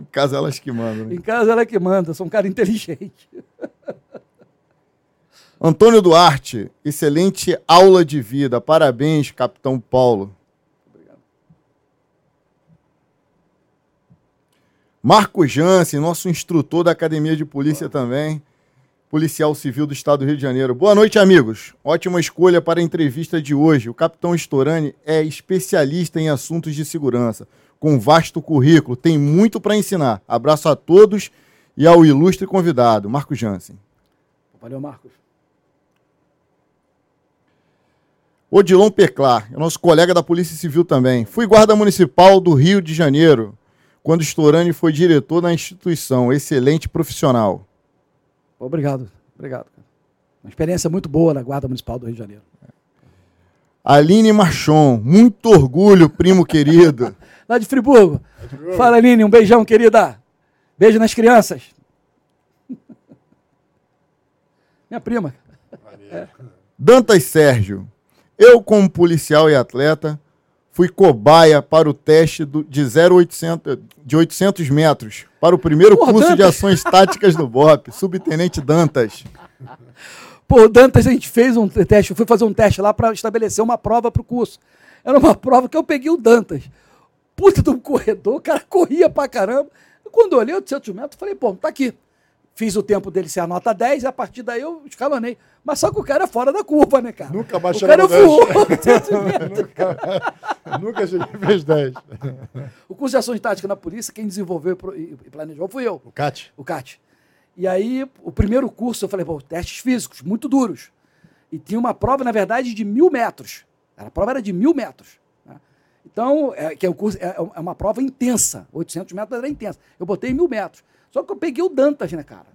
S1: em casa elas que mandam. Né?
S3: Em casa ela que manda, sou um cara inteligente.
S1: Antônio Duarte, excelente aula de vida. Parabéns, capitão Paulo. Marco Jansen, nosso instrutor da Academia de Polícia também, policial civil do Estado do Rio de Janeiro. Boa noite, amigos. Ótima escolha para a entrevista de hoje. O capitão Storani é especialista em assuntos de segurança, com vasto currículo, tem muito para ensinar. Abraço a todos e ao ilustre convidado, Marco Jansen.
S3: Valeu, Marcos.
S1: Odilon Peclar, é nosso colega da Polícia Civil também. Fui guarda municipal do Rio de Janeiro quando Storani foi diretor da instituição. Excelente profissional.
S3: Obrigado, obrigado. Uma experiência muito boa na Guarda Municipal do Rio de Janeiro.
S1: Aline Marchon, muito orgulho, primo querido.
S3: Lá de Friburgo. Fala, Aline, um beijão, querida. Beijo nas crianças. Minha prima.
S1: É. Dantas Sérgio, eu como policial e atleta, fui cobaia para o teste do, de 0800, de 800 metros, para o primeiro Porra, curso Dantas. de ações táticas do BOP, subtenente Dantas.
S3: Pô, Dantas, a gente fez um teste, eu fui fazer um teste lá para estabelecer uma prova para o curso. Era uma prova que eu peguei o Dantas. Puta do corredor, o cara corria pra caramba. Quando eu olhei 800 metros, falei, pô, tá aqui. Fiz o tempo dele ser a nota 10 e a partir daí eu escalonei. Mas só que o cara é fora da curva, né, cara?
S2: Nunca O cara voou. nunca, nunca cheguei fez 10.
S3: O curso de ações táticas na polícia, quem desenvolveu e planejou fui eu.
S2: O CAT?
S3: O CAT. E aí, o primeiro curso, eu falei, pô, testes físicos, muito duros. E tinha uma prova, na verdade, de mil metros. A prova era de mil metros. Né? Então, é, que é, o curso, é, é uma prova intensa. 800 metros era intensa. Eu botei mil metros. Só que eu peguei o Dantas, né, cara?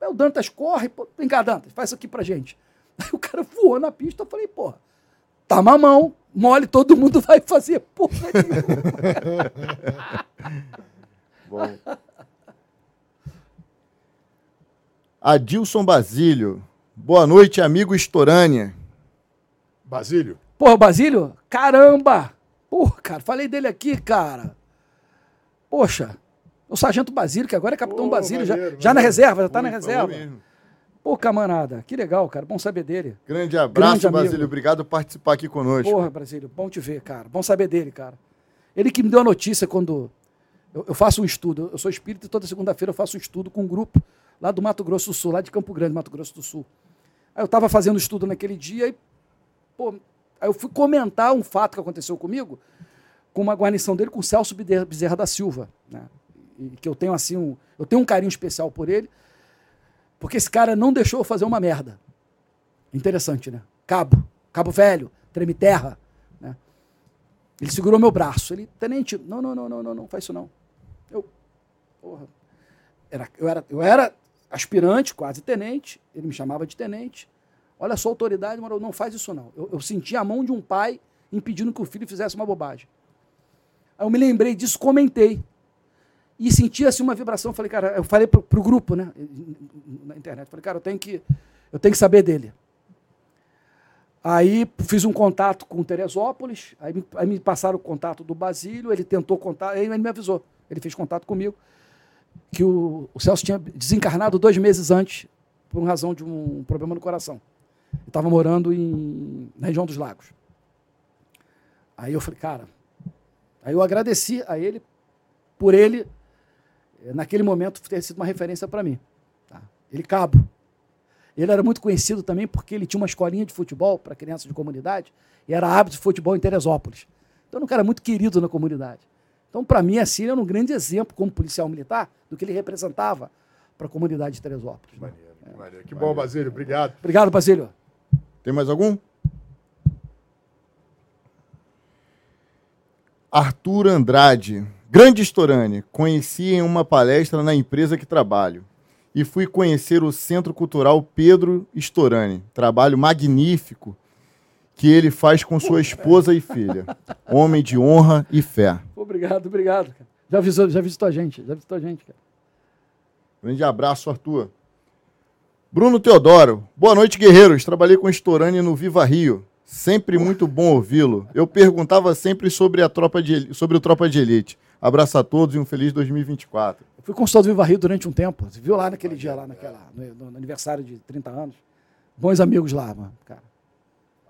S3: Aí o Dantas corre, pô, vem cá, Dantas, faz isso aqui pra gente. Aí o cara voou na pista, eu falei, porra, tá mamão, mole, todo mundo vai fazer porra
S1: Bom. Adilson Basílio. Boa noite, amigo Estorânia.
S2: Basílio.
S3: Porra, Basílio? Caramba! Porra, cara, falei dele aqui, cara. Poxa, o Sargento Basílio, que agora é Capitão oh, Basílio, já, já na reserva, já está na reserva. Pô, camarada, que legal, cara. Bom saber dele.
S1: Grande abraço, Grande Basílio. Obrigado por participar aqui conosco.
S3: Porra, Basílio, bom te ver, cara. Bom saber dele, cara. Ele que me deu a notícia quando. Eu, eu faço um estudo. Eu sou espírita e toda segunda-feira eu faço um estudo com um grupo lá do Mato Grosso do Sul, lá de Campo Grande, Mato Grosso do Sul. Aí eu estava fazendo estudo naquele dia e. Pô, aí eu fui comentar um fato que aconteceu comigo com uma guarnição dele com o Celso Bezerra da Silva. Né? E que eu tenho assim um, eu tenho um carinho especial por ele, porque esse cara não deixou eu fazer uma merda. Interessante, né? Cabo, cabo velho, treme terra, né? Ele segurou meu braço, ele, tenente, não, não, não, não, não, não faz isso não. Eu, porra, era, eu era, eu era aspirante, quase tenente, ele me chamava de tenente. Olha só autoridade, mas não faz isso não. Eu, eu senti a mão de um pai impedindo que o filho fizesse uma bobagem. Aí eu me lembrei disso, comentei e sentia assim uma vibração. Falei, cara, eu falei pro, pro grupo, né, na internet, falei, cara, eu tenho que, eu tenho que saber dele. Aí fiz um contato com Teresópolis, aí me, aí me passaram o contato do Basílio, ele tentou contato, aí ele me avisou, ele fez contato comigo, que o, o Celso tinha desencarnado dois meses antes, por razão de um problema no coração. Estava morando em, na região dos lagos. Aí eu falei, cara, aí eu agradeci a ele por ele, naquele momento, ter sido uma referência para mim. Tá? Ele cabo. Ele era muito conhecido também porque ele tinha uma escolinha de futebol para crianças de comunidade e era hábito de futebol em Teresópolis. Então, era um cara muito querido na comunidade. Então, para mim, assim, ele era um grande exemplo como policial militar do que ele representava para a comunidade de Teresópolis.
S2: Que maneiro, que, maneiro. que bom, Basílio. Obrigado.
S3: Obrigado, Basílio.
S1: Tem mais algum? Arthur Andrade. Grande Storani. Conheci em uma palestra na empresa que trabalho. E fui conhecer o Centro Cultural Pedro Storani. Trabalho magnífico que ele faz com sua esposa e filha. Homem de honra e fé.
S3: Obrigado, obrigado. Cara. Já, visitou, já visitou a gente, já visitou a gente, cara.
S1: Grande abraço, Arthur. Bruno Teodoro. Boa noite, guerreiros. Trabalhei com Storani no Viva Rio. Sempre muito bom ouvi-lo. Eu perguntava sempre sobre a tropa de sobre o Tropa de Elite. Abraço a todos e um feliz 2024.
S3: Eu fui consultor do Viva Rio durante um tempo. Você viu lá naquele dia, lá naquela, no, no aniversário de 30 anos. Bons amigos lá, mano, cara.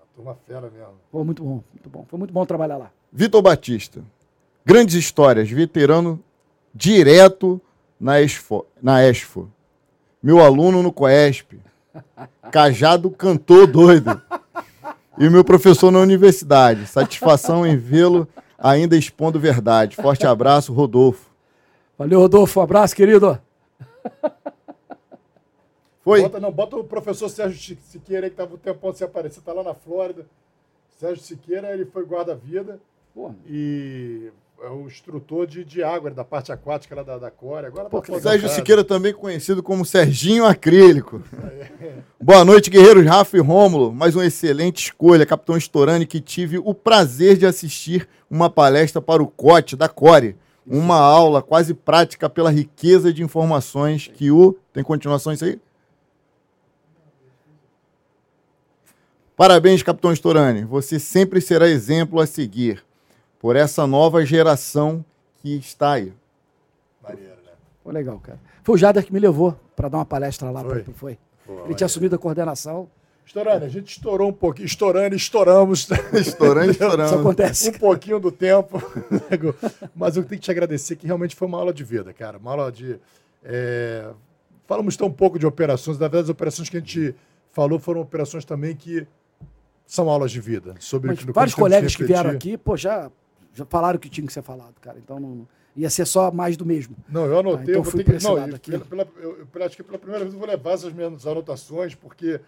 S2: A turma fera mesmo.
S3: Foi muito bom, muito bom. Foi muito bom trabalhar lá.
S1: Vitor Batista. Grandes histórias, veterano direto na Exfo. Na Exfo. Meu aluno no Coesp. Cajado cantor doido. E meu professor na universidade. Satisfação em vê-lo ainda expondo verdade. Forte abraço, Rodolfo.
S3: Valeu, Rodolfo. Um abraço, querido.
S2: Foi? Bota, não, bota o professor Sérgio Siqueira aí, que estava um tempão sem aparecer, está lá na Flórida. Sérgio Siqueira, ele foi guarda-vida e é o instrutor de, de água, da parte aquática lá da, da Core. Agora
S1: Pô, tá Sérgio Siqueira também conhecido como Serginho Acrílico. É. Boa noite, guerreiros Rafa e Rômulo. Mais uma excelente escolha, Capitão Storani, que tive o prazer de assistir uma palestra para o COTE da Core. Uma aula quase prática pela riqueza de informações que o... Tem continuação isso aí? Parabéns, Capitão Storani. Você sempre será exemplo a seguir por essa nova geração que está aí.
S3: Maneiro, né? Foi legal, cara. Foi o Jader que me levou para dar uma palestra lá. Foi? Pra, foi. Pô, Ele tinha assumido a coordenação.
S2: Estourando, a gente estourou um pouquinho, estourando, estouramos.
S1: Estourando, estouramos. Isso
S2: acontece. Um pouquinho do tempo. Mas eu tenho que te agradecer que realmente foi uma aula de vida, cara. Uma aula de. É... Falamos tão pouco de operações. Na verdade, as operações que a gente falou foram operações também que são aulas de vida. Sobre
S3: Mas vários colegas que vieram aqui, pô, já já falaram que tinha que ser falado, cara. Então não ia ser só mais do mesmo.
S2: Não, eu anotei, ah, então eu fui que, não, aqui. Pela, pela, eu, eu, acho que pela primeira vez eu vou levar essas minhas anotações, porque,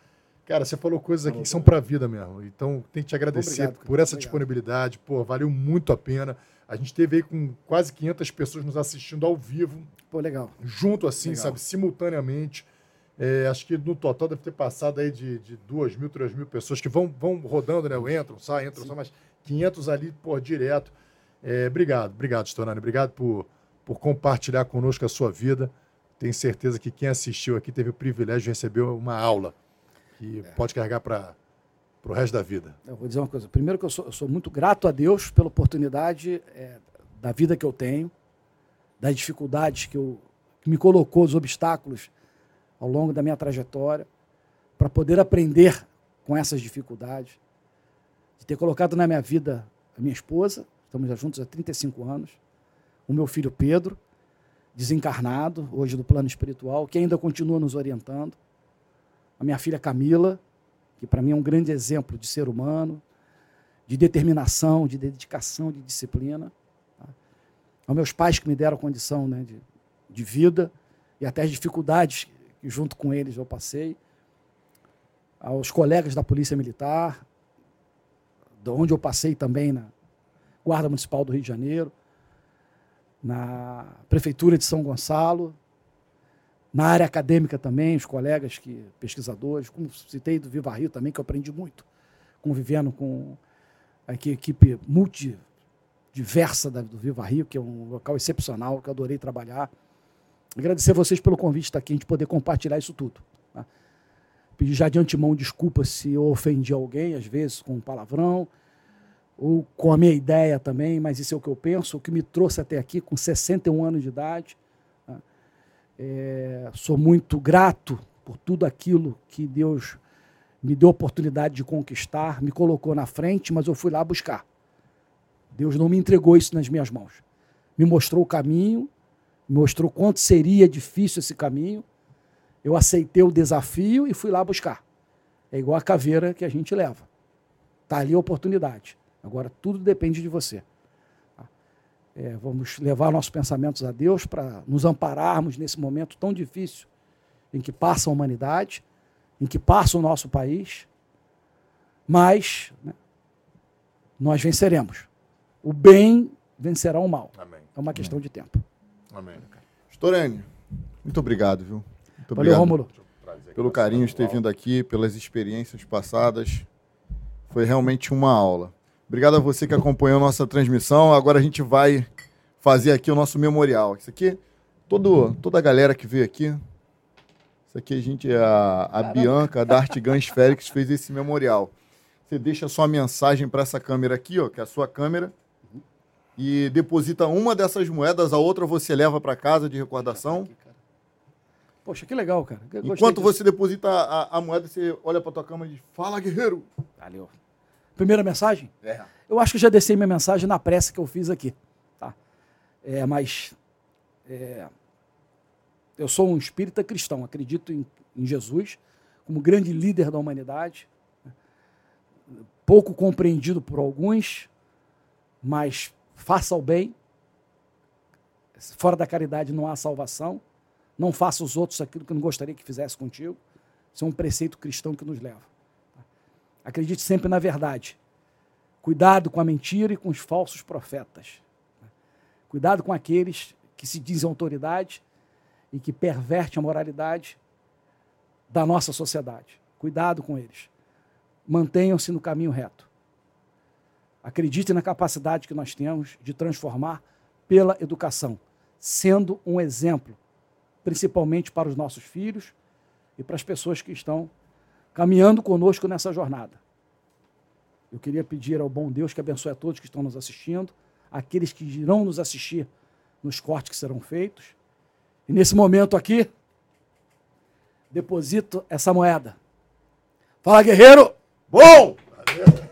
S2: cara, você falou coisas aqui que são para a vida mesmo. Então, tem que te agradecer Obrigado, por essa obrigado. disponibilidade. Pô, valeu muito a pena. A gente teve aí com quase 500 pessoas nos assistindo ao vivo.
S3: Pô, legal.
S2: Junto assim, legal. sabe, simultaneamente. É, acho que no total deve ter passado aí de, de 2 mil, 3 mil pessoas que vão, vão rodando, né? Entram, saem, entram, saem, mas 500 ali, por direto. É, obrigado, obrigado, Storani. Obrigado por, por compartilhar conosco a sua vida. Tenho certeza que quem assistiu aqui teve o privilégio de receber uma aula que é. pode carregar para o resto da vida.
S3: Eu vou dizer uma coisa. Primeiro que eu sou, eu sou muito grato a Deus pela oportunidade é, da vida que eu tenho, das dificuldades que, eu, que me colocou, os obstáculos ao longo da minha trajetória, para poder aprender com essas dificuldades, de ter colocado na minha vida a minha esposa, estamos juntos há 35 anos, o meu filho Pedro, desencarnado, hoje do plano espiritual, que ainda continua nos orientando, a minha filha Camila, que para mim é um grande exemplo de ser humano, de determinação, de dedicação, de disciplina. Tá? Aos meus pais que me deram condição né, de, de vida e até as dificuldades que junto com eles eu passei. Aos colegas da Polícia Militar, de onde eu passei também na Guarda Municipal do Rio de Janeiro, na Prefeitura de São Gonçalo, na área acadêmica também, os colegas que pesquisadores, como citei do Viva Rio também, que eu aprendi muito, convivendo com a equipe multidiversa do Viva Rio, que é um local excepcional, que eu adorei trabalhar. Agradecer a vocês pelo convite estar aqui, a gente poder compartilhar isso tudo. Pedir já de antemão desculpa se eu ofendi alguém, às vezes com um palavrão, ou com a minha ideia também, mas isso é o que eu penso, o que me trouxe até aqui com 61 anos de idade. Né? É, sou muito grato por tudo aquilo que Deus me deu a oportunidade de conquistar, me colocou na frente, mas eu fui lá buscar. Deus não me entregou isso nas minhas mãos. Me mostrou o caminho, mostrou quanto seria difícil esse caminho. Eu aceitei o desafio e fui lá buscar. É igual a caveira que a gente leva. Está ali a oportunidade. Agora tudo depende de você. É, vamos levar nossos pensamentos a Deus para nos ampararmos nesse momento tão difícil em que passa a humanidade em que passa o nosso país, mas né, nós venceremos. O bem vencerá o mal. Amém. É uma questão Amém. de tempo.
S1: Amém. Storene, muito obrigado, viu? Muito
S3: Valeu, Rômulo.
S1: Pelo carinho de ter vindo aqui, pelas experiências passadas. Foi realmente uma aula. Obrigado a você que acompanhou nossa transmissão. Agora a gente vai fazer aqui o nosso memorial. Isso aqui, todo, toda a galera que veio aqui, isso aqui a gente, a, a Bianca da Artigans Félix fez esse memorial. Você deixa a sua mensagem para essa câmera aqui, ó, que é a sua câmera, e deposita uma dessas moedas, a outra você leva para casa de recordação.
S3: Poxa, que legal, cara.
S1: Enquanto você deposita a, a, moeda, você olha para tua câmera e diz: Fala, guerreiro.
S3: Valeu. Primeira mensagem? É. Eu acho que já desci minha mensagem na prece que eu fiz aqui. Tá? É, mas é, eu sou um espírita cristão, acredito em, em Jesus como grande líder da humanidade, pouco compreendido por alguns, mas faça o bem. Fora da caridade não há salvação. Não faça os outros aquilo que não gostaria que fizesse contigo. Isso é um preceito cristão que nos leva. Acredite sempre na verdade. Cuidado com a mentira e com os falsos profetas. Cuidado com aqueles que se dizem autoridade e que perverte a moralidade da nossa sociedade. Cuidado com eles. Mantenham-se no caminho reto. Acreditem na capacidade que nós temos de transformar pela educação, sendo um exemplo, principalmente para os nossos filhos e para as pessoas que estão caminhando conosco nessa jornada. Eu queria pedir ao bom Deus que abençoe a todos que estão nos assistindo, aqueles que irão nos assistir nos cortes que serão feitos e nesse momento aqui, deposito essa moeda. Fala, guerreiro! Bom! Valeu.